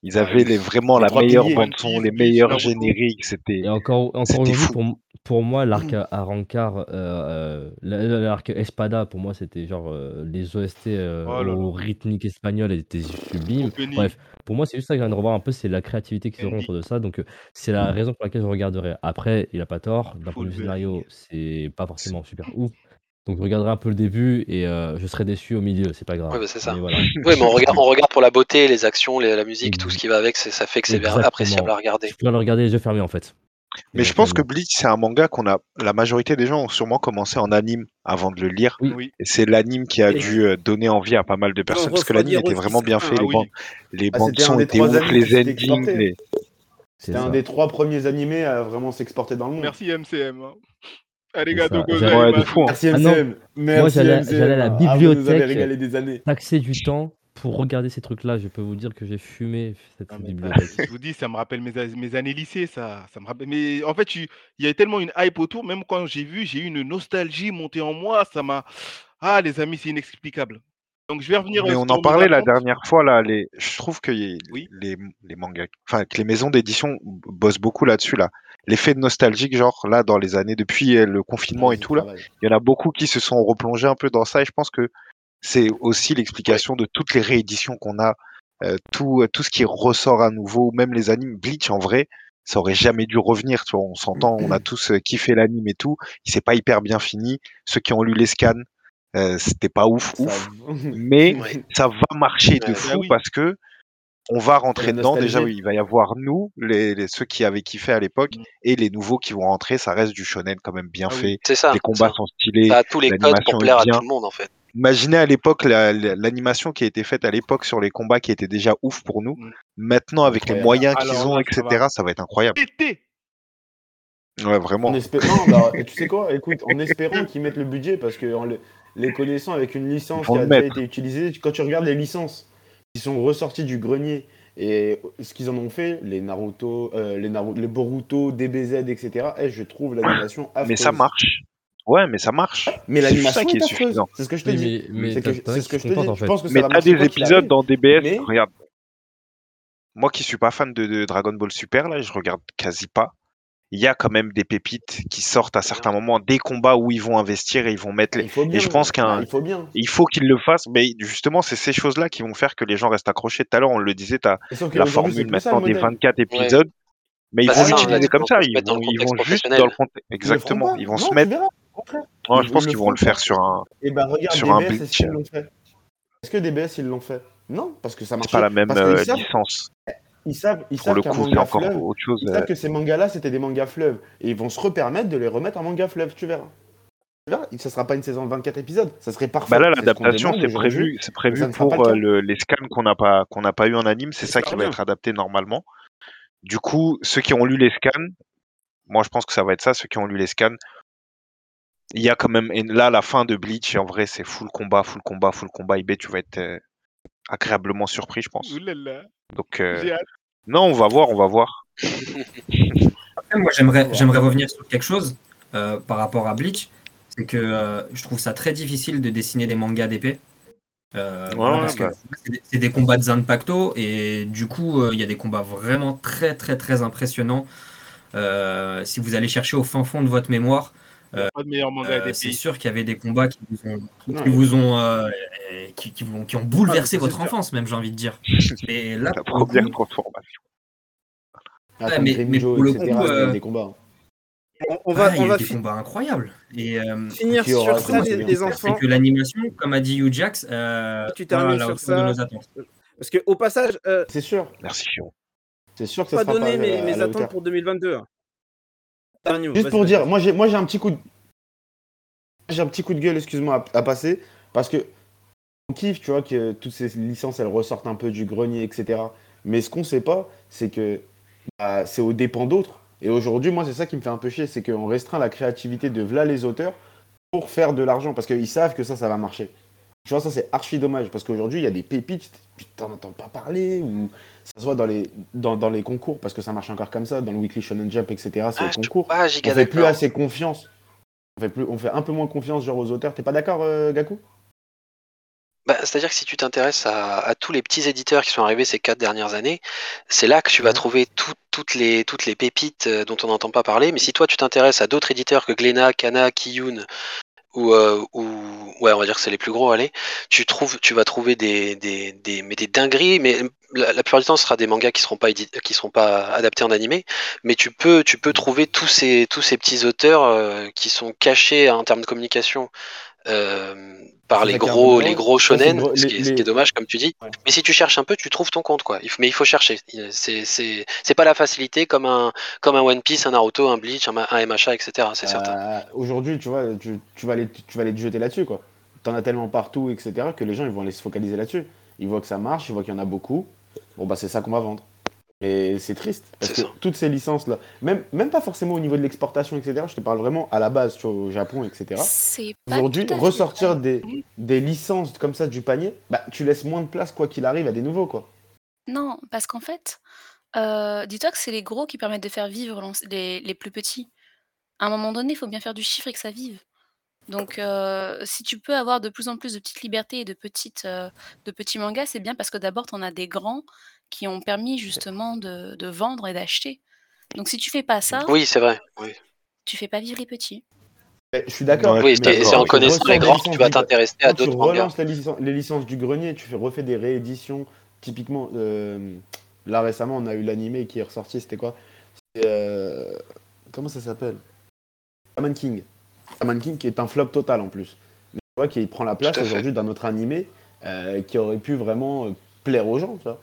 Speaker 8: Ils avaient les, vraiment
Speaker 4: Les
Speaker 8: la meilleure bande son, les meilleurs génériques. C'était
Speaker 3: Et encore, encore
Speaker 8: C'était
Speaker 3: aujourd'hui,
Speaker 8: fou.
Speaker 3: pour, pour moi, l'arc à Rancard, euh, euh, la- l'arc Espada, pour moi, c'était genre euh, les OST euh,
Speaker 10: Oh là là.
Speaker 3: au rythmique espagnol, elles étaient sublimes. Bref, pour moi, c'est juste ça que je viens de revoir un peu, c'est la créativité qu'ils auront autour de ça. Donc, euh, c'est la raison pour laquelle je regarderai. Après, il a pas tort, d'un point de vue scénario, c'est pas forcément super ouf. Donc, je regarderai un peu le début et euh, je serai déçu au milieu, c'est pas grave.
Speaker 9: Ouais, bah, c'est ça.
Speaker 3: Mais voilà.
Speaker 9: Oui, mais on regarde, on regarde pour la beauté, les actions, les- la musique, tout ce qui va avec, ça fait que c'est appréciable à regarder.
Speaker 3: Je peux le regarder les yeux fermés en fait.
Speaker 8: Mais je pense que. Bleach, c'est un manga qu'on a. La majorité des gens ont sûrement commencé en anime avant de le lire.
Speaker 3: Oui.
Speaker 10: Oui.
Speaker 8: Et c'est l'anime qui a
Speaker 1: Et-
Speaker 8: dû euh, donner envie à pas mal de personnes. Parce que l'anime était vraiment bien fait.
Speaker 10: Ah
Speaker 8: les
Speaker 10: oui.
Speaker 8: bandes, les
Speaker 4: Ah,
Speaker 8: bandes son étaient ouf, les endings. Les...
Speaker 4: C'était un
Speaker 3: ça.
Speaker 4: des trois premiers animés à vraiment s'exporter dans le monde.
Speaker 10: Merci MCM. Allez,
Speaker 3: C'est
Speaker 10: gars,
Speaker 3: ça.
Speaker 10: donc,
Speaker 3: J'avais-
Speaker 8: Ouais, de fou. hein.
Speaker 4: Merci
Speaker 3: Ah non.
Speaker 4: MCM. Merci
Speaker 3: Moi, j'allais- à la
Speaker 4: Ah,
Speaker 3: bibliothèque.
Speaker 4: régalé des années.
Speaker 3: Taxer du temps pour regarder ces trucs-là, je peux vous dire que j'ai fumé cette
Speaker 10: Ah,
Speaker 3: bibliothèque.
Speaker 10: Je vous dis, ça me rappelle mes, a- mes années lycée, ça. ça me rappelle... Mais en fait, il y avait tellement une hype autour, même quand j'ai vu, j'ai eu une nostalgie monter en moi. Ça m'a. Ah, les amis, c'est inexplicable. Donc, je vais revenir.
Speaker 8: Mais
Speaker 10: euh,
Speaker 8: on en parlait la dernière fois là. Les... Je trouve que y-
Speaker 10: Oui.
Speaker 8: les, les mangas, enfin que les maisons d'édition bossent beaucoup là-dessus là. l'effet nostalgique, genre là, dans les années depuis euh, le confinement et tout, là, il y en a beaucoup qui se sont replongés un peu dans ça et je pense que c'est aussi l'explication de toutes les rééditions qu'on a, euh, tout, tout ce qui ressort à nouveau, même les animes Bleach en vrai, ça aurait jamais dû revenir. Tu vois, on s'entend, on a tous kiffé l'anime et tout. Il s'est pas hyper bien fini. Ceux qui ont lu les scans, euh, c'était pas ouf, ouf. Mais ça va marcher de fou bah parce que on va rentrer dedans. Déjà, oui, il va y avoir nous, les, ceux qui avaient kiffé à l'époque, mmh. et les nouveaux qui vont rentrer. Ça reste du shonen quand même bien ah fait.
Speaker 9: C'est ça.
Speaker 8: Les combats sont stylés.
Speaker 9: Ça a tous les codes pour plaire à tout le monde en fait.
Speaker 8: Imaginez à l'époque l'animation qui a été faite à l'époque sur les combats qui était déjà ouf pour nous. Mmh. Maintenant, avec les moyens qu'ils ont, etc., ça va. être incroyable. Ouais, vraiment.
Speaker 4: En espérant, bah, tu sais quoi, écoute, en espérant qu'ils mettent le budget, parce que les connaissant avec une licence qui a déjà été utilisée, quand tu regardes les licences qui sont ressorties du grenier et ce qu'ils en ont fait, les Naruto, euh, les, Naruto, les Boruto, DBZ, etc., eh, je trouve l'animation affreuse.
Speaker 8: Mais ça marche. Ouais, mais ça marche.
Speaker 4: Mais l'animation est, est suffisant. C'est ce que je te dis.
Speaker 3: Mais, c'est ce que je te dis.
Speaker 8: En fait. mais t'as des épisodes dans DBS, regarde. Moi qui suis pas fan de, Dragon Ball Super, là, je regarde quasi pas. Il y a quand même des pépites qui sortent à certains moments, des combats où ils vont investir et ils vont mettre les. et je pense qu'un.
Speaker 4: il faut bien.
Speaker 8: Il faut qu'ils le fassent, mais justement, c'est ces choses-là qui vont faire que les gens restent accrochés. Tout à l'heure, on le disait, tu as la formule maintenant des 24 épisodes. Mais ils bah, vont l'utiliser comme ça. Ils vont, ils vont juste dans le contexte. Exactement. Ils vont se mettre. je pense qu'ils vont le faire sur un.
Speaker 4: Et ben regarde, sur DBS, un est-ce l'ont fait? Est-ce que DBS ils l'ont fait? Non, parce que ça marche.
Speaker 8: pas la même euh, licence.
Speaker 4: Ils savent, ils savent qu'un manga fleuve, autre chose, ils savent euh. que ces mangas-là c'était des mangas fleuves et ils vont se repermettre de les remettre en manga fleuve, tu verras. Tu verras, ça sera pas une saison de 24 épisodes, ça serait parfait.
Speaker 8: Bah là, l'adaptation, c'est prévu, c'est prévu pour euh, les scans qu'on n'a pas, qu'on n'a pas eu en anime, c'est ça qui va être adapté normalement. Du coup, ceux qui ont lu les scans, moi je pense que ça va être ça, ceux qui ont lu les scans, il y a quand même là la fin de Bleach et en vrai c'est full combat, full combat, full combat. IB, tu vas être euh, agréablement surpris, je pense. Donc euh, non, on va voir, on va voir.
Speaker 5: moi j'aimerais j'aimerais revenir sur quelque chose euh, par rapport à Bleach, c'est que je trouve ça très difficile de dessiner des mangas d'épée. Euh, parce que bah. c'est des combats de Zanpacto et du coup euh, il y a des combats vraiment très très très impressionnants. Euh, si vous allez chercher au fin fond de votre mémoire, c'est sûr qu'il y avait des combats qui vous ont, qui, vous ont, qui, qui, qui, ont bouleversé votre enfance, même j'ai envie de dire.
Speaker 8: Et là, la première transformation.
Speaker 5: Ah, mais, mais, pour le coup,
Speaker 4: des combats. Hein
Speaker 5: on, va, ah, on va des combats incroyables. Et euh,
Speaker 1: finir sur ça enfants.
Speaker 5: que l'animation, comme a dit Hugh Jax, euh,
Speaker 1: tu termines sur ça. Parce que au passage, euh,
Speaker 4: c'est sûr.
Speaker 8: Merci Chiron.
Speaker 4: C'est sûr que ça
Speaker 1: pas donné mes, mes attentes pour 2022.
Speaker 4: Juste pour dire, moi j'ai moi j'ai un petit coup de j'ai un petit coup de gueule, excuse-moi, à, passer parce que on kiffe, tu vois, que toutes ces licences elles ressortent un peu du grenier, etc. Mais ce qu'on sait pas, c'est que bah, c'est aux dépens d'autres. Et aujourd'hui, moi, c'est ça qui me fait un peu chier, c'est qu'on restreint la créativité de là les auteurs pour faire de l'argent, parce qu'ils savent que ça, ça va marcher. Tu vois, ça, c'est archi dommage, parce qu'aujourd'hui, il y a des pépites, tu t'en entends pas parler, ou ça soit dans les, dans, dans, les concours, parce que ça marche encore comme ça, dans le Weekly Shonen Jump, etc., c'est ah, les concours.
Speaker 9: on
Speaker 4: fait plus assez confiance. On fait, plus, on fait un peu moins confiance genre, aux auteurs. T'es pas d'accord, euh, Gaku?
Speaker 9: Bah, C'est-à-dire que si tu t'intéresses à, tous les petits éditeurs qui sont arrivés ces quatre dernières années, c'est là que tu vas trouver toutes, les, toutes les pépites euh, dont on n'entend pas parler. Mais si toi tu t'intéresses à d'autres éditeurs que Glénat, Kana, Kiyun, ou, euh, ou, ouais, on va dire que c'est les plus gros, allez, tu trouves, tu vas trouver des, des, des, mais des dingueries, mais la, plupart du temps, ce sera des mangas qui seront pas qui seront pas adaptés en animé, mais tu peux, tu peux trouver tous ces, tous ces petits auteurs euh, qui sont cachés en termes de communication euh, par les gros, les gros shonen, ce, qui est, dommage comme tu dis. Mais si tu cherches un peu, tu trouves ton compte quoi. mais il faut chercher. C'est pas la facilité comme un, comme un One Piece, un Naruto, un Bleach, un, un MHA, etc. C'est certain.
Speaker 4: Euh, aujourd'hui, tu vois, tu, tu, vas aller, tu vas aller te jeter là-dessus quoi. T'en as tellement partout, etc. que les gens ils vont aller se focaliser là-dessus. Ils voient que ça marche, ils voient qu'il y en a beaucoup. Bon bah c'est ça qu'on va vendre. Et c'est triste, parce que toutes ces licences-là, même, même pas forcément au niveau de l'exportation, etc., je te parle vraiment à la base, tu vois, au Japon, etc. Aujourd'hui, ressortir des, des, licences comme ça du panier, bah, tu laisses moins de place, quoi qu'il arrive, à des nouveaux, quoi.
Speaker 6: Non, parce qu'en fait, euh, dis-toi que c'est les gros qui permettent de faire vivre les, les plus petits. À un moment donné, il faut bien faire du chiffre et que ça vive. Donc, euh, si tu peux avoir de plus en plus de petites libertés et de, petites, euh, de petits mangas, c'est bien parce que d'abord, tu en as des grands qui ont permis justement de, vendre et d'acheter. Donc si tu fais pas ça,
Speaker 9: Oui, c'est vrai. Oui,
Speaker 6: tu fais pas vivre les petits.
Speaker 4: Eh, Je suis d'accord.
Speaker 9: Oui, c'est en
Speaker 4: tu
Speaker 9: connaissant les grands que tu vas t'intéresser à
Speaker 4: tu
Speaker 9: d'autres mangas.
Speaker 4: relances les, licen- les licences du grenier, tu fais refais des rééditions. Typiquement, euh, là récemment, on a eu l'animé qui est ressorti. C'était quoi? Euh, Comment ça s'appelle? Shaman King. Shaman King qui est un flop total en plus. Mais tu vois qu'il prend la place aujourd'hui d'un autre animé euh, qui aurait pu vraiment plaire aux gens. Tu vois.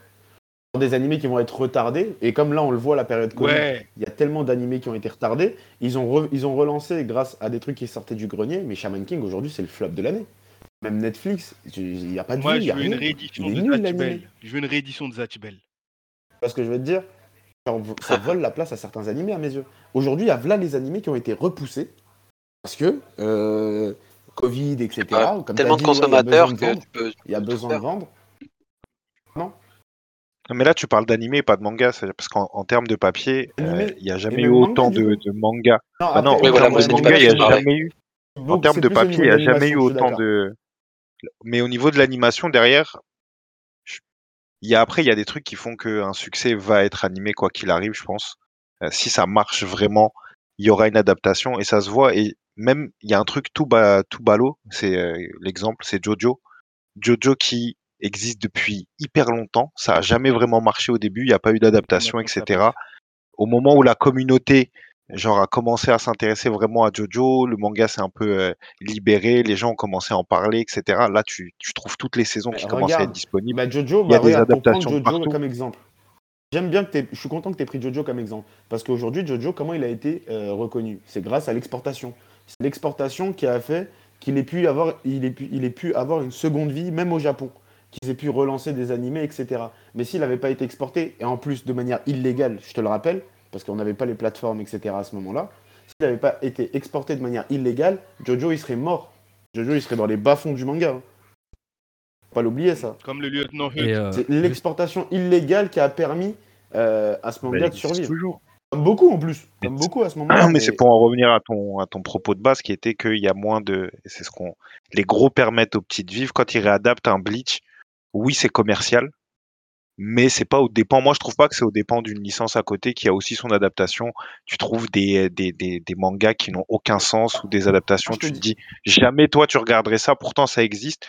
Speaker 4: Des animés qui vont être retardés. Et comme là, on le voit, la période Covid,
Speaker 10: Ouais.
Speaker 4: il y a tellement d'animés qui ont été retardés. Ils ont, re- ils ont relancé grâce à des trucs qui sortaient du grenier. Mais Shaman King, aujourd'hui, c'est le flop de l'année. Même Netflix, il n'y a pas de
Speaker 10: Moi,
Speaker 4: y
Speaker 10: je
Speaker 4: a
Speaker 10: veux une réédition
Speaker 4: Il est
Speaker 10: de
Speaker 4: nul,
Speaker 10: Zatch
Speaker 4: l'animé.
Speaker 10: Bell. Je veux une réédition de Zatch Bell.
Speaker 4: Tu vois ce que je veux te dire? Ça vole la place à certains animés à mes yeux. Aujourd'hui, il y a là les animés qui ont été repoussés parce que euh, Covid, etc. Comme
Speaker 9: Tellement de
Speaker 4: dit, ouais, il y a
Speaker 9: consommateurs
Speaker 4: besoin de vendre.
Speaker 9: tu peux.
Speaker 4: Il y a besoin de
Speaker 9: faire.
Speaker 4: vendre.
Speaker 8: Mais là, tu parles d'animé, pas de manga, parce qu'en en termes de papier, euh, il n'y a jamais eu
Speaker 4: manga,
Speaker 8: autant de, de mangas.
Speaker 4: Non,
Speaker 8: Bah non,
Speaker 9: Oui,
Speaker 8: en
Speaker 9: voilà,
Speaker 8: termes de manga, il n'y a jamais eu. En termes de papier, il n'y a jamais eu autant de. Mais au niveau de l'animation, derrière, il y a, après, il y a des trucs qui font qu'un succès va être animé quoi qu'il arrive, je pense. Euh, si ça marche vraiment, il y aura une adaptation et ça se voit. Et même, il y a un truc tout, bas, tout ballot, c'est euh, l'exemple, c'est Jojo. Jojo qui existe depuis hyper longtemps, ça a jamais vraiment marché au début, il n'y a pas eu d'adaptation, etc. Au moment où la communauté genre a commencé à s'intéresser vraiment à Jojo, le manga s'est un peu euh, libéré, les gens ont commencé à en parler, etc. Là, tu, tu trouves toutes les saisons qui commencent à être disponibles.
Speaker 4: bah Jojo,
Speaker 8: Il y a
Speaker 4: bah
Speaker 8: des
Speaker 4: regarde,
Speaker 8: adaptations
Speaker 4: Jojo
Speaker 8: partout.
Speaker 4: comme exemple. J'aime bien que t'aies- je suis content que tu aies pris Jojo comme exemple. Parce qu'aujourd'hui, Jojo, comment il a été euh, reconnu? C'est grâce à l'exportation. C'est l'exportation qui a fait qu'il ait, pu avoir, il, ait pu, il ait pu avoir une seconde vie, même au Japon. Qu'ils aient pu relancer des animés, etc. Mais s'il n'avait pas été exporté, et en plus de manière illégale, je te le rappelle, parce qu'on n'avait pas les plateformes, etc. à ce moment-là, s'il n'avait pas été exporté de manière illégale, Jojo, il serait mort. Jojo, il serait dans les bas-fonds du manga. hein. Faut Pas l'oublier, ça.
Speaker 10: Comme le lieutenant
Speaker 3: euh,
Speaker 4: C'est l'exportation illégale qui a permis euh, à ce manga de survivre.
Speaker 8: toujours.
Speaker 4: Comme beaucoup en plus.
Speaker 8: Mais
Speaker 4: Comme beaucoup à ce moment-là.
Speaker 8: mais c'est pour en revenir à ton, à ton propos de base qui était qu'il y a moins de. C'est ce qu'on. Les gros permettent aux petites vivre. Quand ils réadaptent un Bleach, oui, c'est commercial, mais c'est pas au dépend. Moi, je trouve pas que c'est au dépend d'une licence à côté qui a aussi son adaptation. Tu trouves des, des, des, des mangas qui n'ont aucun sens ou des adaptations. Tu te
Speaker 4: dis-
Speaker 8: jamais toi, tu regarderais ça, pourtant ça existe.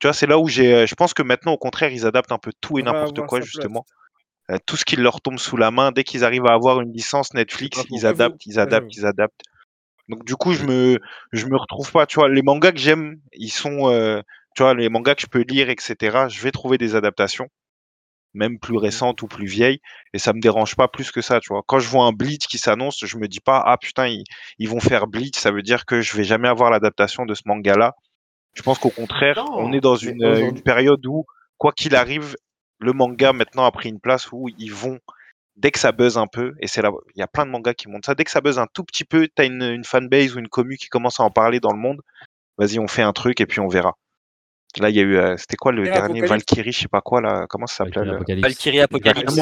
Speaker 8: Tu vois, c'est là où j'ai. Je pense que maintenant, au contraire, ils adaptent un peu tout et n'importe quoi, justement. Euh, tout ce qui leur tombe sous la main, dès qu'ils arrivent à avoir une licence Netflix, ils adaptent, ils adaptent, ils adaptent. Donc du coup, je me, je me retrouve pas. Tu vois, les mangas que j'aime, ils sont, euh, tu vois, les mangas que je peux lire, etc. Je vais trouver des adaptations, même plus récentes ou plus vieilles, et ça me dérange pas plus que ça. Tu vois, quand je vois un Bleach qui s'annonce, je me dis pas, ah putain, ils, ils vont faire Bleach, ça veut dire que je vais jamais avoir l'adaptation de ce manga-là. Je pense qu'au contraire,
Speaker 4: Non,
Speaker 8: on est dans une, euh, une période où, quoi qu'il arrive, le manga maintenant a pris une place où ils vont, dès que ça buzz un peu, et c'est là, il y a plein de mangas qui montrent ça, dès que ça buzz un tout petit peu, tu as une, une fanbase ou une commu qui commence à en parler dans le monde, vas-y, on fait un truc et puis on verra. Là, il y a eu, euh, c'était quoi le
Speaker 1: Et
Speaker 8: dernier Valkyrie, je sais pas quoi là, comment ça s'appelait le-
Speaker 3: Apocalypse.
Speaker 9: Valkyrie Apocalypse.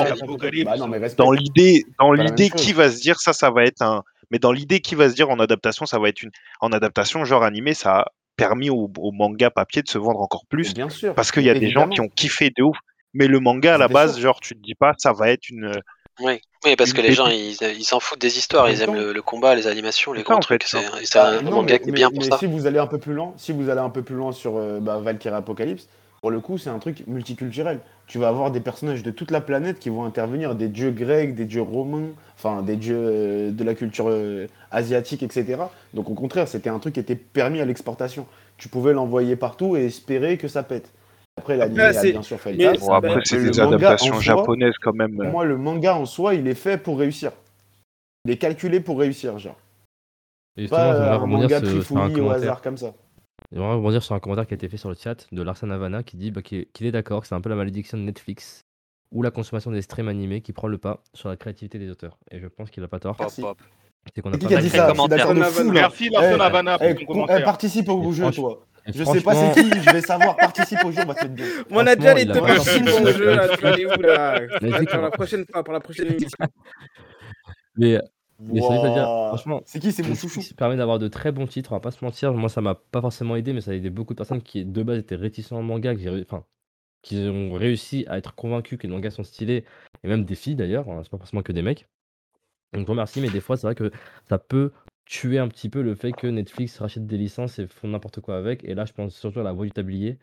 Speaker 4: Bah non, mais respect.
Speaker 8: Dans l'idée, dans qui va se dire ça, ça va être un. Mais dans l'idée, qui va se dire en adaptation, ça va être une. En adaptation, genre animé, ça a permis au, au manga papier de se vendre encore
Speaker 4: Mais
Speaker 8: plus
Speaker 4: bien sûr.
Speaker 8: parce qu'il y a des gens qui ont kiffé de ouf. Mais le manga à la base,
Speaker 4: sûr.
Speaker 8: genre, tu te dis pas, ça va être une.
Speaker 9: Oui, oui, parce que les gens, ils ils s'en foutent des histoires, ils aiment le, le combat, les animations, les
Speaker 8: en
Speaker 9: trucs. C'est un
Speaker 4: non,
Speaker 9: manga
Speaker 4: mais,
Speaker 9: qui est
Speaker 4: mais-
Speaker 9: bien pour
Speaker 4: mais
Speaker 9: ça.
Speaker 4: si vous allez un peu plus loin, si vous allez un peu plus loin sur euh, bah, Valkyrie Apocalypse, pour le coup, c'est un truc multiculturel. Tu vas avoir des personnages de toute la planète qui vont intervenir, des dieux grecs, des dieux romains, enfin des dieux euh, de la culture euh, asiatique, etc. Donc au contraire, c'était un truc qui était permis à l'exportation. Tu pouvais l'envoyer partout et espérer que ça pète. Après, l'anime a
Speaker 1: c'est-
Speaker 4: bien sûr fait le
Speaker 1: mais-
Speaker 4: taf.
Speaker 8: Bon, après, c'est des adaptations japonaises quand même.
Speaker 4: Pour moi, le manga en soi, il est fait pour réussir. Il est calculé pour réussir, genre.
Speaker 3: Et justement,
Speaker 4: Pas euh, un manga
Speaker 3: sur, sur un
Speaker 4: trifouillis au
Speaker 3: commentaire.
Speaker 4: hasard comme ça.
Speaker 3: J'aimerais rebondir sur un commentaire qui a été fait sur le chat de Larsen Havana qui dit bah, qu'il est, d'accord que c'est un peu la malédiction de Netflix ou la consommation des streams animés qui prend le pas sur la créativité des auteurs. Et je pense qu'il a pas tort.
Speaker 4: Merci.
Speaker 3: C'est qu'on a
Speaker 4: Qui
Speaker 3: pas
Speaker 4: a dit ça.
Speaker 10: Merci Larson
Speaker 4: Eh,
Speaker 10: Havana pour
Speaker 4: Eh,
Speaker 10: commentaire.
Speaker 4: eh, participe au jeu,
Speaker 3: franch-
Speaker 4: toi.
Speaker 3: Et
Speaker 4: Je sais pas c'est qui, je vais savoir. Participe au jeu, on va te le dire.
Speaker 1: Mais on a déjà les deux participants
Speaker 3: tort.
Speaker 1: au jeu, là. Tu vas aller où, là Pour la prochaine fois, pour la prochaine émission.
Speaker 3: Mais, mais c'est à dire, franchement,
Speaker 4: C'est qui C'est mon chouchou.
Speaker 3: permet d'avoir de très bons titres, on va pas se mentir. Moi, ça m'a pas forcément aidé, mais ça a aidé beaucoup de personnes qui, de base, étaient réticents au manga, qui, enfin, qui ont réussi à être convaincus que les mangas sont stylés, et même des filles d'ailleurs, hein, c'est pas forcément que des mecs. Donc je vous remercie, mais des fois, c'est vrai que ça peut tuer un petit peu le fait que Netflix rachète des licences et font n'importe quoi avec. Et là, je pense surtout à La Voix du Tablier,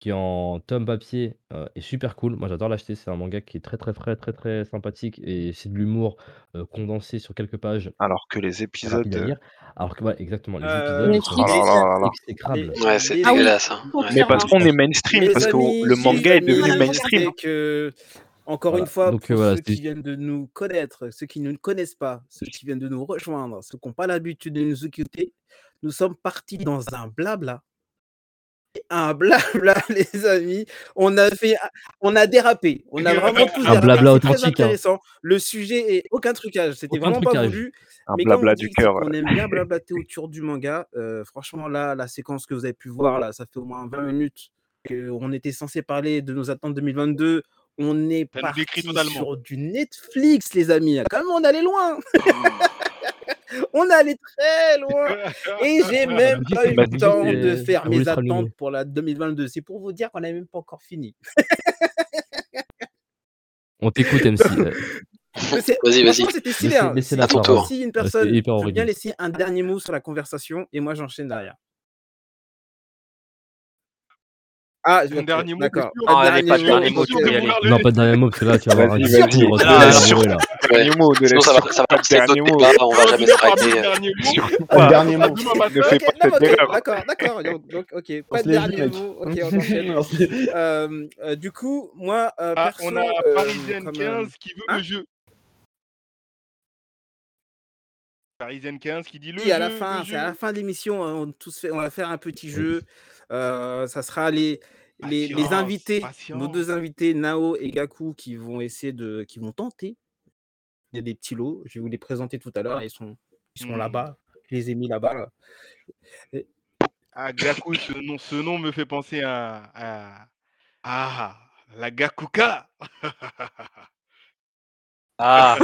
Speaker 3: qui en tome papier euh, est super cool. Moi, j'adore l'acheter. C'est un manga qui est très très frais, très très sympathique et c'est de l'humour euh, condensé sur quelques pages.
Speaker 8: Alors que les épisodes.
Speaker 3: lire. Alors que, ouais, exactement, les
Speaker 1: Euh,
Speaker 3: épisodes sont
Speaker 1: Oh là là là là.
Speaker 3: exécrables.
Speaker 9: Ouais, c'est
Speaker 6: Ah oui.
Speaker 9: dégueulasse. hein. Ouais.
Speaker 8: Mais parce qu'on est mainstream,
Speaker 1: Mes
Speaker 8: parce que
Speaker 1: amis,
Speaker 8: le manga est devenu mainstream.
Speaker 1: que, encore
Speaker 3: Voilà.
Speaker 1: une fois,
Speaker 3: Donc,
Speaker 1: pour
Speaker 3: euh, voilà,
Speaker 1: ceux qui viennent de nous connaître, ceux qui ne nous connaissent pas, ceux qui viennent de nous rejoindre, ceux qui n'ont pas l'habitude de nous écouter, nous sommes partis dans un blabla. Un blabla, les amis. On a fait, on a dérapé. On a vraiment tous
Speaker 3: Un
Speaker 1: dérapé.
Speaker 3: blabla
Speaker 1: C'est très
Speaker 3: authentique, hein.
Speaker 1: intéressant. Le sujet est aucun trucage. C'était
Speaker 3: Aucun
Speaker 1: vraiment pas voulu.
Speaker 8: Un
Speaker 1: Mais on
Speaker 8: blabla du cœur.
Speaker 1: qu'on aime bien blablater autour du manga, euh, franchement, là, la séquence que vous avez pu voir, là, ça fait au moins 20 minutes qu'on était censé parler de nos attentes 2022. On est parti sur du Netflix, les amis. Quand même, on allait loin. on allait très loin. Et j'ai même pas eu le temps de faire mes attentes pour la 2022. C'est pour vous dire qu'on n'a même pas encore fini.
Speaker 3: On t'écoute, MC.
Speaker 1: Mais c'est-
Speaker 9: Vas-y, vas-y.
Speaker 1: c'était stylé.
Speaker 3: Laissez-
Speaker 1: hein. Si- une personne veut bien laisser un dernier mot sur la conversation et moi j'enchaîne derrière. Ah,
Speaker 10: Un
Speaker 1: ok,
Speaker 10: dernier mot,
Speaker 1: d'accord.
Speaker 11: Ah, allez, pas de dernier
Speaker 1: mot,
Speaker 11: mot,
Speaker 1: ok,
Speaker 11: tu peux y
Speaker 1: ok.
Speaker 11: aller.
Speaker 3: Non, pas de dernier mot, parce que là, tu vas avoir un discours.
Speaker 8: Dernier mot,
Speaker 9: Sinon, ça va, ça va
Speaker 8: pas dernier mot.
Speaker 9: débats, on va jamais
Speaker 10: je
Speaker 9: s'arrêter.
Speaker 10: du dernier mot.
Speaker 8: Ne fais pas cette erreur.
Speaker 1: d'accord, d'accord. Donc, ok,
Speaker 4: On
Speaker 1: pas
Speaker 4: se
Speaker 1: de dernier mot. Ok, on enchaîne. Euh, euh, du coup, moi, euh,
Speaker 10: Ah,
Speaker 1: perso,
Speaker 10: on a Parisienne
Speaker 1: comme, euh,
Speaker 10: 15 qui veut
Speaker 1: hein
Speaker 10: le jeu. Parisienne 15 qui dit le
Speaker 1: Oui, à la
Speaker 10: jeu,
Speaker 1: fin, c'est à la fin de l'émission, hein, on, tous fait- on va faire un petit jeu. Euh, ça sera les, les, les
Speaker 10: Patience,
Speaker 1: invités, nos deux invités, Nao et Gaku, qui vont essayer de, qui vont tenter. Il y a des petits lots, je vais vous les présenter tout à l'heure. Ils sont, ils sont
Speaker 10: Hmm.
Speaker 1: là-bas. Je les ai mis là-bas. là. Et-
Speaker 10: Ah, Gaku, ce nom, ce nom me fait penser à, à- Ah, la Gakuka
Speaker 11: Ah,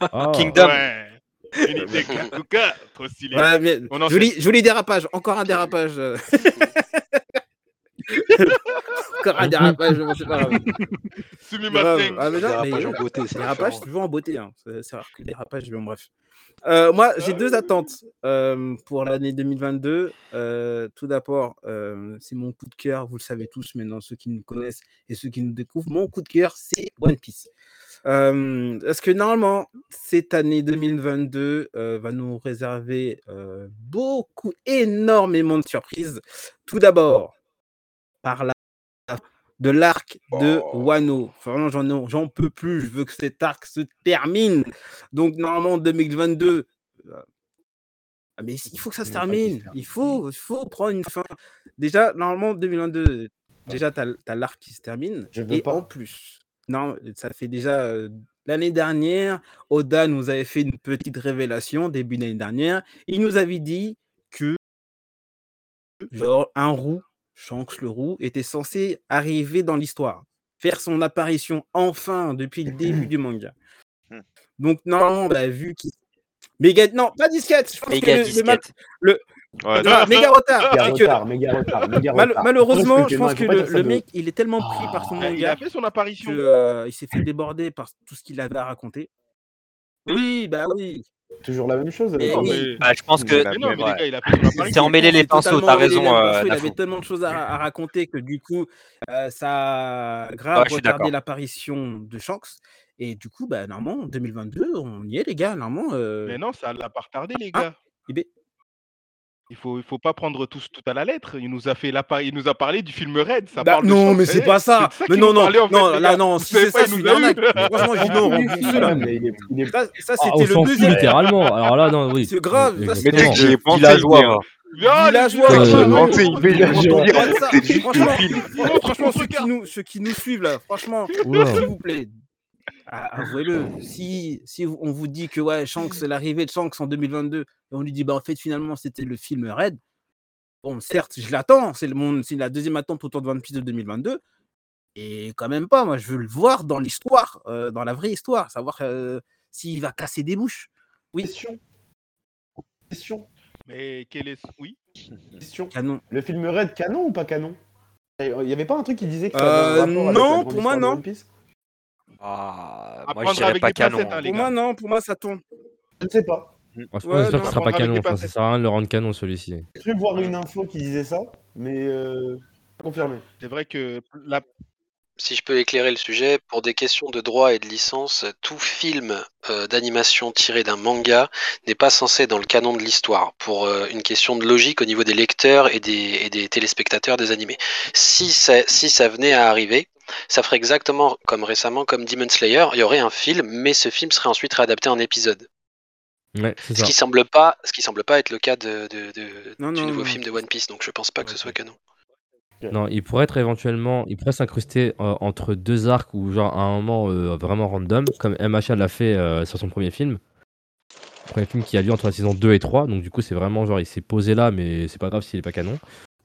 Speaker 3: Ah.
Speaker 11: Kingdom.
Speaker 10: Ouais. Unité Gakuka, trop stylé.
Speaker 1: Mais
Speaker 10: On
Speaker 1: joli dérapage, encore un dérapage. encore un dérapage, bon, c'est pas grave. Ah, mais non,
Speaker 9: Dérapage
Speaker 1: mais
Speaker 9: en beauté, c'est
Speaker 1: Dérapage, toujours en beauté. Hein. C'est rare que dérapage, bon, bref. Euh, moi, j'ai deux attentes euh, pour l'année 2022. Euh, tout d'abord, euh, c'est mon coup de cœur. Vous le savez tous maintenant, ceux qui nous connaissent et ceux qui nous découvrent. Mon coup de cœur, c'est One Piece. Euh, parce que normalement, cette année 2022 euh, va nous réserver euh, beaucoup, énormément de surprises? Tout d'abord, par la de l'arc de Wano. Enfin, Vraiment, j'en j'en peux plus. Je veux que cet arc se termine. Donc, normalement, en 2022, euh, ah, mais il faut que ça se termine.
Speaker 4: termine.
Speaker 1: Il faut, il faut prendre une fin. Déjà, normalement, 2022, déjà, tu as, l'arc qui se termine.
Speaker 4: Je veux
Speaker 1: Et
Speaker 4: pas.
Speaker 1: en plus, non, ça fait déjà euh, l'année dernière, Oda nous avait fait une petite révélation début d'année dernière. Il nous avait dit que genre un roux, Shanks le roux, était censé arriver dans l'histoire, faire son apparition enfin depuis le début du manga.
Speaker 8: Hmm.
Speaker 1: Donc normalement, bah, vu qu'il Méga... Non, pas disquette. Je pense
Speaker 11: Méga
Speaker 1: que le, le mal-
Speaker 11: disquette.
Speaker 1: le-
Speaker 8: Ouais,
Speaker 1: Non, méga retard.
Speaker 4: Méga
Speaker 1: que-
Speaker 4: retard, méga retard, méga
Speaker 1: mal-
Speaker 4: retard.
Speaker 1: malheureusement, je pense que le, mec, il est tellement pris par son
Speaker 10: Ah, Il
Speaker 1: manga
Speaker 10: a fait son apparition.
Speaker 1: que, euh, il s'est fait déborder par tout ce qu'il avait à raconter. Oui, bah oui.
Speaker 4: Toujours la même chose.
Speaker 1: Mais-
Speaker 11: Bah, je pense que c'est emmêlé les pinceaux, t'as raison. euh,
Speaker 1: il avait tellement de choses à, à raconter que du coup, euh, ça a grave
Speaker 11: Ouais,
Speaker 1: retardé l'apparition de Shanks. Et du coup, bah, normalement, en 2022, on y est, les gars. Normalement, euh,
Speaker 10: Mais non, ça l'a pas retardé, les
Speaker 1: Ah.
Speaker 10: gars.
Speaker 1: IB.
Speaker 10: Il faut, il faut pas prendre tout, tout à la lettre. Il nous a fait l'appar- il nous a parlé du film Red. Ça
Speaker 1: Bah,
Speaker 10: parle de
Speaker 1: non,
Speaker 10: Shanks.
Speaker 1: mais c'est pas ça.
Speaker 10: c'est de
Speaker 1: Mais non, non,
Speaker 10: parlait, en fait,
Speaker 1: non, là, non, si c'est ça, c'est une arnaque. Franchement, je dis non,
Speaker 4: Ah, il est-
Speaker 1: Ça, ça,
Speaker 3: Ah,
Speaker 1: c'était le deuxième.
Speaker 3: littéralement. Alors là, non, oui.
Speaker 1: C'est grave, ça,
Speaker 8: Mais dès que j'y ai pensé.
Speaker 10: Ah,
Speaker 1: ça, franchement, ceux qui, nous, ceux qui nous suivent là, franchement, s'il vous plaît, a- avouez-le. Si, si on vous dit que ouais, Shanks, c'est l'arrivée de Shanks en 2022, et on lui dit bah en fait finalement c'était le film Red. Bon, certes, je l'attends, c'est le mon- c'est la deuxième attente autour de One Piece de 2022. Et quand même pas, moi je veux le voir dans l'histoire, euh, dans la vraie histoire, savoir euh, s'il va casser des bouches. Oui,
Speaker 4: Question. Question.
Speaker 10: Mais quel est. Oui.
Speaker 4: Question.
Speaker 1: canon.
Speaker 4: Le film Red, canon ou pas canon? Il y avait pas un truc qui disait que ça
Speaker 1: Euh, non, pour moi, non.
Speaker 4: One Piece?
Speaker 11: Ah,
Speaker 10: À
Speaker 11: moi, je dirais pas canon.
Speaker 10: hein,
Speaker 1: Pour moi, non, pour moi ça tourne.
Speaker 4: Je ne sais pas.
Speaker 3: Franchement,
Speaker 1: Ouais,
Speaker 3: j'espère
Speaker 1: non,
Speaker 3: que ce sera pas canon. Enfin, ça sert à rien de le rendre canon celui-ci.
Speaker 4: J'ai cru voir une info qui disait ça, mais euh, confirmé.
Speaker 10: C'est vrai que la...
Speaker 9: Si je peux éclairer le sujet, pour des questions de droit et de licence, tout film euh, d'animation tiré d'un manga n'est pas censé être dans le canon de l'histoire, pour euh, une question de logique au niveau des lecteurs et des, et des téléspectateurs des animés. Si ça, si ça venait à arriver, ça ferait exactement comme récemment, comme Demon Slayer, il y aurait un film, mais ce film serait ensuite réadapté en épisode.
Speaker 3: Ouais,
Speaker 9: Ce
Speaker 3: ça.
Speaker 9: qui semble pas, ce qui semble pas être le cas de, de- de-
Speaker 1: Non,
Speaker 9: du
Speaker 1: non,
Speaker 9: nouveau
Speaker 1: non.
Speaker 9: film de One Piece, donc je pense pas que ce soit canon.
Speaker 3: Non, il pourrait être éventuellement, il pourrait s'incruster euh, entre deux arcs ou genre à un moment euh, vraiment random, comme MHA l'a fait euh, sur son premier film. Premier film qui a lieu entre la saison 2 et 3, donc du coup c'est vraiment genre il s'est posé là, mais c'est pas grave s'il est pas canon.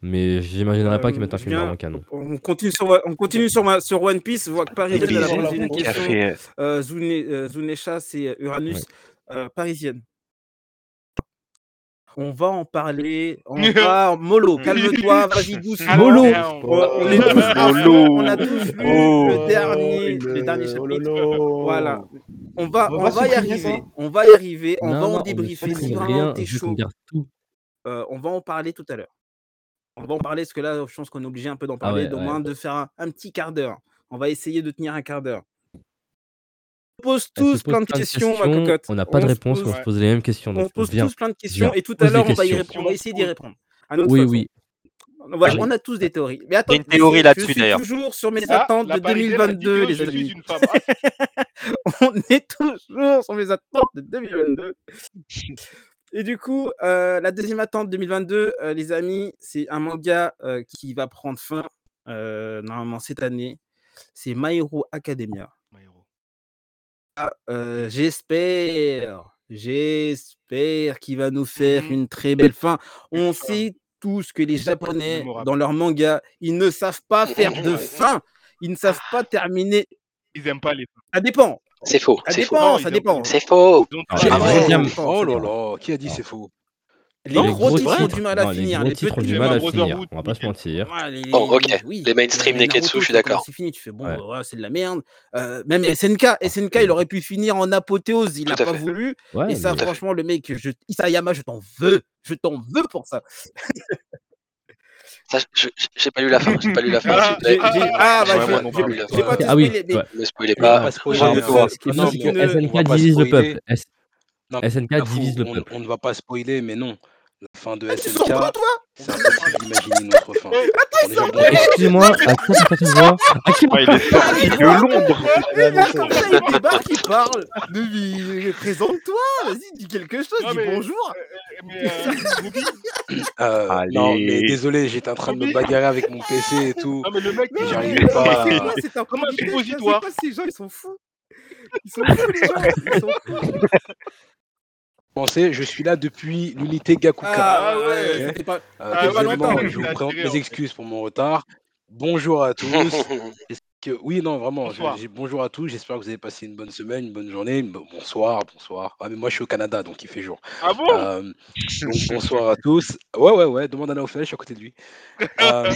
Speaker 3: Mais j'imaginerais pas qu'il mette un
Speaker 1: Euh,
Speaker 3: film
Speaker 1: Julien,
Speaker 3: vraiment canon.
Speaker 1: On continue sur, on continue sur, ma- sur One Piece. Voit que Paris
Speaker 4: sur la
Speaker 1: posé une question.
Speaker 8: Café,
Speaker 1: Euh, Zune- euh, Zunesha, c'est Uranus, euh, parisienne. On va en parler. On va. Molo, calme-toi, vas-y doucement.
Speaker 10: Molo.
Speaker 1: On, on est tous
Speaker 8: Molo.
Speaker 1: on a tous lu
Speaker 8: Oh.
Speaker 1: le dernier,
Speaker 4: le-
Speaker 1: les derniers
Speaker 4: oh
Speaker 1: chapitres.
Speaker 4: lolo.
Speaker 1: Voilà. On va,
Speaker 4: On
Speaker 1: on
Speaker 4: va
Speaker 1: va y arriver. On va y arriver. On
Speaker 3: Non,
Speaker 1: va en débriefer. Si vraiment t'es chaud, euh, on va en parler tout à l'heure. On va en parler parce que là, je pense qu'on est obligé un peu d'en
Speaker 3: Ah
Speaker 1: parler,
Speaker 3: ouais,
Speaker 1: d'au
Speaker 3: ouais.
Speaker 1: moins de faire un, un petit quart d'heure. On va essayer de tenir un quart d'heure. On pose tous
Speaker 3: pose
Speaker 1: plein de questions, ma cocotte.
Speaker 3: On n'a pas de
Speaker 1: se
Speaker 3: réponse,
Speaker 1: pose-
Speaker 3: on se pose les mêmes questions.
Speaker 1: on
Speaker 3: Donc
Speaker 1: pose
Speaker 3: viens.
Speaker 1: tous plein de questions et tout à
Speaker 3: pose
Speaker 1: l'heure, on va, y répondre, on va essayer d'y répondre. À notre
Speaker 3: Oui,
Speaker 1: façon.
Speaker 3: oui.
Speaker 1: Voilà,
Speaker 8: Ah
Speaker 1: on a tous des théories. Mais attends,
Speaker 8: Il y a une théorie là-dessus,
Speaker 1: Je suis
Speaker 8: d'ailleurs.
Speaker 1: toujours sur mes
Speaker 10: Ah,
Speaker 1: attentes de
Speaker 10: Parisienne a dit
Speaker 1: 2022,
Speaker 10: que
Speaker 1: les amis.
Speaker 10: Ah,
Speaker 1: on est toujours sur mes attentes de 2022. Et du coup, euh, la deuxième attente 2022, euh, les amis, c'est un manga euh, qui va prendre fin normalement cette année. C'est My Hero Academia. Ah, j'espère, j'espère qu'il va nous faire
Speaker 10: Mhm.
Speaker 1: une très belle fin. On sait tous que les Japonais, dans leur manga, ils ne savent pas faire de fin. Ils ne savent pas terminer.
Speaker 10: Ils aiment pas les femmes.
Speaker 1: Ça dépend.
Speaker 9: C'est faux,
Speaker 1: Ça
Speaker 9: c'est faux.
Speaker 1: dépend,
Speaker 10: Non,
Speaker 1: ça dépend.
Speaker 9: C'est faux.
Speaker 3: Ah, les
Speaker 10: les
Speaker 11: Oh là là, qui a dit c'est faux?
Speaker 1: Les
Speaker 10: Non,
Speaker 1: gros
Speaker 3: les
Speaker 1: titres
Speaker 3: gros
Speaker 1: ont du mal à
Speaker 3: non, les
Speaker 1: finir.
Speaker 3: gros
Speaker 1: Les
Speaker 3: titres ont
Speaker 1: petits,
Speaker 3: du
Speaker 10: Les
Speaker 3: mal à finir. On va pas se mentir.
Speaker 1: Ouais, les-
Speaker 9: Bon, ok.
Speaker 1: oui,
Speaker 9: Les mainstream
Speaker 1: euh,
Speaker 9: Neketsu,
Speaker 1: Naruto,
Speaker 9: je suis d'accord.
Speaker 1: C'est fini, tu fais bon,
Speaker 3: Ouais.
Speaker 1: ouais, c'est de la merde. Euh, même SNK, SNK, il aurait pu finir en apothéose, il n'a pas
Speaker 9: fait.
Speaker 1: voulu.
Speaker 3: Ouais,
Speaker 1: Et ça, franchement, le mec, je... Isayama, je t'en veux. Je t'en veux pour ça.
Speaker 9: Ça, j'ai pas lu la fin, j'ai pas lu la fin,
Speaker 10: Ah,
Speaker 9: s'il vous plaît.
Speaker 1: J'ai- Ah, bah, pas
Speaker 3: Ah oui.
Speaker 9: Ne spoilez pas.
Speaker 3: SNK divise le peuple. SNK divise le peuple.
Speaker 11: on ne va pas spoiler, mais non. La fin de
Speaker 1: Ah, tu sors
Speaker 11: SNK,
Speaker 1: pas, toi
Speaker 11: c'est impossible d'imaginer une autre fin.
Speaker 3: Excusez-moi, à qui on se voit À qui
Speaker 8: Ah, il est sorti de Londres.
Speaker 1: Mais là, comme ça, il débarque, il parle. Mais, Présente-toi, vas-y, dis quelque chose,
Speaker 10: Non,
Speaker 1: dis bonjour.
Speaker 10: Mais, euh,
Speaker 11: Euh,
Speaker 8: Allez.
Speaker 11: non, mais désolé, j'étais en train de me bagarrer avec mon PC et tout.
Speaker 10: non, mais le mec,
Speaker 11: j'arrivais
Speaker 1: mais
Speaker 11: pas
Speaker 1: c'est un
Speaker 10: Comme un
Speaker 1: politesse, là,
Speaker 10: suppositoire.
Speaker 1: C'est quoi ces gens Ils sont fous. Ils sont fous, les gens. Ils sont fous.
Speaker 11: Penser, je suis là depuis l'unité Gakuka.
Speaker 1: Ah ouais, pas.
Speaker 11: Euh,
Speaker 10: Ah
Speaker 1: longtemps,
Speaker 11: je vous présente mes
Speaker 10: fait.
Speaker 11: excuses pour mon retard. Bonjour à tous. Que... Oui, non, vraiment. je- bonjour à tous. J'espère que vous avez passé une bonne semaine, une bonne journée. Bon- Bonsoir, bonsoir. Ah, mais moi, je suis au Canada, donc il fait jour.
Speaker 10: Ah bon
Speaker 11: Euh, donc, bonsoir à tous. Ouais, ouais, ouais. Demande à Naofel, je suis à côté de lui. Euh,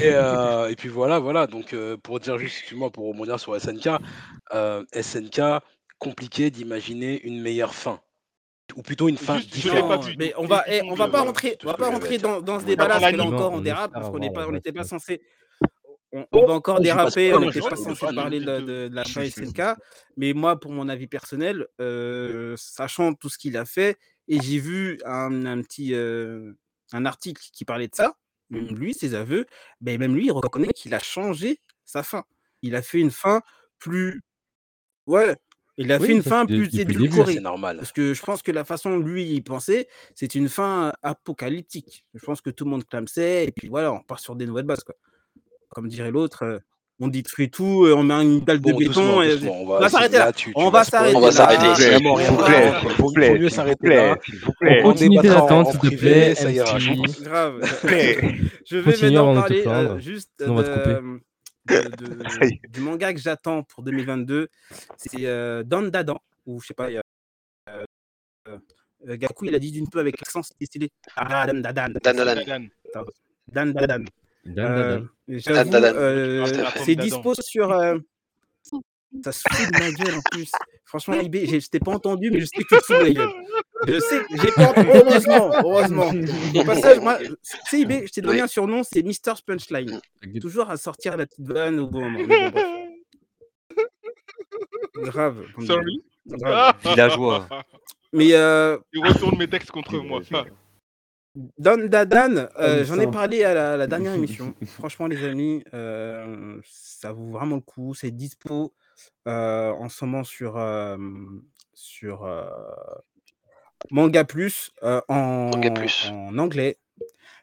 Speaker 11: et, et puis voilà, voilà. Donc, pour dire juste, excuse-moi, pour rebondir sur SNK, SNK, compliqué d'imaginer une meilleure fin. Ou plutôt une fin
Speaker 10: Juste,
Speaker 11: différente.
Speaker 10: pas
Speaker 1: mais on va, eh, on va
Speaker 10: de-
Speaker 1: pas rentrer, on va pas rentrer dans, dans ce
Speaker 10: On
Speaker 1: débat-là parce que là encore on dérape parce qu'on n'est
Speaker 3: avoir
Speaker 1: pas, on
Speaker 3: la
Speaker 1: n'était pas censé, on, on va encore déraper, on n'était pas censé parler de la, de, de la fin SNK, mais moi pour mon avis personnel, euh, sachant tout ce qu'il a fait, et j'ai vu un, un petit euh, un article qui parlait de ça, même lui ses aveux, ben même lui il reconnaît qu'il a changé sa fin. Il a fait une fin plus, ouais, il a
Speaker 3: Oui,
Speaker 1: fait une fin plus édulcorée.
Speaker 11: c'est normal.
Speaker 1: Parce que je pense que la façon dont lui il pensait, c'est une fin apocalyptique. Je pense que tout le monde clamsait, et puis voilà, on part sur des nouvelles bases. Quoi. Comme dirait l'autre, euh, on détruit tout, euh, on met une dalle de
Speaker 11: Bon,
Speaker 1: béton.
Speaker 11: doucement,
Speaker 1: et...
Speaker 11: doucement. On
Speaker 1: On va
Speaker 11: va,
Speaker 1: s'arrêter là.
Speaker 11: là, tu, tu
Speaker 1: On va s'arrêter
Speaker 9: On va
Speaker 1: là.
Speaker 9: s'arrêter
Speaker 8: s'il vous
Speaker 1: va-
Speaker 8: plaît,
Speaker 11: Faut-
Speaker 8: s'il vous plaît, s'il vous
Speaker 11: s'arrêter là.
Speaker 8: plaît, s'il vous plaît.
Speaker 11: On
Speaker 3: Continue s'il te plaît,
Speaker 11: ça ira.
Speaker 1: Grave.
Speaker 8: plaît.
Speaker 1: je vais maintenant parler euh, juste de, de- du manga que j'attends pour 2022. C'est euh, Dan Dadan, ou je sais pas, il y a, euh, euh, Gaku, il a dit d'une peu avec l'accent, c'était stylé. Ah, Dan Dadan.
Speaker 9: Dan Dadan.
Speaker 10: Dan.
Speaker 1: Dan Dadan.
Speaker 3: Dan,
Speaker 1: Euh, euh, c'est dispo sur, euh, Ça se fout de ma gueule en plus. Franchement, IB, je t'ai pas entendu, mais je sais que tu te fous de ma gueule. Je sais, j'ai pas entendu. Heureusement, heureusement. Au passage, moi, tu sais, IB, je t'ai donné un surnom, c'est Mister Punchline. Toujours à sortir la petite vanne au bon moment. Bon. Grave.
Speaker 10: Sorry.
Speaker 1: grave.
Speaker 12: Villageois.
Speaker 1: Mais euh,
Speaker 10: Il retourne mes textes contre moi.
Speaker 1: Don Dadan, euh, j'en ai parlé à la, la dernière émission. Franchement, les amis, euh, ça vaut vraiment le coup. C'est dispo euh, en ce moment sur, euh, sur euh, Manga Plus en,
Speaker 9: Manga Plus.
Speaker 1: en anglais.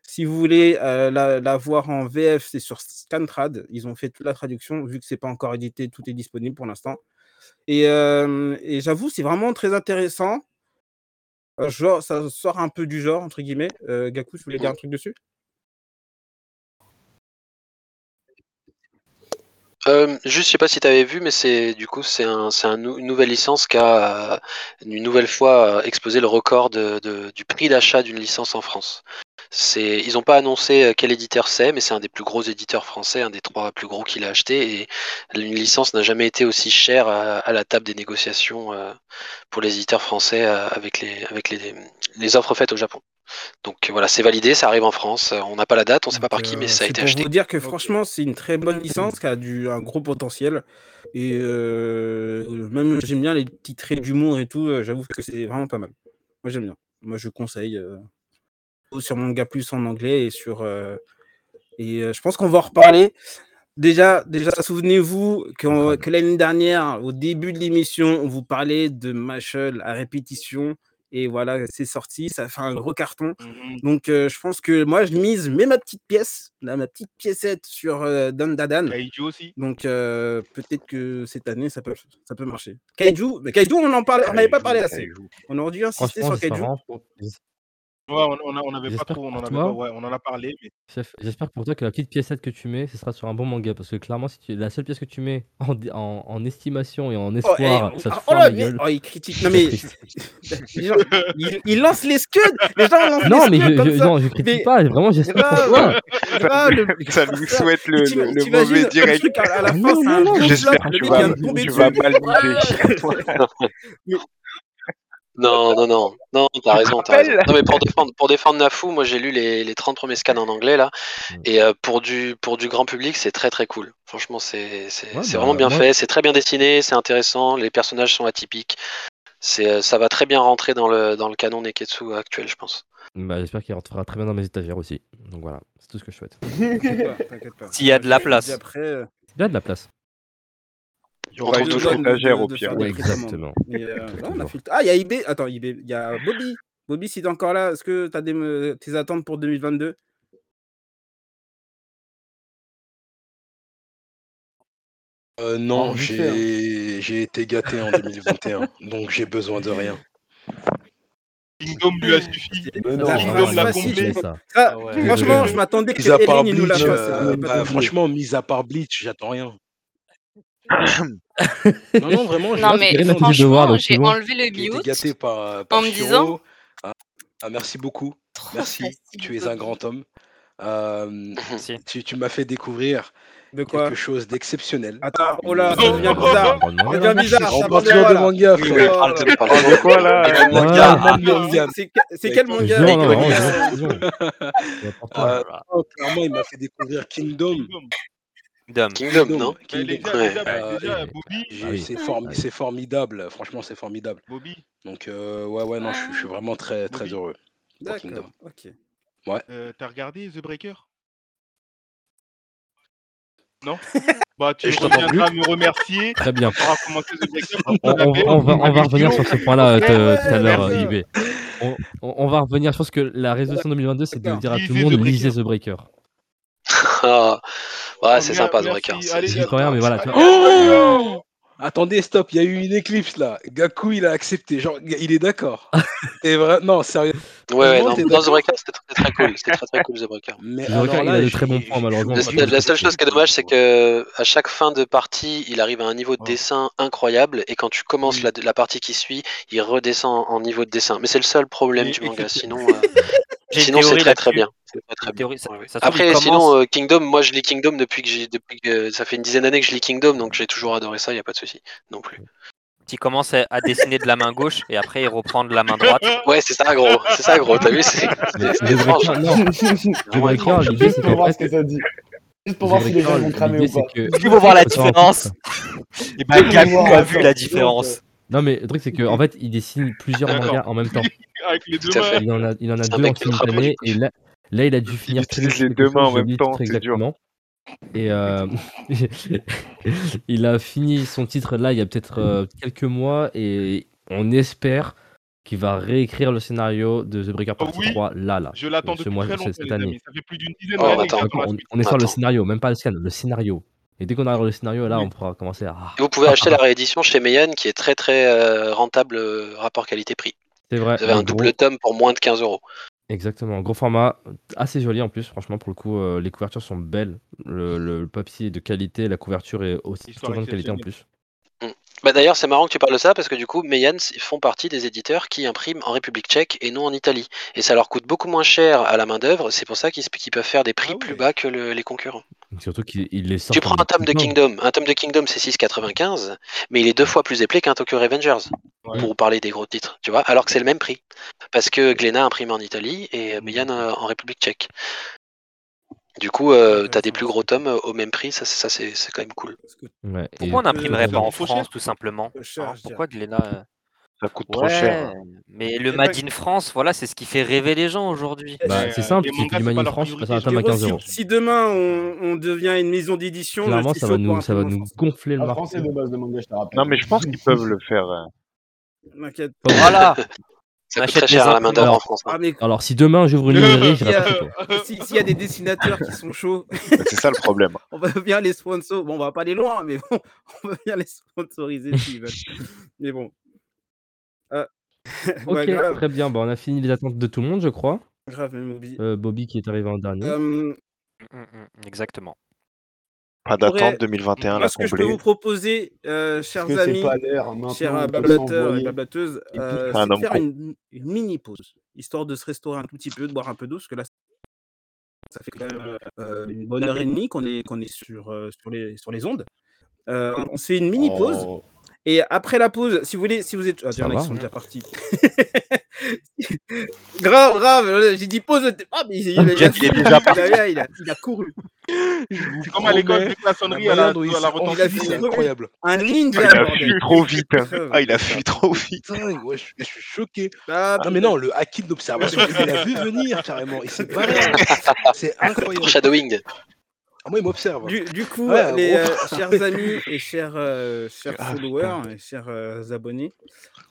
Speaker 1: Si vous voulez euh, la, la voir en VF, c'est sur Scantrad. Ils ont fait toute la traduction. Vu que c'est pas encore édité, tout est disponible pour l'instant. Et, euh, et j'avoue, c'est vraiment très intéressant. Euh, genre, ça sort un peu du genre, entre guillemets. Euh, Gaku, tu voulais dire un truc dessus?
Speaker 9: Euh, juste, je sais pas si tu avais vu, mais c'est du coup c'est un, un une nouvelle licence qui a une nouvelle fois euh, explosé le record de, de- du prix d'achat d'une licence en France. Ils n'ont pas annoncé euh, quel éditeur c'est, mais c'est un des plus gros éditeurs français, un des trois plus gros qu'il a acheté, et une licence n'a jamais été aussi chère à, à la table des négociations euh, pour les éditeurs français avec les avec les, les offres faites au Japon. Donc voilà, c'est validé, ça arrive en France. On n'a pas la date, on sait pas par qui, mais
Speaker 1: Euh,
Speaker 9: ça a été
Speaker 1: pour
Speaker 9: acheté.
Speaker 1: vous dire que franchement, c'est une très bonne licence qui a du, un gros potentiel. Et euh, même j'aime bien les petits traits d'humour et tout. euh, J'avoue que c'est vraiment pas mal. Moi, j'aime bien. Moi, je conseille euh, sur Manga Plus en anglais et sur. euh, et euh, je pense qu'on va en reparler. Déjà, déjà souvenez-vous qu'en- que l'année dernière, au début de l'émission, on vous parlait de Machel à répétition. Et voilà, c'est sorti, ça fait un gros carton.
Speaker 10: Mhm.
Speaker 1: Donc, euh, je pense que moi, je mise, mets ma petite pièce, là, ma petite piécette sur euh, Dan Dadan.
Speaker 10: Kaiju aussi.
Speaker 1: Donc, euh, peut-être que cette année, ça peut, ça peut marcher. Kaiju, mais Kaiju, on en parlait, on n'avait pas parlé assez. On aurait dû insister sur Kaiju.
Speaker 3: vraiment
Speaker 10: Ouais, on, on, a- on avait pas
Speaker 3: J'espère
Speaker 10: trop, on en
Speaker 3: pour
Speaker 10: avait
Speaker 3: toi.
Speaker 10: pas, ouais, on en a parlé, mais
Speaker 3: Chef, j'espère pour toi que la petite piécette que tu mets, ce sera sur un bon manga. Parce que clairement, si tu... la seule pièce que tu mets en, dé- en, en estimation et en
Speaker 1: Oh,
Speaker 3: espoir,
Speaker 1: eh,
Speaker 3: ça te
Speaker 1: oh là,
Speaker 3: la
Speaker 1: mais-
Speaker 3: gueule.
Speaker 1: oh, il critique. Non, mais
Speaker 3: triste.
Speaker 1: les gens, ils, ils lancent les scuds. Les gens lancent
Speaker 3: Non, mais je,
Speaker 1: scuds comme
Speaker 3: je-
Speaker 1: ça.
Speaker 3: non, je critique
Speaker 1: Mais
Speaker 3: pas. Vraiment, j'espère pour
Speaker 1: grave,
Speaker 3: toi.
Speaker 1: grave, le-
Speaker 8: Ça nous
Speaker 1: ça.
Speaker 8: souhaite le,
Speaker 1: t'imagines
Speaker 8: mauvais
Speaker 1: un
Speaker 8: direct.
Speaker 1: truc à, à la
Speaker 3: Ah
Speaker 1: fin,
Speaker 3: non,
Speaker 1: c'est
Speaker 3: non,
Speaker 1: un
Speaker 3: non.
Speaker 1: gros flop.
Speaker 8: J'espère que
Speaker 1: Le
Speaker 8: tu
Speaker 1: mec
Speaker 8: vas,
Speaker 1: vient de tomber
Speaker 8: tu
Speaker 1: dessus.
Speaker 8: vas mal.
Speaker 1: Mais-
Speaker 9: Non, non, non, non, t'as raison, t'as raison. Non, mais pour défendre, pour défendre Nafu, moi j'ai lu les, les 30 premiers scans en anglais là, et euh, pour du pour du grand public, c'est très très cool. Franchement, c'est c'est
Speaker 3: Ouais,
Speaker 9: c'est
Speaker 3: bah,
Speaker 9: vraiment bien fait, c'est très bien dessiné, c'est intéressant, les personnages sont atypiques. C'est euh, ça va très bien rentrer dans le dans le canon Neketsu actuel, je pense.
Speaker 3: Bah, j'espère qu'il rentrera très bien dans mes étagères aussi. Donc voilà, c'est tout ce que je souhaite.
Speaker 12: S'il y a de la place.
Speaker 1: Après, euh,
Speaker 3: Il y a de la place.
Speaker 8: Il y aura une
Speaker 1: de-
Speaker 8: étagère au pire.
Speaker 3: Ouais, exactement.
Speaker 1: Euh, là, on a fait Ah, il y a IB. Attends, IB. Il y a Bobby. Bobby, si t'es encore là, est-ce que tu as des, tes attentes pour 2022
Speaker 11: Euh, non, j'ai j'ai été gâté en 2021, donc j'ai besoin de rien.
Speaker 10: Kingdom lui a suffi. Kingdom l'a comblé.
Speaker 12: Ah ouais.
Speaker 1: Franchement, je m'attendais que il nous la fasse.
Speaker 11: euh,
Speaker 1: euh,
Speaker 11: bah, franchement, mis à part Bleach, j'attends rien. Non, non, vraiment, j'ai
Speaker 6: Non, mais franchement, j'ai
Speaker 3: bon.
Speaker 6: enlevé le mute
Speaker 11: gâté par, par
Speaker 6: en me disant
Speaker 11: Ah, ah, merci beaucoup.
Speaker 6: trop
Speaker 11: Merci, tu es un grand homme. Euh,
Speaker 12: Merci.
Speaker 11: tu tu m'as fait découvrir
Speaker 1: De quoi?
Speaker 11: quelque chose d'exceptionnel.
Speaker 1: Attends, oh là, ça devient bizarre. Ça devient bizarre.
Speaker 11: On parle
Speaker 1: de
Speaker 11: manga, frère.
Speaker 9: de,
Speaker 8: Oh, quoi là? Euh.
Speaker 3: Ah.
Speaker 1: C'est que- c'est quel manga?
Speaker 11: Euh, clairement, il m'a fait découvrir Kingdom.
Speaker 10: Kingdom.
Speaker 12: Dame.
Speaker 9: Kingdom,
Speaker 11: Kingdom,
Speaker 9: non
Speaker 11: Kingdom.
Speaker 9: Ouais.
Speaker 11: Euh,
Speaker 10: déjà, Bobby,
Speaker 3: oui.
Speaker 11: c'est form-
Speaker 3: oui.
Speaker 11: c'est formidable. Franchement, c'est formidable.
Speaker 10: Bobby,
Speaker 11: Donc, euh, ouais, ouais, non, je, suis- je suis vraiment très, très
Speaker 10: Bobby.
Speaker 11: heureux Kingdom.
Speaker 1: D'accord, ok.
Speaker 10: euh, t'as regardé The Breaker? Non? Bah, tu reviendras me remercier.
Speaker 3: Très bien.
Speaker 10: On
Speaker 3: va, on va revenir sur ce point-là euh,
Speaker 1: Ouais, ouais,
Speaker 3: tout à l'heure. IB. On, va revenir. Je pense que la résolution 2022, c'est de dire à tout le monde lisez The Breaker.
Speaker 9: Ah, ouais, c'est sympa. Breaker. c'est-
Speaker 3: crois rien, mais voilà.
Speaker 11: Oh Attendez, stop, il y a eu une éclipse là. Gaku, il a accepté. Genre, il est d'accord. Vrai, non, sérieux.
Speaker 9: Ouais, ouais, non,
Speaker 11: t'es
Speaker 9: dans The
Speaker 11: d'accord
Speaker 9: Breaker, c'était très, très cool. C'était très, très cool, The Breaker.
Speaker 11: Mais
Speaker 3: il a de très bons points, malheureusement.
Speaker 9: La, seule chose qui est dommage, c'est que à chaque fin de partie, il arrive à un niveau de dessin incroyable, et quand tu commences la, partie qui suit, il redescend en niveau de dessin. Mais c'est le seul problème du manga. Sinon, euh, Sinon, c'est très très bien. Très,
Speaker 12: théorie, ça- ça
Speaker 9: Après,
Speaker 12: commence-
Speaker 9: sinon, euh, Kingdom, moi je lis Kingdom depuis que j'ai. Depuis que, ça fait une dizaine d'années que je lis Kingdom, donc j'ai toujours adoré ça, il n'y a pas de souci non plus.
Speaker 12: Il commence à à dessiner de la main gauche et après il reprend de la main droite.
Speaker 9: Ouais, c'est ça, gros. C'est ça, gros. T'as vu C'est étrange.
Speaker 4: Juste pour voir ce que ça dit. Juste pour voir si les gens vont cramer ou pas.
Speaker 12: faut voir la différence. Et ben Gaku
Speaker 4: voir,
Speaker 12: a vu la différence.
Speaker 3: Non mais le truc c'est qu'en fait il dessine plusieurs mangas en même temps.
Speaker 10: Avec les deux mains.
Speaker 3: Il en a, il en a deux en simultané et là, là il a dû finir
Speaker 8: utilise
Speaker 3: Trilogy
Speaker 8: les deux mains en même temps, c'est dur.
Speaker 3: exactement. Et euh, il a fini son titre là il y a peut-être euh, quelques mois et on espère qu'il va réécrire le scénario de The Breaker
Speaker 10: Oh
Speaker 3: partie
Speaker 10: oui,
Speaker 3: 3 là là.
Speaker 10: Je l'attends depuis
Speaker 3: mois,
Speaker 10: très longtemps,
Speaker 3: cette année.
Speaker 10: Ça fait plus d'une dizaine
Speaker 9: Oh, on
Speaker 10: d'années
Speaker 3: On,
Speaker 10: suite.
Speaker 3: on est sur le scénario, même pas le scan, le scénario. Et dès qu'on aura le scénario là
Speaker 10: Oui.
Speaker 3: on pourra commencer à.
Speaker 9: Et vous pouvez acheter la réédition chez Meian qui est très très euh, rentable euh, rapport qualité-prix.
Speaker 3: C'est vrai.
Speaker 9: Vous avez un
Speaker 3: gros-
Speaker 9: double tome pour moins de 15 euros.
Speaker 3: Exactement, gros format, assez joli en plus, franchement pour le coup, euh, les couvertures sont belles, le, le- papier est de qualité, la couverture est aussi de grande qualité en plus.
Speaker 9: Bah d'ailleurs, c'est marrant que tu parles de ça parce que du coup, Meyans font partie des éditeurs qui impriment en République tchèque et non en Italie. Et ça leur coûte beaucoup moins cher à la main-d'œuvre. C'est pour ça qu'ils qu'ils peuvent faire des prix
Speaker 10: Ah
Speaker 9: plus bas que le- les concurrents.
Speaker 3: Surtout qu'il il les sort.
Speaker 9: Tu prends
Speaker 3: en
Speaker 9: un tome de Kingdom. Un tome de Kingdom, c'est 6,95, mais il est deux fois plus épais qu'un Tokyo Revengers.
Speaker 10: Ouais.
Speaker 9: Pour parler des gros titres, tu vois, alors que c'est le même prix. Parce que Glénat imprime en Italie et Meyane euh, en République tchèque. Du coup, euh, t'as des plus gros tomes euh, au même prix, ça, ça c'est c'est quand même cool.
Speaker 3: Ouais,
Speaker 12: Pourquoi on n'imprimerait
Speaker 1: Euh,
Speaker 12: pas en France tout simplement
Speaker 1: cher.
Speaker 12: Pourquoi Glénat euh,
Speaker 8: Ça coûte trop cher.
Speaker 12: Mais le
Speaker 1: C'est
Speaker 12: Made
Speaker 1: vrai
Speaker 12: in France, voilà, c'est ce qui fait rêver les gens aujourd'hui.
Speaker 3: Bah,
Speaker 10: Euh,
Speaker 3: c'est simple, c'est que
Speaker 10: mangas,
Speaker 3: du
Speaker 10: c'est pas
Speaker 3: Mani
Speaker 10: leur
Speaker 3: France, tu passes un tome à
Speaker 1: Gros,
Speaker 3: 15
Speaker 1: si,
Speaker 3: euros.
Speaker 1: si demain on, on devient une maison d'édition,
Speaker 3: Clairement, ça va nous, ça va gonfler le
Speaker 4: Un
Speaker 3: marché.
Speaker 4: français de base de manga, je te rappelle.
Speaker 8: Non, mais je pense qu'ils peuvent le faire. euh.
Speaker 1: M'inquiète.
Speaker 12: Voilà,
Speaker 9: Ça
Speaker 12: achète
Speaker 9: très cher à la main d'œuvre en
Speaker 3: Alors,
Speaker 9: France. hein.
Speaker 1: Ah, mais
Speaker 3: Alors si demain j'ouvre une librairie,
Speaker 1: s'il
Speaker 3: j'irai
Speaker 1: y, a-
Speaker 3: toi.
Speaker 1: si- s'il y a des dessinateurs qui sont chauds,
Speaker 8: C'est ça le problème.
Speaker 1: on va bien les sponsor. Bon, on va pas aller loin, mais bon, on va bien les sponsoriser s'ils veulent. Mais bon. Euh,
Speaker 3: Ok,
Speaker 1: grave,
Speaker 3: très bien, bah, on a fini les attentes de tout le monde, je crois.
Speaker 1: grave.
Speaker 3: Euh, Bobby qui est arrivé en dernier.
Speaker 1: Euh,
Speaker 12: Mm, mm, mm, exactement.
Speaker 8: Pas
Speaker 1: pourrait-
Speaker 8: d'attente 2021
Speaker 1: moi, ce que je peux vous proposer, euh, chers amis,
Speaker 4: maintenant
Speaker 1: chers bablateurs et bablateuses, euh,
Speaker 8: faire un
Speaker 1: c'est de faire une, une mini pause, histoire de se restaurer un tout petit peu, de boire un peu d'eau, parce que là, ça fait quand même euh, une bonne heure et demie qu'on est, qu'on est sur, euh, sur, les, sur les ondes. Euh, on se fait une mini pause.
Speaker 4: Oh.
Speaker 1: Et après la pause, si vous voulez, si vous êtes. Ah, il y en a qui sont déjà partis. grave, grave. J'ai dit pause. Ah, mais il, il, a-
Speaker 12: Jeff, il est déjà
Speaker 1: il a- il a, il a couru.
Speaker 10: C'est comme à l'école de clasonnerie à la, à la
Speaker 1: Il a
Speaker 10: retenue.
Speaker 1: vu
Speaker 11: c'est
Speaker 1: ça.
Speaker 11: incroyable.
Speaker 1: Un ninja.
Speaker 8: Ah, il a fui trop vite. Ah, il a fui trop vite.
Speaker 11: Putain, ouais, je, je suis choqué.
Speaker 1: Ah,
Speaker 11: Non mais non, le hacking d'observation, il a vu venir carrément. Il s'est barré. C'est incroyable.
Speaker 9: Shadowing.
Speaker 11: Ah, moi, il m'observe.
Speaker 1: Du, du coup,
Speaker 11: Ouais,
Speaker 1: les
Speaker 11: gros.
Speaker 1: euh, chers amis et chers, euh, chers
Speaker 8: Ah,
Speaker 1: followers et chers euh, abonnés,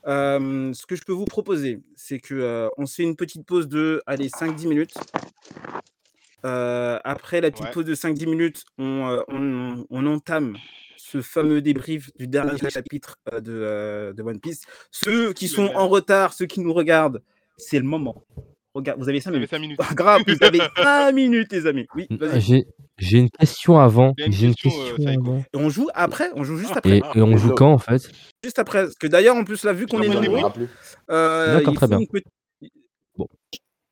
Speaker 1: euh, ce que je peux vous proposer, c'est que euh, on se fait une petite pause de allez 5-10 minutes. Euh, après la petite
Speaker 10: Ouais.
Speaker 1: pause de 5-10 minutes, on, euh, on, on entame ce fameux débrief du dernier chapitre euh, de, euh, de One Piece. Ceux qui sont en retard, ceux qui nous regardent, c'est le moment. Regarde, vous avez 5
Speaker 10: Vous avez
Speaker 1: minutes. Grave, vous avez 5 minutes, les amis. Oui, vas-y.
Speaker 3: J'ai j'ai une question avant. J'ai une
Speaker 10: question, euh,
Speaker 3: avant.
Speaker 1: Et on joue après, on joue juste après.
Speaker 3: Et, et on joue quand en fait?
Speaker 1: Juste après. Parce que d'ailleurs, en plus, là, vu qu'on est nombreux, euh,
Speaker 3: D'accord, très bien.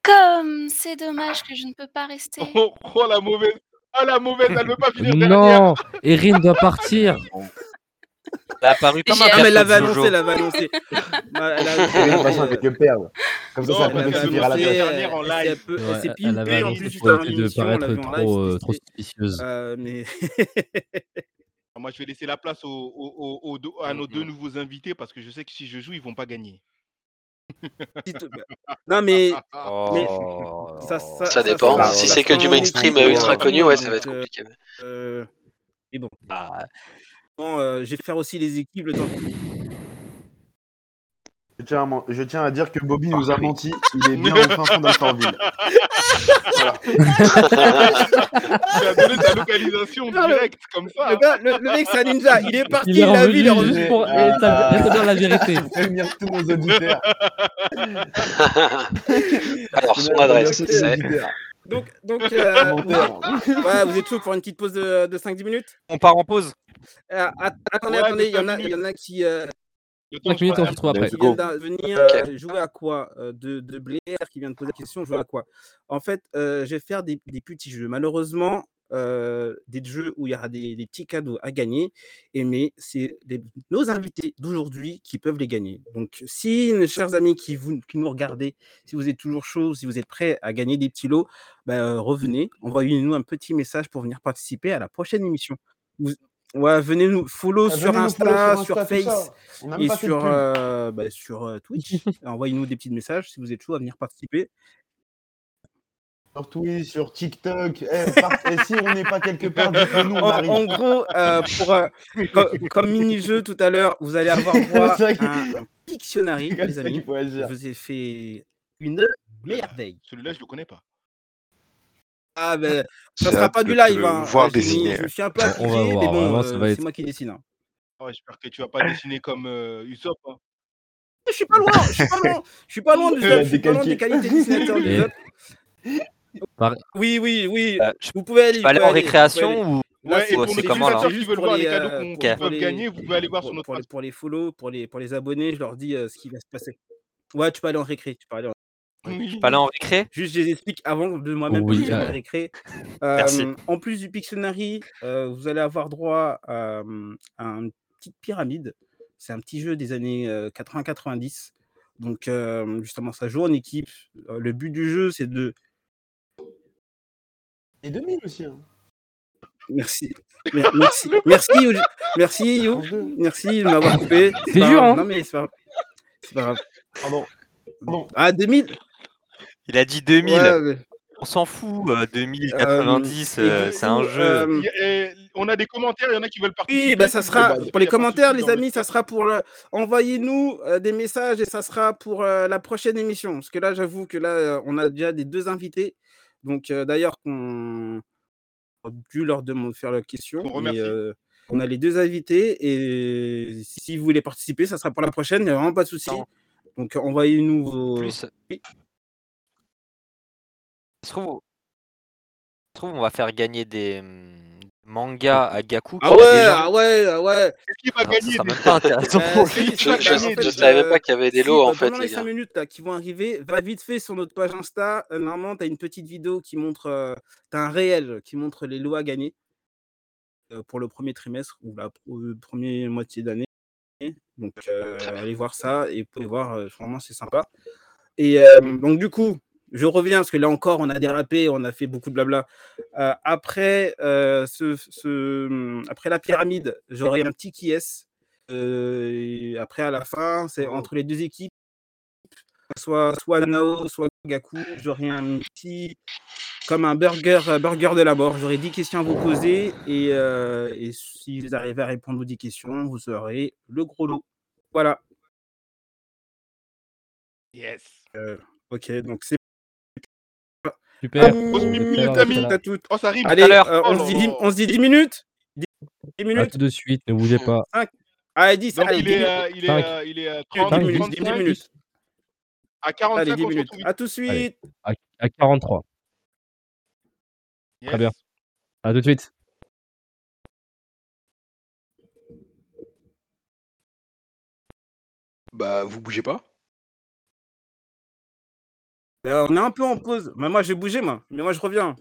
Speaker 6: Comme c'est dommage que je ne peux pas rester.
Speaker 10: Oh, oh, la mauvaise. Ah la mauvaise, elle veut pas finir.
Speaker 3: Non Erin doit partir
Speaker 12: Elle a apparu comme un
Speaker 1: Ah, mais elle l'avait annoncé, elle l'avait annoncé. Elle
Speaker 4: J'ai l'impression qu'elle que perdre. Comme ça, ça
Speaker 10: mais
Speaker 4: peut
Speaker 10: elle
Speaker 4: suffire à la
Speaker 10: dernière en
Speaker 1: elle
Speaker 10: live.
Speaker 1: elle s'est
Speaker 3: Elle avait
Speaker 1: pimpée en
Speaker 3: annoncé
Speaker 1: plus juste
Speaker 3: pour
Speaker 1: avant
Speaker 3: éviter de
Speaker 1: l'émission, en live,
Speaker 3: trop, euh, trop suspicieuse.
Speaker 1: Euh, mais
Speaker 10: Moi, je vais laisser la place à nos deux nouveaux invités parce que je sais que si je joue, ils vont pas gagner.
Speaker 1: non, mais
Speaker 12: Oh.
Speaker 1: ça, ça,
Speaker 9: Ça dépend.
Speaker 1: ça-
Speaker 9: Si c'est que du mainstream ultra connu, ouais, ça va être
Speaker 1: euh,
Speaker 9: compliqué.
Speaker 1: euh, mais bon,
Speaker 12: Ah,
Speaker 1: Bon, euh, je vais faire aussi les équipes le temps.
Speaker 4: Je tiens, à, men- je tiens à dire que Bobby nous a menti. Il est bien au fin fond d'Alfortville.
Speaker 10: Tu as donné ta localisation directe comme ça.
Speaker 1: Le, gars, le, le mec, c'est un ninja. Il est parti,
Speaker 3: Il
Speaker 1: il,
Speaker 3: est
Speaker 1: l'a vu, il est
Speaker 3: revenu
Speaker 1: revenu.
Speaker 3: pour établir la vérité.
Speaker 4: Prévenir tous nos auditeurs.
Speaker 9: Alors, son adresse, c'est.
Speaker 1: Donc, donc euh, ouais, vous êtes chaud pour une petite pause de, de 5-10 minutes?
Speaker 12: On part en pause.
Speaker 1: Euh, att- Attendez, attendez,
Speaker 10: de
Speaker 1: il y, en a- il y en a qui. euh,
Speaker 10: Le temps
Speaker 3: 5 minutes, on
Speaker 10: passe.
Speaker 3: se retrouve après.
Speaker 1: Qui vient de venir euh, jouer à quoi Euh, de, de Blair qui vient de poser la question, jouer à quoi? En fait, euh, je vais faire des, des petits jeux. Malheureusement, euh, des jeux où il y aura des, des petits cadeaux à gagner, et mais c'est nos invités d'aujourd'hui qui peuvent les gagner. Donc, si, mes chers amis qui, vous, qui nous regardez, si vous êtes toujours chaud, si vous êtes prêts à gagner des petits lots, ben, euh, revenez, envoyez-nous un petit message pour venir participer à la prochaine émission. Vous- ouais, venez nous follow
Speaker 4: Ah,
Speaker 1: sur
Speaker 4: venez nous follow
Speaker 1: Insta,
Speaker 4: sur
Speaker 1: sur
Speaker 4: Insta, tout
Speaker 1: Face.
Speaker 4: On a même
Speaker 1: et sur, euh, bah, sur euh, Twitch. Envoyez-nous des petits messages si vous êtes chaud à venir participer.
Speaker 4: Sur Twitch, sur TikTok. Eh, par- eh, si on n'est pas quelque part, dites-le-nous, on
Speaker 1: En,
Speaker 4: arrive.
Speaker 1: en gros, euh, pour, euh, co- comme mini-jeu tout à l'heure, vous allez avoir droit à un, un Pictionary, les amis. Je vous ai fait une merveille.
Speaker 10: Celui-là, je le connais pas.
Speaker 1: Ah ben, ça sera pas du live. Hein.
Speaker 8: voir
Speaker 1: Euh, mis-
Speaker 8: dessiner.
Speaker 1: je me suis un peu
Speaker 3: On
Speaker 1: appliqué,
Speaker 3: va
Speaker 1: mais
Speaker 3: voir,
Speaker 1: bon,
Speaker 3: vraiment, ça
Speaker 1: euh, c'est
Speaker 3: être-
Speaker 1: moi qui dessine. hein.
Speaker 10: Ouais, J'espère que tu vas pas dessiner comme euh, Usopp. hein.
Speaker 1: Je suis pas loin, je suis pas loin, je suis pas loin du je suis pas loin des qualités dessinateur du
Speaker 3: Et-
Speaker 1: Zop.
Speaker 3: Par-
Speaker 1: Oui, oui, oui.
Speaker 12: Euh, je
Speaker 1: Vous pouvez aller.
Speaker 12: je aller en récréation ou
Speaker 10: Ouais,
Speaker 1: c'est
Speaker 12: comment là?
Speaker 10: qui
Speaker 1: juste
Speaker 10: veulent
Speaker 1: pour
Speaker 10: voir
Speaker 1: les,
Speaker 10: les cadeaux
Speaker 1: euh,
Speaker 10: qu'on peut gagner, vous pouvez aller voir
Speaker 1: pour,
Speaker 10: sur notre
Speaker 1: pour pour les follow, pour les, pour les abonnés, je leur dis euh, ce qui va se passer. Ouais, tu peux aller en récré. Tu peux aller en...
Speaker 12: je peux aller en récré?
Speaker 1: Juste, je les explique avant de moi-même
Speaker 3: Oui, euh,
Speaker 1: récré.
Speaker 12: Merci.
Speaker 1: Euh, en plus du Pictionary, euh, vous allez avoir droit à, à une petite pyramide. C'est un petit jeu des années euh, 80-90. Donc, euh, justement, ça joue en équipe. Euh, le but du jeu, c'est de
Speaker 4: Et 2000 aussi. Hein.
Speaker 1: Merci. Mer- Merci. Merci, Yo- merci, Yo.
Speaker 4: France 2.
Speaker 1: Merci de m'avoir coupé.
Speaker 3: C'est
Speaker 1: pas
Speaker 3: dur, hein.
Speaker 1: Non, mais c'est pas grave. C'est pas grave.
Speaker 4: Pardon. Pardon.
Speaker 1: Ah, 2000
Speaker 12: Il a dit 2000.
Speaker 1: Ouais, mais,
Speaker 12: On s'en fout. euh, 2000,
Speaker 1: euh,
Speaker 12: 90,
Speaker 1: et
Speaker 12: euh,
Speaker 1: du
Speaker 12: c'est un jeu.
Speaker 1: euh,
Speaker 10: On a des commentaires, il y en a qui veulent participer.
Speaker 1: oui, bah, ça sera pour les
Speaker 10: de
Speaker 1: commentaires, les amis. Ça sera pour le... envoyez-nous euh, des messages et ça sera pour euh, la prochaine émission. Parce que là, j'avoue que là, euh, on a déjà des deux invités. Donc, euh, d'ailleurs, qu'on a dû leur demander faire la question.
Speaker 10: Qu'on
Speaker 1: Mais,
Speaker 10: remercie.
Speaker 1: euh, on a les deux invités et si vous voulez participer, ça sera pour la prochaine. Il n'y a vraiment pas de souci. Donc, envoyez-nous
Speaker 12: En
Speaker 1: vos.
Speaker 12: plus,
Speaker 1: Oui.
Speaker 12: Se trouve, se trouve, on va faire gagner des hum, mangas à Gaku
Speaker 1: Ah ouais,
Speaker 12: déjà.
Speaker 1: ah ouais, ah ouais.
Speaker 10: Est-ce qu'il va
Speaker 12: Alors, ça
Speaker 10: gagner
Speaker 12: sera
Speaker 10: des-
Speaker 12: même pas intéressant
Speaker 1: Euh,
Speaker 12: pour lui.
Speaker 9: Je, je,
Speaker 1: en fait,
Speaker 9: je savais
Speaker 1: euh,
Speaker 9: pas qu'il y avait des
Speaker 1: si,
Speaker 9: lots en
Speaker 1: bah,
Speaker 9: fait,
Speaker 1: pendant les
Speaker 9: les
Speaker 1: 5
Speaker 9: gars.
Speaker 1: minutes là, qui vont arriver, va vite fait sur notre page Insta. Euh, normalement, tu as une petite vidéo qui montre, euh, tu as un réel qui montre les lots à gagner euh, pour le premier trimestre ou la euh, première moitié d'année. Donc, euh, allez voir ça et vous pouvez voir, euh, vraiment, c'est sympa. Et euh, donc, du coup, je reviens parce que là encore, on a dérapé, on a fait beaucoup de blabla. Euh, après, euh, ce, ce- après la pyramide, j'aurai un petit qui est. Euh, après, à la fin, c'est entre les deux équipes, soit, soit Nao, soit Gaku, j'aurai un petit, comme un burger, burger de la mort. J'aurai 10 questions à vous poser et, et si vous arrivez à répondre aux 10 questions, vous aurez le gros lot. Voilà.
Speaker 10: Yes.
Speaker 1: Ok, donc c'est
Speaker 3: Super.
Speaker 10: Minutes
Speaker 3: tout.
Speaker 10: Oh, ça arrive.
Speaker 1: Allez,
Speaker 12: à l'heure.
Speaker 1: euh, on, se dit, dix-
Speaker 10: là.
Speaker 1: on se dit 10 minutes? 10
Speaker 3: À
Speaker 1: minutes?
Speaker 3: tout de suite, ne bougez pas.
Speaker 1: Allez, 10,
Speaker 10: Donc
Speaker 1: allez,
Speaker 10: il
Speaker 1: 10
Speaker 10: est,
Speaker 1: minutes.
Speaker 10: euh, il est, euh, il est
Speaker 1: 10
Speaker 10: 30,
Speaker 1: minutes, 10
Speaker 10: 35.
Speaker 1: minutes.
Speaker 10: À
Speaker 1: Allez,
Speaker 10: 45,
Speaker 1: 10
Speaker 10: on se
Speaker 1: minutes. À tout de suite.
Speaker 3: À, à 43. Très bien. À tout de suite.
Speaker 11: Bah, vous bougez pas.
Speaker 1: On est un peu en pause. Mais moi, j'ai bougé, moi. Mais moi, je reviens.